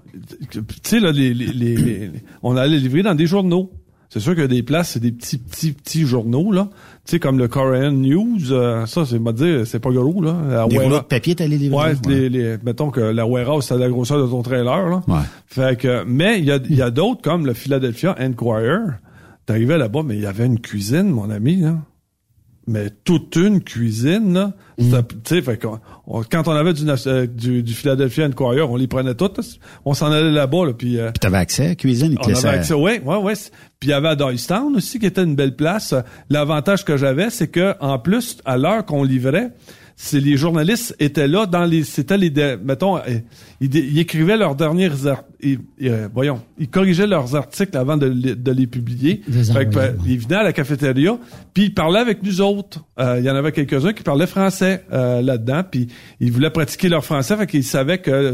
S10: tu sais, là, les, les, les, les- on allait livrer dans des journaux. C'est sûr que des places, c'est des petits, petits, petits journaux, là. Tu sais, comme le Korean News, euh, ça, c'est, m'a dire, c'est pas gros, là. La
S7: Des rouleaux de papier, t'allais livrer.
S10: Ouais, les, les, mettons que la warehouse, c'est la grosseur de ton trailer, là.
S7: Ouais.
S10: Fait que, mais il y a, il y a d'autres, comme le Philadelphia Enquirer. T'arrivais là-bas, mais il y avait une cuisine, mon ami, là. Mais toute une cuisine, là. C'était- Tu sais, fait on- quand on avait du, euh, du, du Philadelphia Enquirer, on les prenait toutes. On s'en allait là-bas, là, puis... euh,
S7: Puis t'avais accès à la cuisine, ils te
S10: on avait accès, ouais, ouais, ouais. Puis il y avait à Doystown aussi, qui était une belle place. L'avantage que j'avais, c'est que en plus, à l'heure qu'on livrait, c'est les journalistes étaient là dans les, c'était les, mettons, euh, ils, écrivaient leurs dernières, art- ils- euh, voyons, ils corrigeaient leurs articles avant de, les- de les publier. Fait que, ben, ils venaient à la cafétéria, puis ils parlaient avec nous autres. Euh, Il y en avait quelques-uns qui parlaient français euh, là-dedans, puis ils voulaient pratiquer leur français, fait qu'ils savaient que,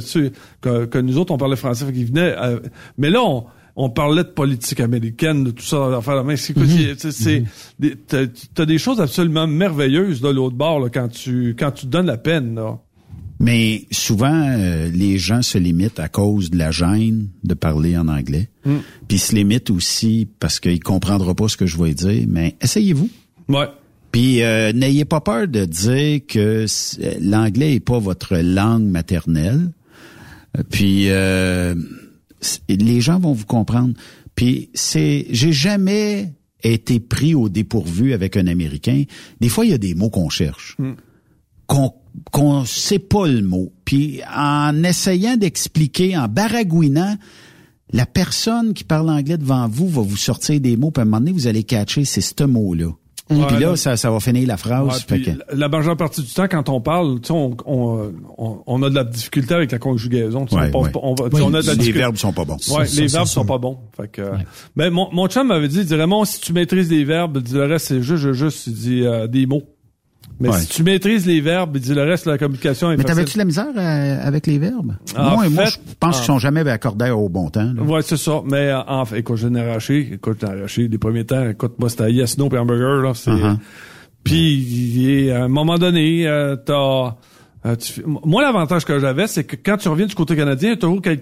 S10: que, que nous autres on parlait français, fait qu'ils venaient. euh, mais là, on, on parlait de politique américaine, de tout ça, d'affaires de main. C'est quoi, c'est- c'est- des- t'as des choses absolument merveilleuses de l'autre bord là, quand tu quand tu te donnes la peine. Là.
S7: Mais souvent, euh, les gens se limitent à cause de la gêne de parler en anglais.
S10: Mm.
S7: Puis ils se limitent aussi parce qu'ils comprendront pas ce que je vais dire. Mais essayez-vous.
S10: Ouais.
S7: Puis euh, n'ayez pas peur de dire que c'est- l'anglais est pas votre langue maternelle. Euh, Puis euh, les gens vont vous comprendre. Puis c'est, j'ai jamais été pris au dépourvu avec un Américain. Des fois, il y a des mots qu'on cherche qu'on qu'on sait pas le mot. Puis en essayant d'expliquer, en baragouinant, la personne qui parle anglais devant vous va vous sortir des mots, puis à un moment donné, vous allez catcher, c'est ce mot-là.
S10: Ouais,
S7: Puis là, ça, ça va finir la phrase.
S10: Ouais,
S7: fait que-
S10: La majeure partie du temps, quand on parle, on, on, on, on a de la difficulté avec la conjugaison.
S7: Ouais,
S10: on,
S7: ouais.
S10: a de la
S7: les verbes sont pas bons.
S10: Ouais,
S7: Ça,
S10: les
S7: ça,
S10: verbes
S7: c'est
S10: sont pas bons. Fait que, ben, mon, mon chum m'avait dit, il dit, Raymond, si tu maîtrises les verbes, le reste, c'est juste, juste, juste, il dit, euh, des mots. Mais
S7: Ouais.
S10: si tu maîtrises les verbes, il dit, le reste, la communication est
S7: Mais
S10: facile.
S7: t'avais-tu de la misère euh, avec les verbes?
S10: En
S7: moi, moi,
S10: fait,
S7: je pense qu'ils sont jamais accordés au bon temps. là.
S10: Ouais, c'est ça. Mais euh, en fait, écoute, j'ai arraché. Écoute, j'ai arraché les premiers temps. Écoute, moi, c'était yes, no, puis hamburger, là. C'est,
S7: Uh-huh.
S10: Puis, il est- à un moment donné, euh, t'as... euh, tu fais- moi, l'avantage que j'avais, c'est que quand tu reviens du côté canadien,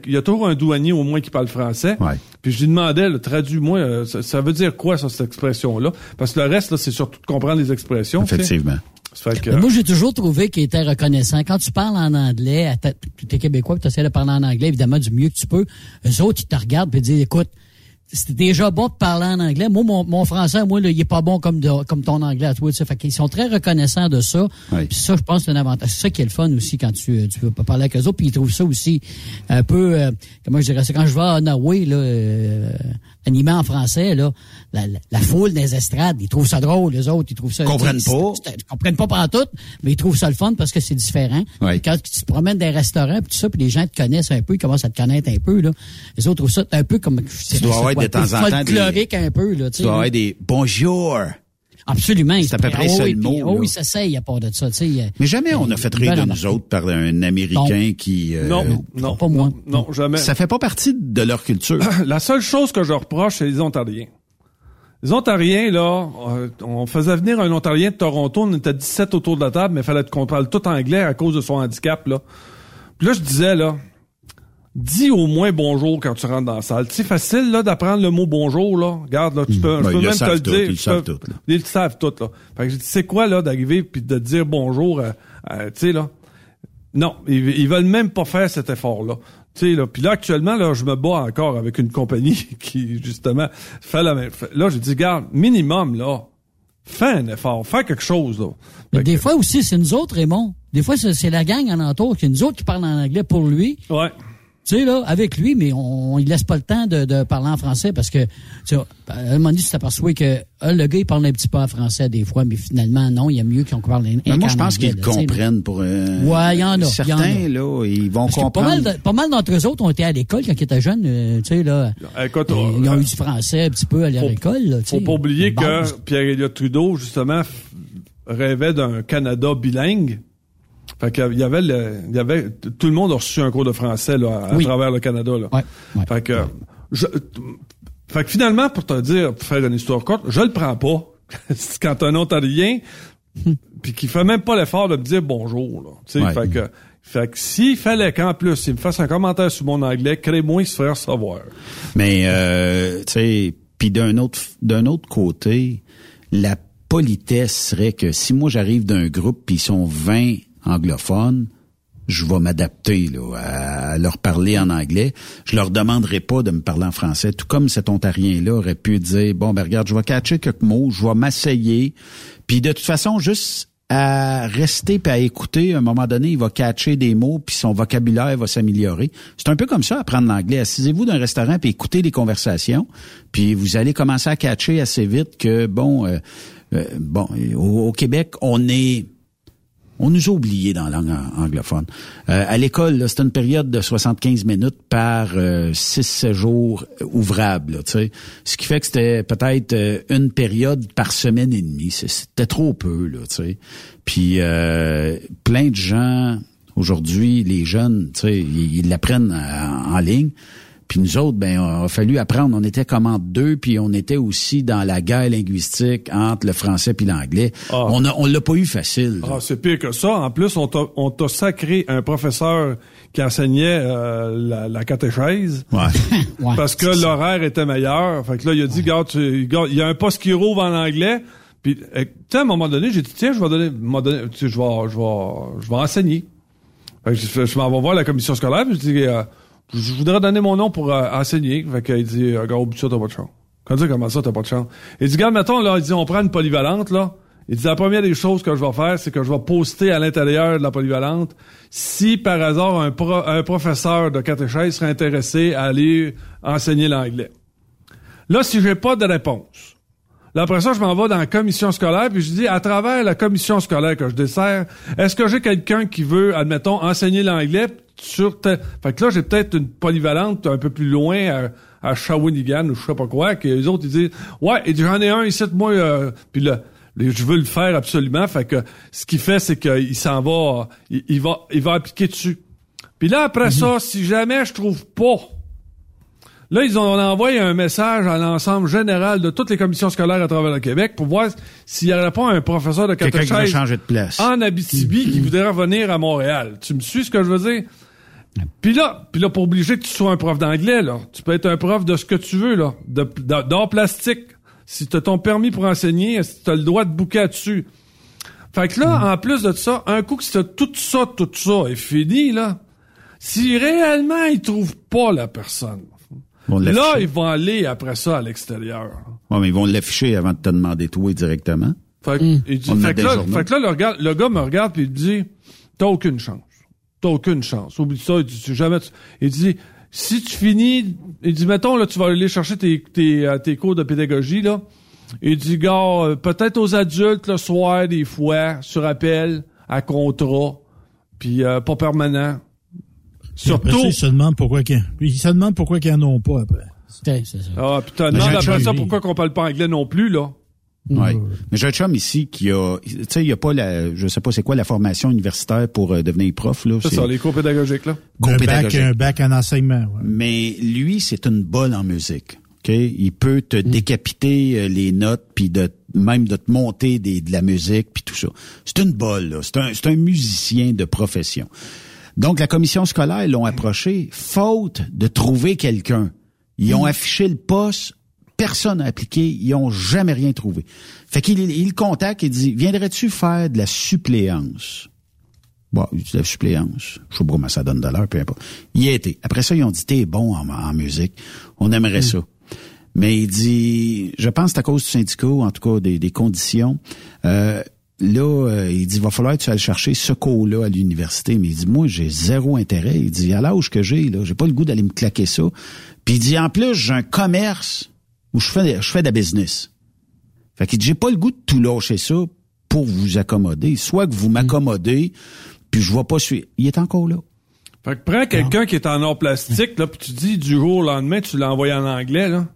S10: il y a toujours, un douanier au moins qui parle français. Puis je lui demandais, traduis-moi, euh, ça, ça veut dire quoi, ça, cette expression-là? Parce que le reste, là, c'est surtout de comprendre les expressions.
S7: Effectivement.
S8: Moi, j'ai toujours trouvé qu'il était reconnaissant. Quand tu parles en anglais, tu es québécois, tu essaies de parler en anglais, évidemment, du mieux que tu peux. Eux autres, ils te regardent et disent, écoute, c'était déjà bon de parler en anglais. Moi, mon, mon français, moi, là, il est pas bon comme, de- comme ton anglais à toi. Fait qu'ils sont très reconnaissants de ça. Puis ça, je pense, c'est un avantage. C'est ça qui est le fun aussi quand tu, tu veux pas parler avec eux autres. Puis ils trouvent ça aussi un peu, euh, comment je dirais ça, quand je vais à Norway, là, euh, animé en français, là, la, la, la foule des estrades, ils trouvent ça drôle, les autres, ils trouvent ça...
S7: Comprennent
S8: c'est-
S7: pas.
S8: Ils comprennent pas par tout, mais ils trouvent ça le fun parce que c'est différent. Puis Quand tu te promènes dans des restaurants, puis tout ça, puis les gens te connaissent un peu, ils commencent à te connaître un peu, là. Les autres trouvent ça un peu comme...
S7: Tu dois avoir de temps en temps des-
S8: folklorique un peu, là, tu sais.
S7: des bonjour.
S8: Absolument.
S7: C'est à peu près
S8: Ah
S7: ça le mot,
S8: Oh oui, ça s'essaye à part de ça, tu sais.
S7: Mais jamais on a fait rire de nous autres par un Américain qui... euh,
S10: Non, non,
S8: pas moi.
S10: Non, jamais.
S7: Ça fait pas partie de leur culture.
S10: La seule chose que je reproche, c'est les Ontariens. Les Ontariens, là, euh, on faisait venir un Ontarien de Toronto, on était 17 autour de la table, mais il fallait qu'on parle tout anglais à cause de son handicap, là. Puis là, je disais, là, dis au moins bonjour quand tu rentres dans la salle. C'est facile, là, d'apprendre le mot bonjour, là. Regarde, là, tu peux,
S7: Ben,
S10: je peux
S7: ils le
S10: même te
S7: savent
S10: le
S7: tout,
S10: dire.
S7: ils le
S10: tu
S7: savent tout, là.
S10: Ils le savent tout, là. Fait que j'ai dit, c'est quoi, là, d'arriver puis de dire bonjour, euh, euh, tu sais, là? Non, ils, ils veulent même pas faire cet effort-là. Tu sais, là. Puis là, actuellement, là, je me bats encore avec une compagnie qui, justement, fait la même. Là, j'ai dit, garde, minimum, là, fais un effort, fais quelque chose, là.
S8: Mais des fois aussi, c'est nous autres, Raymond. Des fois, c'est la gang en entour, c'est nous autres qui parlent en anglais pour lui.
S10: Ouais.
S8: Tu sais, là, avec lui, mais on, on il laisse pas le temps de, de parler en français parce que, tu sais, à un moment donné, tu t'aperçois que euh, le gars, il parle un petit peu en français des fois, mais finalement, non, il y a mieux qu'on parle
S7: Mais
S8: un
S7: moi, je pense qu'ils comprennent pour... euh,
S8: Ouais, il y en a, il y en
S7: Certains,
S8: a.
S7: là, ils vont
S8: Parce que pas
S7: comprendre.
S8: mal, pas mal d'entre eux autres ont été à l'école quand ils étaient jeunes, euh, tu sais, là.
S10: Écoute,
S8: Euh,
S10: on-
S8: ils ont eu du français un petit peu à leur école, là, tu sais.
S10: Faut pas oublier que Pierre-Éliott Trudeau, justement, rêvait d'un Canada bilingue. Fait qu'il y avait le, il y avait, tout le monde a reçu un cours de français, là, à,
S8: Oui.
S10: travers le Canada, là. Fait que, je, fait que finalement, pour te dire, pour faire une histoire courte, je le prends pas. Quand un Ontarien, puis qui fait même pas l'effort de me dire bonjour, là. Tu sais,
S7: Ouais.
S10: fait que, fait que s'il fallait qu'en plus, il me fasse un commentaire sur mon anglais, crée-moi, se ferait recevoir.
S7: Mais euh, tu sais, puis d'un autre d'un autre côté, la politesse serait que si moi j'arrive d'un groupe puis ils sont 20 anglophones, je vais m'adapter à, leur parler en anglais. Je leur demanderai pas de me parler en français. Tout comme cet Ontarien-là aurait pu dire bon ben regarde, je vais catcher quelques mots, je vais m'asseyer. Puis de toute façon, juste à rester puis à écouter, à un moment donné, il va catcher des mots puis son vocabulaire va s'améliorer. C'est un peu comme ça apprendre l'anglais. Assisez-vous d'un restaurant puis écoutez des conversations, puis vous allez commencer à catcher assez vite que bon, euh, euh, bon, au Québec, on est on nous a oubliés dans la langue an- anglophone. Euh, à l'école, c'était une période de 75 minutes par 6 jours ouvrables. là. Ce qui fait que c'était peut-être euh, une période par semaine et demie. C'était trop peu. Là, tu sais. Puis euh, plein de gens, aujourd'hui, les jeunes, ils l'apprennent en, en ligne. Puis nous autres, ben, on a fallu apprendre. On était comme entre deux, puis on était aussi dans la guerre linguistique entre le français puis l'anglais.
S10: Ah.
S7: On a, on l'a pas eu facile.
S10: Ah, c'est pire que ça. En plus, on t'a, on t'a sacré un professeur qui enseignait euh, la, la catéchèse.
S7: Ouais.
S10: parce que l'horaire était meilleur. Fait que là, il a dit, regarde, il y a un poste qui rouvre en anglais. Puis, euh, tu sais, à un moment donné, j'ai dit, tiens, je vais donner, tu sais, je vais, je vais, je vais enseigner. Fait que je, je m'en vais voir la commission scolaire, puis je dis, euh, je voudrais donner mon nom pour euh, enseigner. Fait qu'il dit, euh, regarde, oublie ça, t'as pas de chance. Quand dit, comment ça, t'as pas de chance? Il dit, regarde, mettons, là, il dit, on prend une polyvalente, là. Il dit, la première des choses que je vais faire, c'est que je vais poster à l'intérieur de la polyvalente si, par hasard, un, pro- un professeur de catéchèse serait intéressé à aller enseigner l'anglais. Là, si j'ai pas de réponse, Là, après ça, je m'en vais dans la commission scolaire, puis je dis, à travers la commission scolaire que je dessert, est-ce que j'ai quelqu'un qui veut, admettons, enseigner l'anglais sur... te- Fait que là, j'ai peut-être une polyvalente un peu plus loin à, à Shawinigan ou je sais pas quoi, que les autres, ils disent, ouais, et j'en ai un ici, moi, euh, puis là, je veux le faire absolument. Fait que ce qu'il fait, c'est qu'il s'en va, il, il va, il va appliquer dessus. Puis là, après ça, si jamais je trouve pas Là, ils ont envoyé un message à l'ensemble général de toutes les commissions scolaires à travers le Québec pour voir s'il n'y aurait pas un professeur de catéchèse
S7: changer de place.
S10: en Abitibi qui voudrait revenir à Montréal. Tu me suis ce que je veux dire? Puis là, puis là, pour obliger que tu sois un prof d'anglais, là, tu peux être un prof de ce que tu veux, là, d'art plastique. Si tu as ton permis pour enseigner, si tu as le droit de bouquer là-dessus? Fait que là, en plus de ça, un coup que c'est tout ça, tout ça est fini, là, si réellement ils trouvent pas la personne, là, ils vont aller après ça à l'extérieur.
S7: Ouais, mais ils vont l'afficher avant de te demander toi directement.
S10: Fait, que- il dit-
S7: On en a
S10: fait que
S7: des
S10: là, fait que là, le, regard- le gars me regarde puis il me dit T'as aucune chance. T'as aucune chance. Oublie ça. Il dit, Tu- jamais tu- il dit Si tu finis, il dit Mettons, là, tu vas aller chercher tes, tes, euh, tes cours de pédagogie, là. Il dit Gars, euh, peut-être aux adultes le soir, des fois, sur appel, à contrat, puis euh, pas permanent. Surtout.
S9: ça, il se demande pourquoi puis il se demande pourquoi qu'ils en ont pas après.
S8: C'est ça.
S10: Ah, putain, non, après ça, pourquoi qu'on parle pas anglais non plus, là?
S7: Ouais. Mais j'ai un chum ici qui a, tu sais, il y a pas la, je sais pas c'est quoi la formation universitaire pour euh, devenir prof là.
S10: C'est ça, les cours pédagogiques, là.
S7: Cours
S9: un bac, un bac en enseignement. ouais.
S7: Mais lui, c'est une bolle en musique. OK? Il peut te décapiter euh, les notes puis de même de te monter des, de la musique puis tout ça. C'est une bolle là. C'est un c'est un musicien de profession. Donc la commission scolaire l'ont approché faute de trouver quelqu'un. Ils ont affiché le poste, personne n'a appliqué, ils ont jamais rien trouvé. Fait qu'il il le contacte et dit "Viendrais-tu faire de la suppléance? Bon, il dit la suppléance. Je sais pas comment ça donne de l'heure, peu importe. Il y a été. Après ça, ils ont dit, t'es bon en, en musique. On aimerait ça. Mais il dit, je pense que c'est à cause du syndicat, en tout cas des, des conditions. Euh, là, euh, il dit, va falloir que tu ailles chercher ce cours-là à l'université. Mais il dit, moi, j'ai zéro intérêt. Il dit, à l'âge que j'ai, là, j'ai pas le goût d'aller me claquer ça. Puis il dit, en plus, j'ai un commerce où je fais, je fais de la business. Fait qu'il dit, j'ai pas le goût de tout lâcher ça pour vous accommoder. Soit que vous m'accommodez, puis je vois pas suivre. Il est encore là.
S10: Fait que prends quelqu'un qui est en or plastique, là, puis tu dis du jour au lendemain, tu l'as envoyé en anglais, là.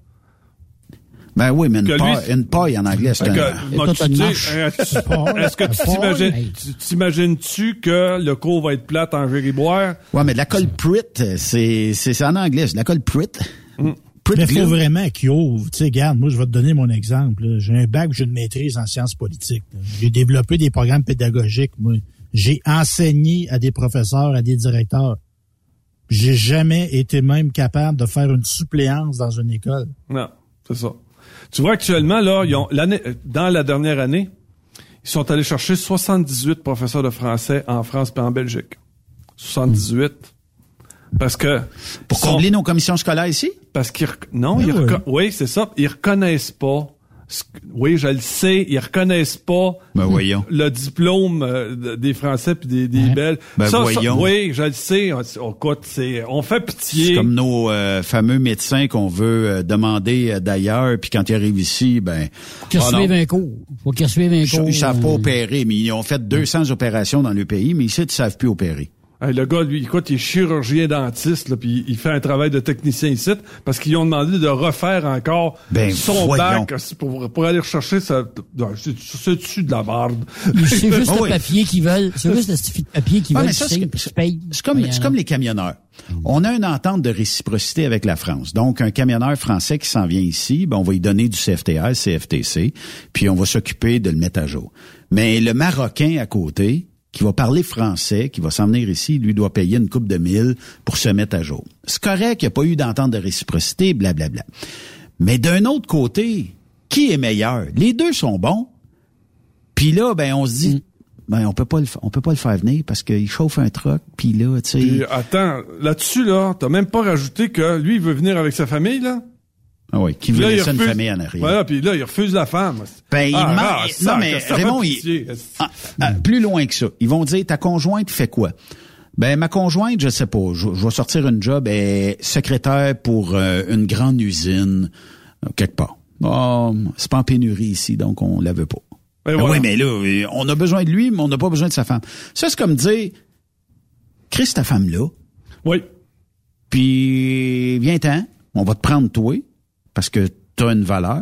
S7: Ben oui, mais une,
S10: Que lui,
S7: paille, une paille en anglais, c'est
S10: Fait
S7: un...
S10: euh, Est-ce que tu t'imagines,
S8: Hey.
S10: tu- t'imagines-tu que le cours va être plate en gériboire?
S7: Ouais, mais de la colle Prit, c'est, c'est, c'est en anglais, c'est de la colle Prit. Prit
S9: Mais il faut vraiment qu'il ouvre. Tu sais, regarde, moi, je vais te donner mon exemple. J'ai un bac, j'ai une maîtrise en sciences politiques. J'ai développé des programmes pédagogiques, moi. J'ai enseigné à des professeurs, à des directeurs. J'ai jamais été même capable de faire une suppléance dans une école.
S10: Non, c'est ça. Tu vois, actuellement, là, ils ont, l'année, euh, dans la dernière année, ils sont allés chercher 78 professeurs de français en France et en Belgique. 78. Parce que.
S7: Pour
S10: sont-
S7: combler nos commissions scolaires ici?
S10: Parce qu'ils non,
S9: Ben
S10: ils
S9: oui.
S10: oui, c'est ça, ils reconnaissent pas. Oui, je le sais, ils reconnaissent pas
S7: Ben voyons.
S10: le diplôme euh, de- des Français puis des, des Belges.
S7: Ben
S10: Ça, ça,
S7: voyons.
S10: oui, je le sais. On, on- écoute, c'est, on fait pitié.
S7: C'est comme nos euh, fameux médecins qu'on veut euh, demander euh, d'ailleurs, puis quand ils arrivent ici, ben...
S8: Qu'ils
S7: non,
S8: reçoivent un cours. Faut qu'ils reçoivent un
S7: ils,
S8: cours.
S7: ils savent pas opérer, mais ils ont fait 200 opérations dans le pays, mais ici, ils savent plus opérer.
S10: Hey, le gars, lui, écoute, il est chirurgien dentiste, là, puis il fait un travail de technicien ici, parce qu'ils ont demandé de refaire encore
S7: Ben,
S10: son
S7: voyons.
S10: bac pour, pour aller rechercher sa... Non, C'est dessus de la barde.
S8: C'est juste
S7: Ah
S8: le
S7: oui.
S8: papier qu'ils veulent. C'est juste le stifi de papier qu'ils
S7: Ah,
S8: veulent.
S7: ça, c'est- comme, c'est comme les camionneurs. On a une entente de réciprocité avec la France. Donc, un camionneur français qui s'en vient ici, ben, on va lui donner du CFTR, CFTC, puis on va s'occuper de le mettre à jour. Mais le Marocain à côté, qui va parler français, qui va s'en venir ici, lui doit payer une coupe de mille pour se mettre à jour. C'est correct, il n'y a pas eu d'entente de réciprocité, blablabla. Mais d'un autre côté, qui est meilleur? Les deux sont bons. Puis là, ben, on se dit, ben, on peut pas le, on peut pas le faire venir parce qu'il chauffe un truck, puis là, tu sais.
S10: Attends, là-dessus, là, t'as même pas rajouté que lui, il veut venir avec sa famille, là?
S7: Ah oui, qui
S10: il
S7: laisser une
S10: refuse-
S7: famille en arrière.
S10: Voilà, puis là, il refuse la femme.
S7: Ben, il
S10: Ah, ah,
S7: non,
S10: ça,
S7: mais
S10: ça
S7: Raymond, il-. Ah, ah, plus loin que ça. Ils vont dire, ta conjointe fait quoi? Ben, ma conjointe, je sais pas, je, je vais sortir une job, elle est secrétaire pour euh, une grande usine, euh, quelque part. Bon, c'est pas en pénurie ici, donc on la veut pas. Ben
S10: voilà.
S7: Oui, mais là, on a besoin de lui, mais on n'a pas besoin de sa femme. Ça, c'est comme dire, Chris, ta femme-là,
S10: Oui.
S7: puis viens-t'en, on va te prendre toi, parce que t'as une valeur.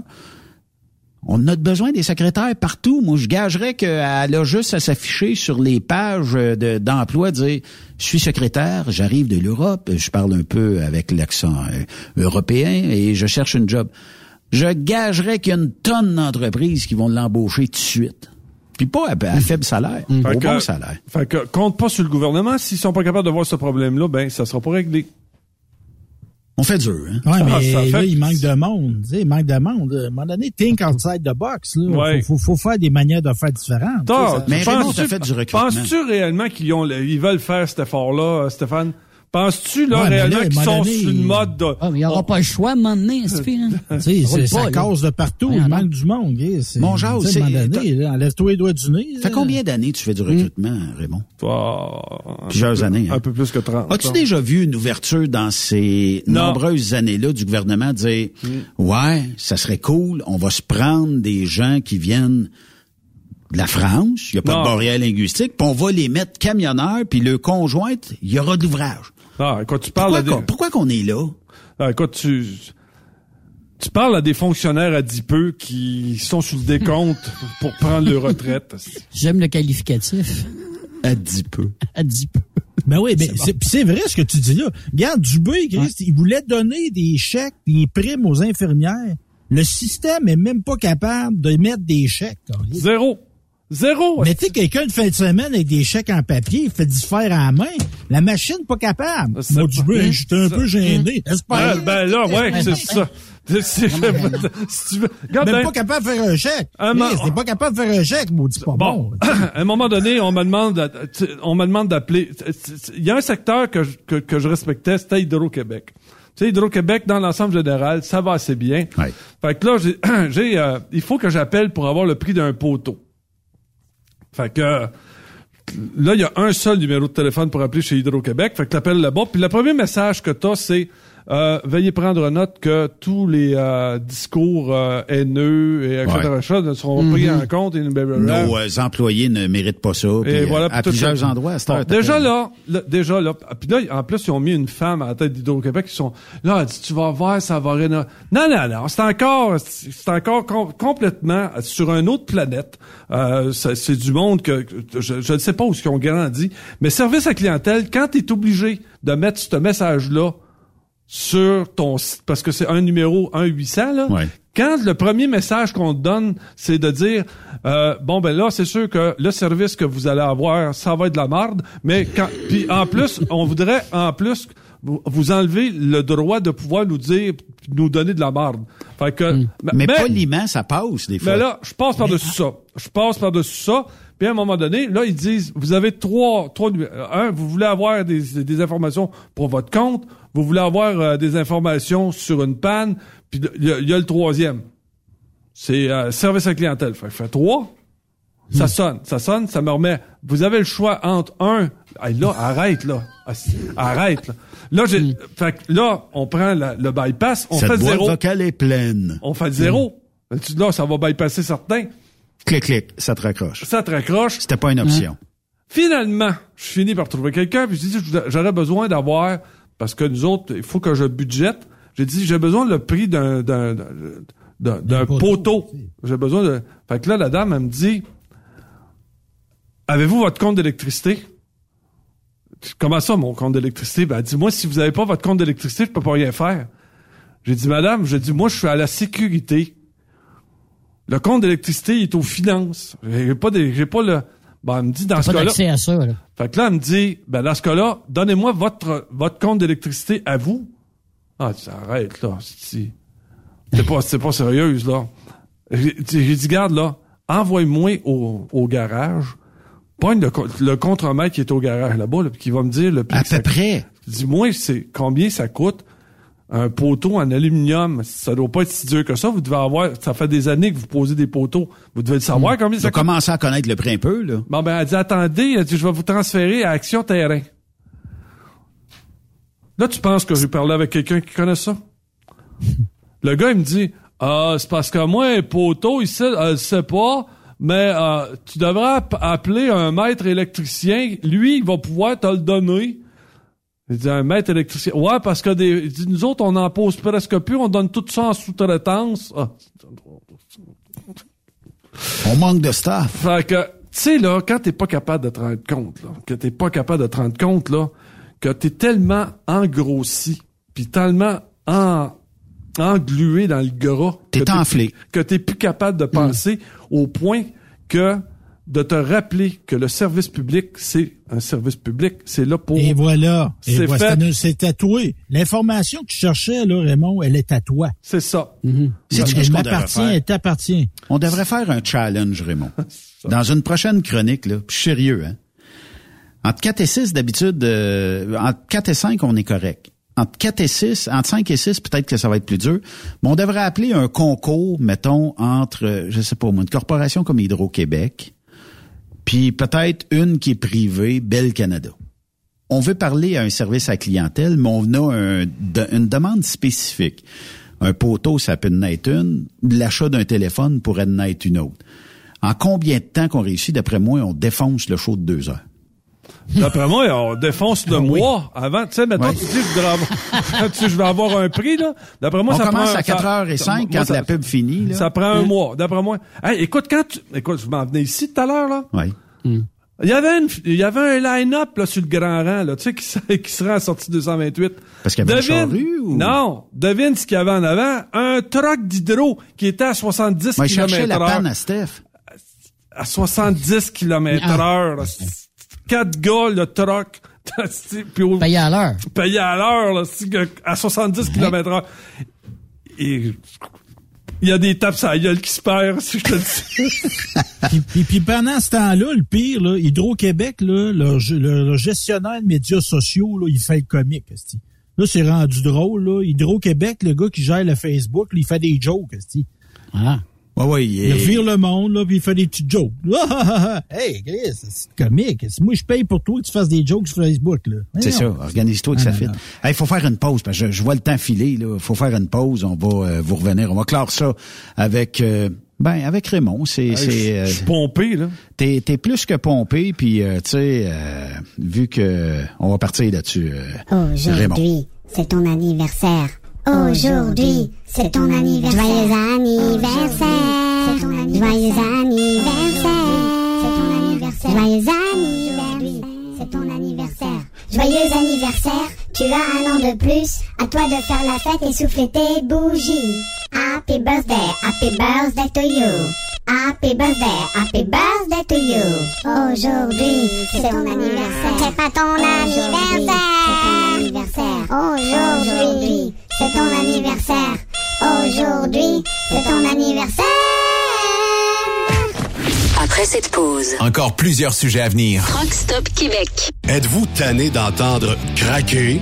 S7: On a besoin des secrétaires partout. Moi, je gagerais qu'elle a juste à s'afficher sur les pages de- d'emploi, dire je suis secrétaire, j'arrive de l'Europe, je parle un peu avec l'accent euh, européen et je cherche une job. Je gagerais qu'il y a une tonne d'entreprises qui vont l'embaucher tout de suite. Puis pas à, à faible salaire,
S10: Fait
S7: au
S10: que-
S7: bon salaire.
S10: Fait que compte pas sur le gouvernement. S'ils sont pas capables de voir ce problème-là, ben ça sera pas réglé.
S7: On fait dur, hein?
S9: Ouais,
S10: Ah,
S9: mais
S10: fait-
S9: là, il manque de monde. Tu sais, il manque de monde. À un moment donné, think outside the box. Là.
S10: Ouais.
S9: Faut, faut, faut faire des manières de faire différentes. ça-
S7: Mais
S10: penses-tu-
S7: Raymond, fait du recrutement.
S10: Penses-tu réellement qu'ils ont, ils veulent faire cet effort-là, euh, Stéphane? Penses-tu, là,
S9: Ouais,
S10: réellement qu'ils sont
S9: donné,
S10: sur une mode de...
S8: Ah, mais il n'y aura pas le choix à un moment donné, c'est hein.
S9: Tu sais,
S8: Ça roule
S9: c'est- ça cause de partout.
S8: Ouais,
S9: il manque du monde.
S7: Mon
S9: un
S7: c'est-
S9: moment donné, là, Enlève-toi les doigts du nez.
S7: Ça fait combien d'années tu fais du recrutement, Raymond? Plusieurs années. hein?
S10: Un peu plus que 30.
S7: As-tu déjà vu une ouverture dans ces
S10: Non.
S7: nombreuses années-là du gouvernement dire Ouais, ça serait cool, on va se prendre des gens qui viennent de la France, il n'y a pas
S10: Non.
S7: de barrière linguistique, puis on va les mettre camionneurs, puis le conjointe, il y aura de l'ouvrage.
S10: Ah, quand tu parles
S7: Pourquoi,
S10: à des...
S7: qu'on- pourquoi qu'on est là?
S10: Ah, écoute, tu, tu parles à des fonctionnaires à dix peu qui sont sur le décompte pour prendre leur retraite.
S8: J'aime le qualificatif.
S7: À dix peu.
S8: À 10 peu.
S9: Ben oui, mais c'est pis c'est vrai ce que tu dis là. Regarde, Dubé, Christ, il voulait donner des chèques, des primes aux infirmières. Le système est même pas capable de mettre des chèques.
S10: Zéro. Zéro.
S9: Mais tu sais, quelqu'un de fin de semaine avec des chèques en papier, il fait du faire à la main. La machine, pas capable. Moi,
S10: pas-
S9: Dubé, j'étais un peu gêné. Est-ce pas?
S10: Ben, ben là, ouais, c'est ça. Si tu veux- regarde,
S9: Même
S10: ben,
S9: pas capable de faire un chèque. T'es pas capable de faire un chèque, maudit pas bon.
S10: Bon, à un moment donné, on me demande, tu- on me demande d'appeler. Il y a un secteur que je, que, que je respectais, c'était Hydro-Québec. Tu sais, Hydro-Québec, dans l'ensemble général, ça va assez bien.
S7: Ouais.
S10: Fait que là, j'ai, j'ai, euh, il faut que j'appelle pour avoir le prix d'un poteau. Fait que là, il y a un seul numéro de téléphone pour appeler chez Hydro-Québec. Fait que t'appelles là-bas. Puis le premier message que t'as, c'est euh, veuillez prendre note que tous les euh, discours euh, haineux et etc.
S7: Ouais.
S10: ne seront pris en compte et blablabla.
S7: Nos euh, employés ne méritent pas ça.
S10: Et
S7: euh,
S10: voilà,
S7: à
S10: puis tout
S7: plusieurs
S10: ça.
S7: endroits, à cette heure,
S10: déjà là, là, déjà là, puis là, en plus, ils ont mis une femme à la tête d'Hydro-Québec, ils sont, là, elle dit, tu vas voir, ça va rénover. Non, non, non, c'est encore, c'est encore com- complètement sur une autre planète. Euh, c'est du monde que, que je, je ne sais pas où ils ont grandi, mais service à clientèle, quand tu es obligé de mettre ce message-là sur ton site, parce que c'est un numéro 1-800, là,
S7: Ouais.
S10: quand le premier message qu'on te donne, c'est de dire euh, bon ben là c'est sûr que le service que vous allez avoir, ça va être de la marde, mais quand puis en plus on voudrait en plus vous, enlever le droit de pouvoir nous dire nous donner de la marde. Fait que mais,
S7: Mais poliment, ça passe des fois.
S10: mais là, je passe par-dessus ça. Je passe par-dessus ça. Puis à un moment donné, là, ils disent, vous avez trois, trois euh, Un, vous voulez avoir des, des informations pour votre compte. Vous voulez avoir euh, des informations sur une panne. Puis il y, y a le troisième. C'est euh, service à clientèle. Fait, que fait trois. Ça sonne, ça sonne, ça me remet. Vous avez le choix entre un. Hey, là, arrête là, Ah, arrête là. Là, j'ai. Fait que là, on prend la- le bypass, on
S7: Cette
S10: fait
S7: boîte
S10: zéro.
S7: vocale est pleine.
S10: On fait zéro. Tu- Là, ça va bypasser certains.
S7: Clic, clic, ça te raccroche.
S10: Ça te raccroche.
S7: C'était pas une option.
S10: Finalement, je finis par trouver quelqu'un, puis je dis, j'aurais besoin d'avoir, parce que nous autres, il faut que je budgète. J'ai dit, j'ai besoin le prix d'un, d'un, d'un- d'un, d'un poteau. J'ai besoin de, fait que là, la dame, elle me dit, avez-vous votre compte d'électricité? Comment ça, mon compte d'électricité? Ben, elle dit, moi, si vous avez pas votre compte d'électricité, je peux pas rien faire. J'ai dit, madame, j'ai dit, moi, je suis à la sécurité. Le compte d'électricité, est aux finances. J'ai pas des, j'ai pas le, ben, elle me dit, dans ce
S8: pas
S10: cas-là.
S8: d'accès à ça, là.
S10: Fait que là, elle me dit, ben, dans ce cas-là, donnez-moi votre, votre compte d'électricité à vous. Ah, tu arrête, là. C'est c'est pas, c'est pas sérieuse, là. J'ai j'ai dit, garde, là, envoie-moi au, au garage. Pogne le, le contremaître qui est au garage là-bas, là, puis qui va me dire le prix.
S7: À peu près.
S10: Dis-moi, c'est combien ça coûte un poteau en aluminium. Ça doit pas être si dur que ça. Vous devez avoir, ça fait des années que vous posez des poteaux. Vous devez le savoir combien
S7: Tu
S10: ça coûte.
S7: commencé à connaître le prix un peu, là.
S10: Bon, ben, elle dit, attendez, elle dit, je vais vous transférer à Action Terrain. Là, tu penses que j'ai parlé avec quelqu'un qui connaît ça? Le gars, il me dit, Euh, c'est parce que moi, un poteau, ici, elle le sait pas, mais euh, tu devrais app- appeler un maître électricien. Lui, il va pouvoir te le donner. Il dit, un maître électricien. Ouais, parce que des, il dit, nous autres, on n'en pose presque plus, on donne tout ça en sous-traitance. Ah.
S7: On manque de staff.
S10: Fait que, tu sais, là, quand t'es pas capable de te rendre compte, là, que t'es pas capable de te rendre compte, là, que t'es tellement engrossi, puis tellement en, englué dans le gras.
S7: T'es enflé.
S10: Que t'es plus capable de penser au point que de te rappeler que le service public, c'est un service public, c'est là pour...
S9: Et voilà. Et
S10: C'est
S9: voilà, tatoué. L'information que tu cherchais, là, Raymond, elle est à toi.
S10: C'est ça.
S7: C'est-tu
S9: Elle
S7: qu'est-ce qu'on devrait
S9: m'appartient, elle t'appartient.
S7: On devrait faire un challenge, Raymond. Dans une prochaine chronique, là, sérieux, hein. Entre 4 et 6, d'habitude, euh, entre 4 et 5, on est correct. Entre 4 et 6, entre 5 et 6, peut-être que ça va être plus dur. Mais on devrait appeler un concours, mettons, entre, euh, je sais pas moi, une corporation comme Hydro-Québec, puis peut-être une qui est privée, Bell Canada. On veut parler à un service à clientèle, mais on a une demande spécifique. Un poteau, ça peut être une. L'achat d'un téléphone pourrait en être une autre. En combien de temps qu'on réussit, d'après moi, on défonce le show de deux heures?
S10: D'après moi, on défonce le mois avant. Tu sais,
S7: Ouais.
S10: tu dis, je, voudrais avoir- tu sais, je vais avoir un prix, là. D'après moi,
S7: On
S10: ça
S7: commence
S10: prend...
S7: à 4h05
S10: ça- moi,
S7: quand
S10: ça-
S7: la pub finit. Là.
S10: Ça prend un
S7: Mm.
S10: mois, d'après moi. Hey, écoute, quand tu... Écoute, je m'en venais ici tout à l'heure, là.
S7: Oui.
S10: Il y avait une, il y avait un line-up, là, sur le grand rang, là, tu sais, qui, serait- qui serait en sortie 228.
S7: Parce qu'il y avait une
S10: Devine-
S7: charrue ou-
S10: Non. Devine ce qu'il y avait en avant. Un truck d'hydro qui était à 70
S7: Moi,
S10: km
S7: je cherchais la
S10: heure.
S7: panne à Steph.
S10: À 70 km
S8: Ah.
S10: heure, là. Quatre gars, le truck. Puis au-
S8: Payé à l'heure.
S10: payé à l'heure, à 70 km heure. Et il y a des tapes à la gueule qui se perdent, si je te dis.
S9: puis, puis, puis pendant ce temps-là, le pire, là, Hydro-Québec, là, leur, ge- leur- leur gestionnaire de médias sociaux, là, il fait le comique. Là, c'est rendu drôle. Là. Hydro-Québec, le gars qui gère le Facebook, là, il fait des jokes.
S8: Ah.
S7: Ouais, ouais,
S9: Il revire le monde, là, puis il fait des petites jokes. hey, Chris, c'est comique. Moi, je paye pour toi que tu fasses des jokes sur Facebook. là.
S7: C'est ça, organise-toi que
S9: Ah,
S7: ça
S9: non.
S7: Il faut faire une pause, parce que je, je vois le temps filer. Il faut faire une pause. On va euh, vous revenir. On va clore ça avec... euh, ben, avec Raymond, c'est... c'est,
S10: Je
S7: euh,
S10: je suis pompé, là.
S7: T'es, t'es plus que pompé, puis euh, tu sais, euh, vu que on va partir là-dessus, euh, Raymond.
S11: Aujourd'hui, c'est ton anniversaire. Aujourd'hui, c'est ton anniversaire. Joyeux anniversaire. C'est ton anniversaire. Joyeux anniversaire. C'est ton anniversaire. Joyeux anniversaire. C'est ton anniversaire. Joyeux anniversaire. Tu as un an de plus. À toi de faire la fête et souffler tes bougies. Happy birthday. Happy birthday to you. Happy birthday, happy birthday to you. Aujourd'hui, c'est ton anniversaire. C'est pas ton anniversaire. Aujourd'hui, c'est ton anniversaire. Aujourd'hui, c'est ton anniversaire.
S12: Après cette pause,
S5: Encore plusieurs sujets à venir.
S12: Rock Stop Québec.
S1: Êtes-vous tanné d'entendre craquer,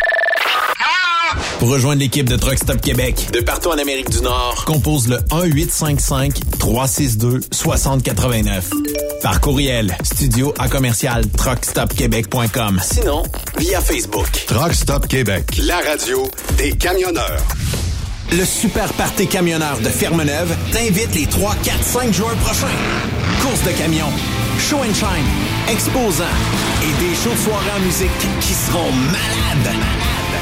S6: Pour rejoindre l'équipe de Truck Stop Québec, de partout en Amérique du Nord, compose le 1-855-362-6089. Par courriel, studio à commercial truckstopquebec.com. Sinon, via Facebook.
S1: Truck Stop Québec, la radio des camionneurs.
S6: Le Super Party Camionneur de Fermeneuve t'invite les 3, 4, 5 juin prochains. Course de camions, show and shine, exposants et des shows de soirée en musique qui seront malades.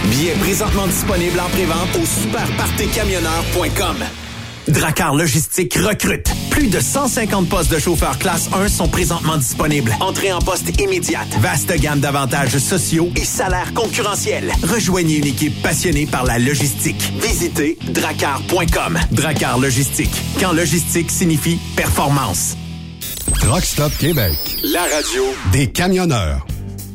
S6: Billets présentement disponibles en prévente au superpartycamionneur.com. Dracar Logistique recrute. Plus de 150 postes de chauffeurs classe 1 sont présentement disponibles. Entrée en poste immédiate. Vaste gamme d'avantages sociaux et salaires concurrentiels. Rejoignez une équipe passionnée par la logistique. Visitez dracar.com. Dracar Logistique. Quand logistique signifie performance.
S1: Truck Stop Québec, la radio des camionneurs.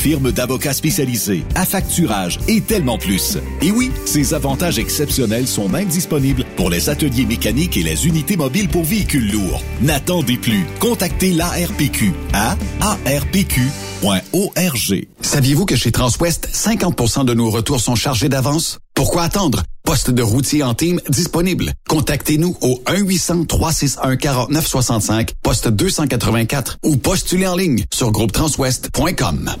S4: firme d'avocats spécialisés, affacturage et tellement plus. Et oui, ces avantages exceptionnels sont même disponibles pour les ateliers mécaniques et les unités mobiles pour véhicules lourds. N'attendez plus. Contactez l'ARPQ à arpq.org.
S2: Saviez-vous que chez Transwest, 50% de nos retours sont chargés d'avance? Pourquoi attendre? Poste de routier en team disponible. Contactez-nous au 1-800-361-4965, poste 284 ou postulez en ligne sur groupetranswest.com.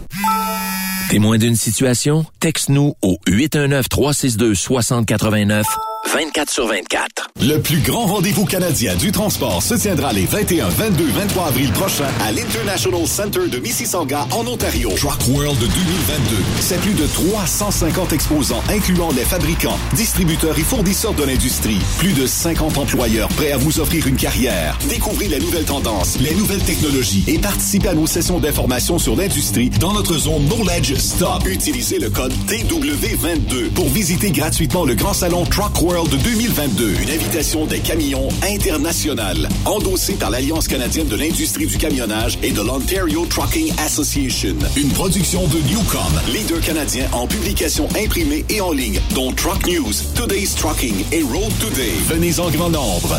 S3: Témoin d'une situation? Texte-nous au 819-362-6089, 24 sur 24.
S4: Le plus grand rendez-vous canadien du transport se tiendra les 21, 22, 23 avril prochains à l'International Center de Mississauga en Ontario. Truck World 2022. C'est plus de 350 exposants incluant les fabricants, distributeurs et fournisseurs de l'industrie. Plus de 50 employeurs prêts à vous offrir une carrière. Découvrez les nouvelles tendances, les nouvelles technologies et participez à nos sessions d'information sur l'industrie dans notre zone Knowledge Stop. Utilisez le code TW22 pour visiter gratuitement le grand salon Truck World 2022. Une invitation des camions internationales, endossée par l'Alliance canadienne de l'industrie du camionnage et de l'Ontario Trucking Association. Une production de Newcom, leader canadien en publication imprimée et en ligne, dont Truck News, Today's Trucking et Road Today. Venez en grand nombre.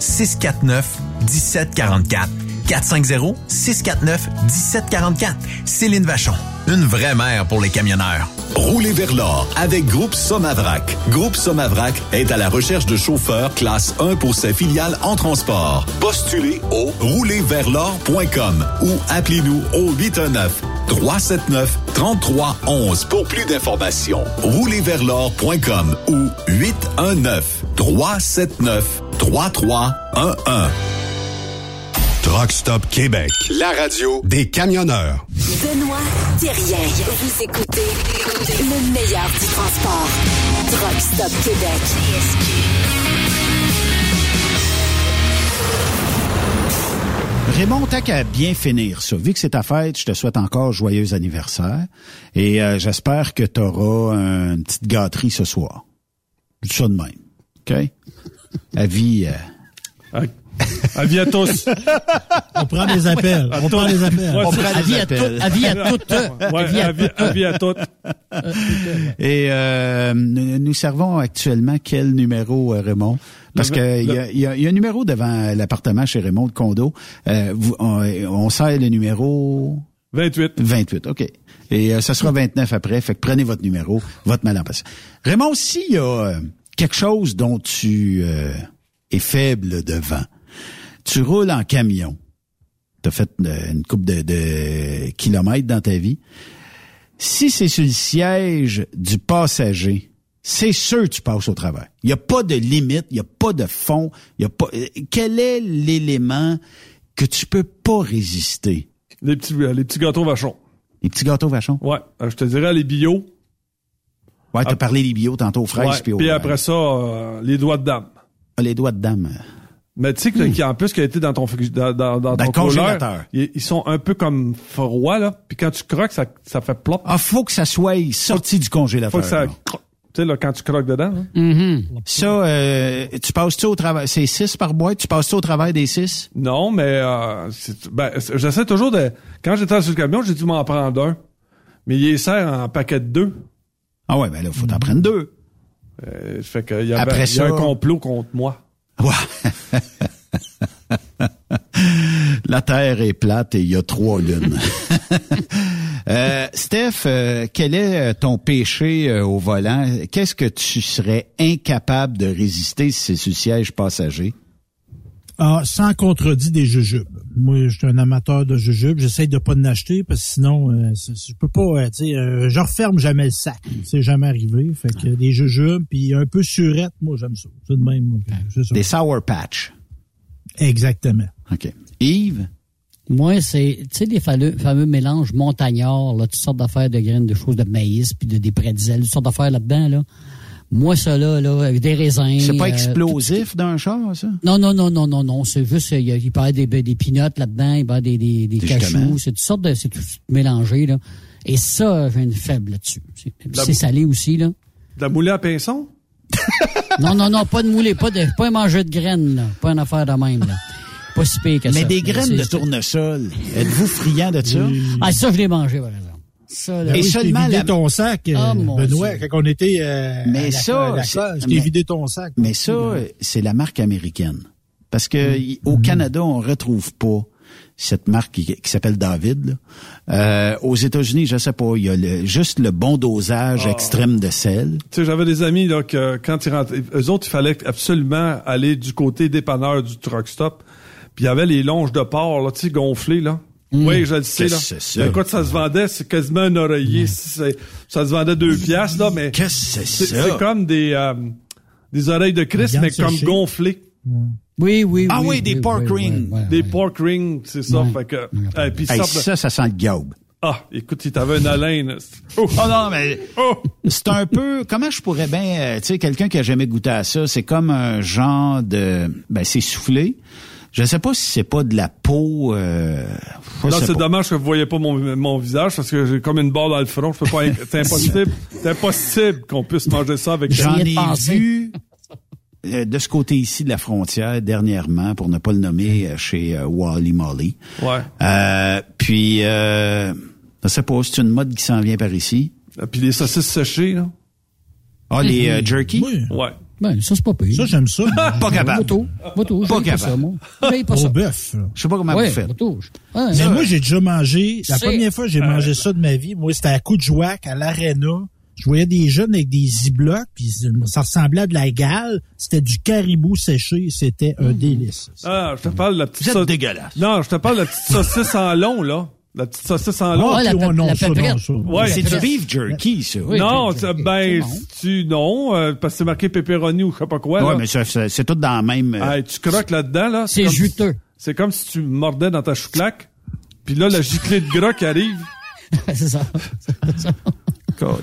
S6: 649 1744. 450-649-1744. Céline Vachon, une vraie mère pour les camionneurs.
S4: Roulez vers l'or avec Groupe Somavrac. Groupe Somavrac est à la recherche de chauffeurs classe 1 pour ses filiales en transport. Postulez au roulerversl'or.com ou appelez-nous au 819 379 3311 pour plus d'informations. Roulerversl'or.com ou 819 379 3311.
S1: Truck Stop Québec, la radio des camionneurs.
S12: Benoît Thérien. Vous écoutez le meilleur du transport. Truck Stop Québec.
S7: Raymond, t'as qu'à bien finir ça. Vu que c'est ta fête, je te souhaite encore joyeux anniversaire. Et euh, j'espère que tu auras une petite gâterie ce soir. Tout ça de même. OK? Avis... Euh...
S10: Avis à tous.
S9: On prend des appels. On prend des appels.
S7: On prend des
S8: Avis à
S7: appels.
S8: avis à toutes.
S10: Ouais,
S8: Avis à
S10: avis,
S8: toutes.
S10: avis à toutes.
S7: Et euh, nous nous servons actuellement quel numéro, euh, Raymond? Parce
S10: Le-
S7: que il y
S10: le-
S7: a, il y a- il y a un numéro devant l'appartement chez Raymond de condo. Euh, vous- on, on sert le numéro
S10: 28.
S7: 28, OK. Et euh, ça sera 29 après, fait que prenez votre numéro, votre mal en passant. Raymond, s'il y a euh, quelque chose dont tu euh, es faible devant, tu roules en camion, tu as fait euh, une coupe de, de kilomètres dans ta vie, si c'est sur le siège du passager, c'est sûr que tu passes au travers. Il n'y a pas de limite, il n'y a pas de fond, il y a pas. euh, Quel est l'élément que tu peux pas résister?
S10: Les petits, euh, les petits gâteaux vachons.
S7: Les petits gâteaux vachons?
S10: Ouais. Je te dirais les bio.
S7: Ouais, t'as parlé des bio tantôt aux fraises
S10: Ouais.
S7: puis
S10: après ça, euh, les doigts de dame.
S7: Ah, les doigts de dame.
S10: Mais tu sais que qui en plus qui a été dans ton dans, dans, dans
S7: Dans
S10: ton
S7: congélateur.
S10: congélateur, ils, ils sont un peu comme froids là. Puis quand tu croques, ça, ça fait plop.
S7: Ah, faut que ça soit sorti du congélateur.
S10: Faut que ça.
S7: là.
S10: Tu sais là quand tu croques dedans.
S8: Mm-hmm.
S7: Ça, euh, tu passes-tu au travail? C'est six par boîte? Tu passes-tu au travail des six?
S10: Non, mais euh, ben, j'essaie toujours de. Quand j'étais sur le camion, j'ai dû m'en prendre un. Mais il est sert en paquet de deux.
S7: Ah ouais, ben là, faut t'en prendre deux.
S10: Euh, fait que il y a,
S7: Après
S10: il y a un complot contre moi.
S7: La Terre est plate et il y a trois lunes. Euh, Steph, euh, quel est euh, ton péché au volant? Qu'est-ce que tu serais incapable de résister si c'est le siège passager?
S9: Ah, sans contredit des jujubes. Moi, je suis un amateur de jujubes. J'essaye de pas en acheter parce que sinon, euh, je peux pas, euh, tu sais, euh, je referme jamais le sac. C'est jamais arrivé. Fait que des jujubes, puis un peu surette, moi, j'aime ça. C'est de même. moi, ça.
S7: Des Sour Patch.
S9: Exactement.
S7: OK. Yves?
S8: Moi, c'est, tu sais, les fameux, fameux mélanges montagnards, là, toutes sortes d'affaires de graines, de choses de maïs, puis de, des pretzels, toutes sortes d'affaires là-dedans, là. Moi, ça, là, là, avec des raisins.
S7: C'est pas
S8: euh,
S7: explosif d'un char, ça?
S8: Non, non, non, non, non, non. C'est juste, il, y a- il peut y avoir des, des peanuts là-dedans, il peut y avoir des, des, des cachous. C'est toutes sortes de, c'est tout mélangé, là. Et ça, j'ai une faible là-dessus. C'est, salé aussi, là.
S10: De la moulée à pinson?
S8: Non, non, non, pas de moulé, pas de, pas un manger de graines, là. Pas une affaire de même, là. Pas si pire que ça.
S7: Mais des graines de tournesol. Êtes-vous friand de ça?
S8: Ah, ça, je l'ai mangé, par exemple. Ça, là.
S7: Et
S9: t'ai
S7: seulement
S9: vidé
S7: la-
S9: ton sac, euh, Benoît,
S8: Dieu.
S9: quand on était euh,
S7: Mais
S9: à la-
S7: ça,
S9: la je t'ai vidé ton sac.
S7: Mais ça, c'est la marque américaine. Parce que
S9: Mm.
S7: au Canada, on retrouve pas cette marque qui, qui s'appelle David. là. Euh, aux États-Unis, je sais pas, il y a le- juste le bon dosage
S10: Ah.
S7: extrême de sel.
S10: Tu sais, j'avais des amis là que quand ils rentraient, eux autres, il fallait absolument aller du côté dépanneur du truck stop. Puis il y avait les longes de porc là, tu sais, gonflées là. Oui, je le sais là.
S7: Qu'est-ce que c'est ça?
S10: Écoute, ça se vendait, c'est quasiment un oreiller. C'est- Ça se vendait deux piastres là, mais
S7: Qu'est-ce que c'est
S10: c'est
S7: ça?
S10: c'est comme des euh, des oreilles de Christ, mais comme gonflées.
S8: Oui, oui,
S7: Ah
S8: oui.
S7: oui, des pork
S8: oui,
S7: rings.
S8: oui, oui,
S10: Des
S8: oui.
S10: pork rings, c'est ça. Fait que, euh,
S7: Hey,
S10: ça,
S7: ça, ça sent le gaube.
S10: ah, écoute, il t'avait une haleine. Oh,
S7: Oh non, mais
S10: oh.
S7: c'est un peu comment je pourrais bien euh, tu sais quelqu'un qui a jamais goûté à ça, c'est comme un genre de ben c'est soufflé. Je sais pas si c'est pas de la peau euh,
S10: Non, c'est dommage que vous voyez pas mon, mon visage parce que j'ai comme une barre dans le front. Je peux pas. C'est impossible. c'est impossible qu'on puisse manger ça avec.
S7: J'en ai vu euh, de ce côté ici de la frontière dernièrement, pour ne pas le nommer, euh, chez euh, Wally Molly.
S10: Ouais.
S7: Euh, puis, euh, je sais pas, c'est une mode qui s'en vient par ici.
S10: Puis les saucisses séchées là.
S7: Ah, les euh, jerky?
S9: Oui.
S10: Ouais.
S8: Ben, ça, c'est pas pire.
S9: Ça, j'aime ça.
S7: Pas capable.
S8: Moto. Moto.
S7: Pas
S8: Pas
S7: capable.
S8: ça, moi. Pas
S9: Au
S8: ça.
S9: bœuf. là.
S7: Je sais pas comment
S8: Ouais,
S7: vous faites.
S8: moto. Ouais,
S9: Mais
S8: ça,
S9: moi, j'ai déjà mangé, la première fois que j'ai mangé ça de ma vie, moi, c'était à coup de jouac, à l'aréna. Je voyais des jeunes avec des ziblocs, puis ça ressemblait à de la gale. C'était du caribou séché. C'était un délice.
S10: Ah, je te parle de la petite.
S7: Vous êtes
S10: sau-
S7: dégueulasse.
S10: Non, je te parle de la petite saucisse en long là. La petite saucisse en.
S8: Ah, pep-
S9: non,
S8: la
S9: ça, non, ça.
S10: Ouais.
S7: C'est du beef jerky, ça.
S8: Oui.
S10: non,
S8: c'est-
S10: ça-
S8: c'est
S10: ben, tu non, euh, parce que c'est marqué pepperoni ou je sais pas quoi.
S7: Ouais,
S10: là.
S7: mais ça- ça- c'est tout dans la même... euh,
S10: Hey, tu croques là-dedans là.
S8: C'est juteux.
S10: C'est comme si tu mordais dans ta chouclaque. Puis là, la giclée de gras qui arrive,
S8: c'est ça.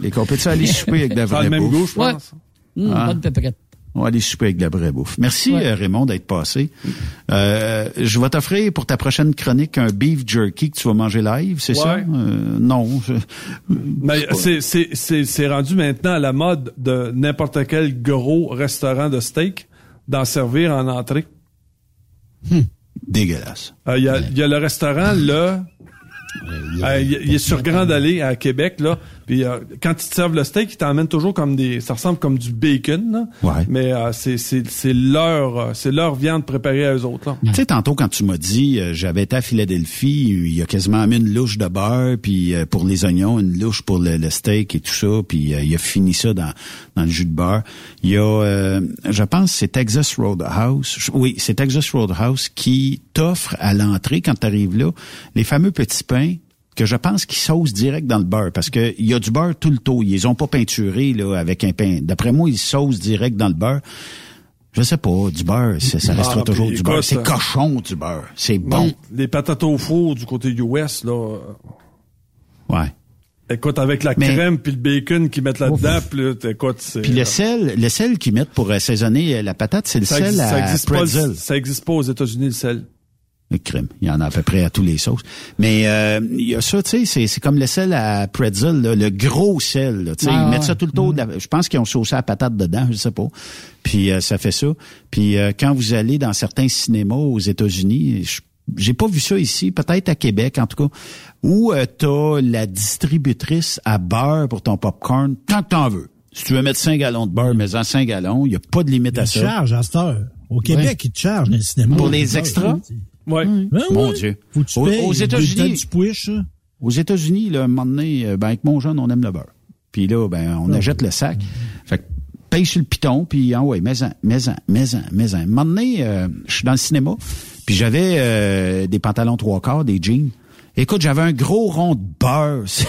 S7: les qu'on peut aller souper avec de la
S10: ça
S7: vraie
S10: le même
S7: bouffe?
S10: goût, je
S8: Ouais.
S10: pense.
S8: Hum,
S7: Ah.
S8: Bonne pepperette.
S7: On va aller souper avec de la vraie bouffe. Merci,
S8: Ouais.
S7: euh, Raymond, d'être passé. Euh, je vais t'offrir pour ta prochaine chronique un beef jerky que tu vas manger live, c'est ça?
S10: Ouais.
S7: Euh, non. je-
S10: Mais c'est, c'est, c'est, c'est rendu maintenant à la mode de n'importe quel gros restaurant de steak d'en servir en entrée.
S7: Dégueulasse.
S10: Euh, Il y, a, il y a le restaurant Le Euh, il, il est sur Grande Allée à Québec là. Puis euh, quand ils te servent le steak, ils t'emmènent toujours comme des, ça ressemble comme du bacon. Là.
S7: Ouais.
S10: Mais euh, c'est c'est c'est leur euh, c'est leur viande préparée à eux autres. Là.
S7: Tu sais, tantôt, quand tu m'as dit, euh, j'avais été à Philadelphie, il y a quasiment mis une louche de beurre, puis euh, pour les oignons, une louche pour le, le steak et tout ça, puis euh, il a fini ça dans, dans le jus de beurre. Il y a, euh, je pense, c'est Texas Roadhouse. Oui, c'est Texas Roadhouse qui t'offre à l'entrée, quand tu arrives là, les fameux petits pains que je pense qu'ils saucent direct dans le beurre parce que il y a du beurre tout le tour. Ils ont pas peinturé là avec un pain. D'après moi, ils saucent direct dans le beurre. Je sais pas, du beurre, ça restera
S10: Ah,
S7: toujours
S10: puis
S7: du beurre. C'est
S10: euh,
S7: cochon du beurre. C'est bon.
S10: Les patates au four du côté US là. euh,
S7: Ouais.
S10: Écoute avec la
S7: Mais-
S10: crème puis le bacon qu'ils mettent là-dedans, puis écoute c'est.
S7: Puis le sel, le sel qu'ils mettent pour assaisonner euh, la patate, c'est le
S10: ça
S7: sel
S10: existe, ça
S7: à
S10: existe pas, ça existe pas aux États-Unis le sel.
S7: Le crème. Il y en a à peu près à tous les sauces. Mais euh, il y a ça, tu sais, c'est, c'est comme le sel à pretzel, là, le gros sel. là, tu sais,
S8: Ah,
S7: ils mettent ça tout le tour. de la- je pense qu'ils ont saucé la patate dedans, je sais pas. Puis euh, ça fait ça. Puis euh, quand vous allez dans certains cinémas aux États-Unis, je- j'ai pas vu ça ici, peut-être à Québec en tout cas, où euh, t'as la distributrice à beurre pour ton popcorn tant que t'en veux. Si tu veux mettre 5 gallons de beurre, mets-en 5 gallons. Il n'y a pas de limite à
S9: Ils te
S7: ça.
S9: chargent à cette heure. Au Québec, ils te chargent dans le cinéma.
S7: Pour les extras?
S10: Ouais.
S9: Ben
S7: Mon
S9: ouais.
S7: Dieu.
S9: Faut que tu
S7: Aux-
S9: payes
S7: aux États-Unis-. Aux États-Unis, là, un moment donné, euh, ben, avec mon jeune, on aime le beurre. Puis là, ben, on achète le sac. Fait que paye sur le piton, puis ah ouais, mets-en, mets-en, mets-en. Un moment donné, euh, je suis dans le cinéma, puis j'avais euh, des pantalons trois quarts, des jeans. Écoute, j'avais un gros rond de beurre, c'est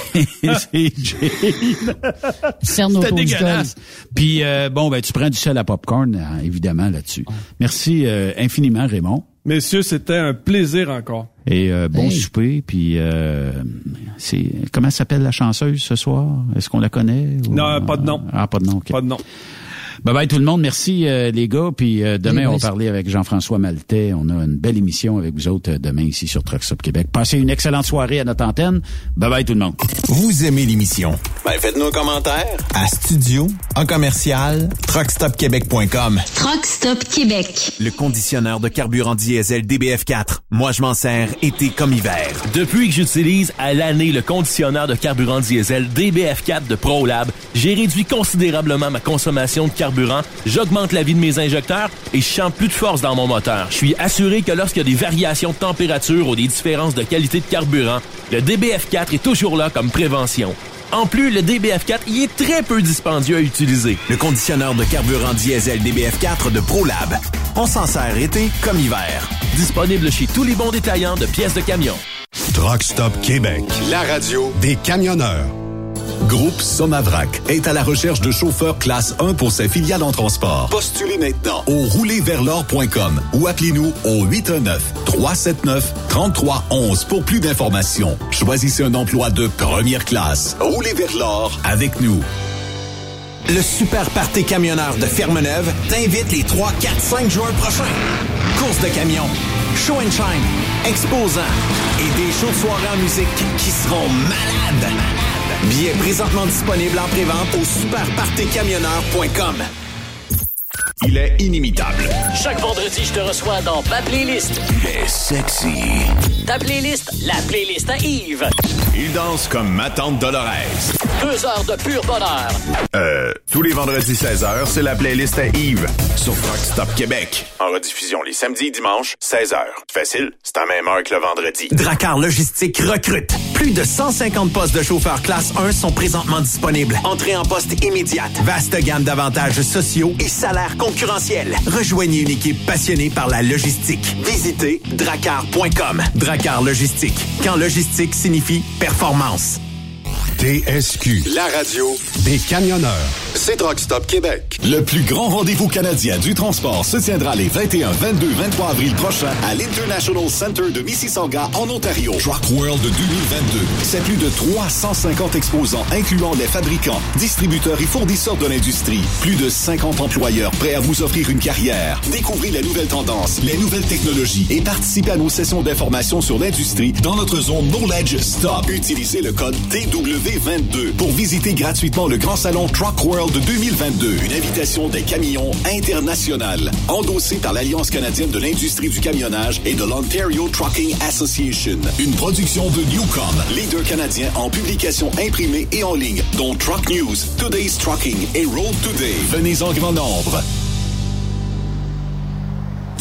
S7: C'était
S8: autour du
S7: dégueulasse. Puis euh, bon, ben tu prends du sel à popcorn, euh, évidemment, là-dessus. Merci euh, infiniment, Raymond.
S10: Messieurs, c'était un plaisir encore.
S7: Et euh, bon
S8: Hey.
S7: souper, puis euh, c'est comment s'appelle la chanceuse ce soir? Est-ce qu'on la connaît? Ou-
S10: Non, pas de nom.
S7: Ah, pas de nom. ok.
S10: Pas de nom.
S7: Bye bye tout le monde, merci euh, les gars. Puis euh, demain on va parler avec Jean-François Maltais. On a une belle émission avec vous autres euh, demain ici sur Truck Stop Québec. Passez une excellente soirée à notre antenne. Bye bye tout le monde.
S6: Vous aimez l'émission? Ben, faites-nous un commentaire à studio en commercial truckstopquebec.com.
S12: Truck Stop Québec.
S6: Le conditionneur de carburant diesel DBF4. Moi, je m'en sers été comme hiver.
S13: Depuis que j'utilise à l'année le conditionneur de carburant diesel DBF4 de ProLab, j'ai réduit considérablement ma consommation de carburant, j'augmente la vie de mes injecteurs et je sens plus de force dans mon moteur. Je suis assuré que lorsqu'il y a des variations de température ou des différences de qualité de carburant, le DBF4 est toujours là comme prévention. En plus, le DBF4 y est très peu dispendieux à utiliser.
S6: Le conditionneur de carburant diesel DBF4 de ProLab. On s'en sert été comme hiver.
S13: Disponible chez tous les bons détaillants de pièces de camion.
S1: Truck Stop Québec, la radio des camionneurs.
S4: Groupe Somavrac est à la recherche de chauffeurs classe 1 pour ses filiales en transport. Postulez maintenant au roulerversl'or.com ou appelez-nous au 819-379-3311 pour plus d'informations. Choisissez un emploi de première classe. Roulez vers l'or avec nous.
S6: Le Super Party Camionneur de Fermeneuve t'invite les 3, 4, 5 juin prochains. Course de camions, show and shine, exposants et des shows de en musique qui seront malades. Billets présentement disponibles en prévente au superpartycamionneur.com.
S4: Il est inimitable.
S14: Chaque vendredi, je te reçois dans ma playlist.
S4: Il est sexy.
S14: Ta playlist, la playlist à Yves.
S4: Il danse comme ma tante Dolores.
S14: Deux heures de pur bonheur.
S4: Euh, tous les vendredis 16h, c'est la playlist à Yves sur Rock Stop Québec. En rediffusion les samedis et dimanches, 16h. Facile, c'est à même heure que le vendredi.
S6: Dracar Logistique recrute. Plus de 150 postes de chauffeurs classe 1 sont présentement disponibles. Entrée en poste immédiate. Vaste gamme d'avantages sociaux et salaires concurrentiels. Rejoignez une équipe passionnée par la logistique. Visitez dracar.com. Dracar Logistique. Quand logistique signifie performance.
S1: TSQ, la radio des camionneurs.
S4: C'est Truck Stop Québec. Le plus grand rendez-vous canadien du transport se tiendra les 21, 22, 23 avril prochains à l'International Center de Mississauga en Ontario. Truck World 2022. C'est plus de 350 exposants incluant les fabricants, distributeurs et fournisseurs de l'industrie. Plus de 50 employeurs prêts à vous offrir une carrière. Découvrez les nouvelles tendances, les nouvelles technologies et participez à nos sessions d'information sur l'industrie dans notre zone Knowledge Stop. Utilisez le code TW V22 pour visiter gratuitement le grand salon Truck World 2022. Une invitation des camions internationales, endossée par l'Alliance canadienne de l'industrie du camionnage et de l'Ontario Trucking Association. Une production de Newcom, leader canadien en publication imprimée et en ligne, dont Truck News, Today's Trucking et Road Today. Venez en grand nombre.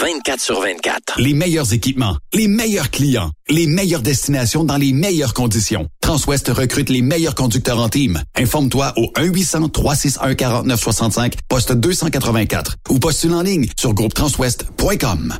S3: 24 sur 24.
S2: Les meilleurs équipements, les meilleurs clients, les meilleures destinations dans les meilleures conditions. Transwest recrute les meilleurs conducteurs en team. Informe-toi au 1-800-361-4965, poste 284 ou postule en ligne sur groupetranswest.com.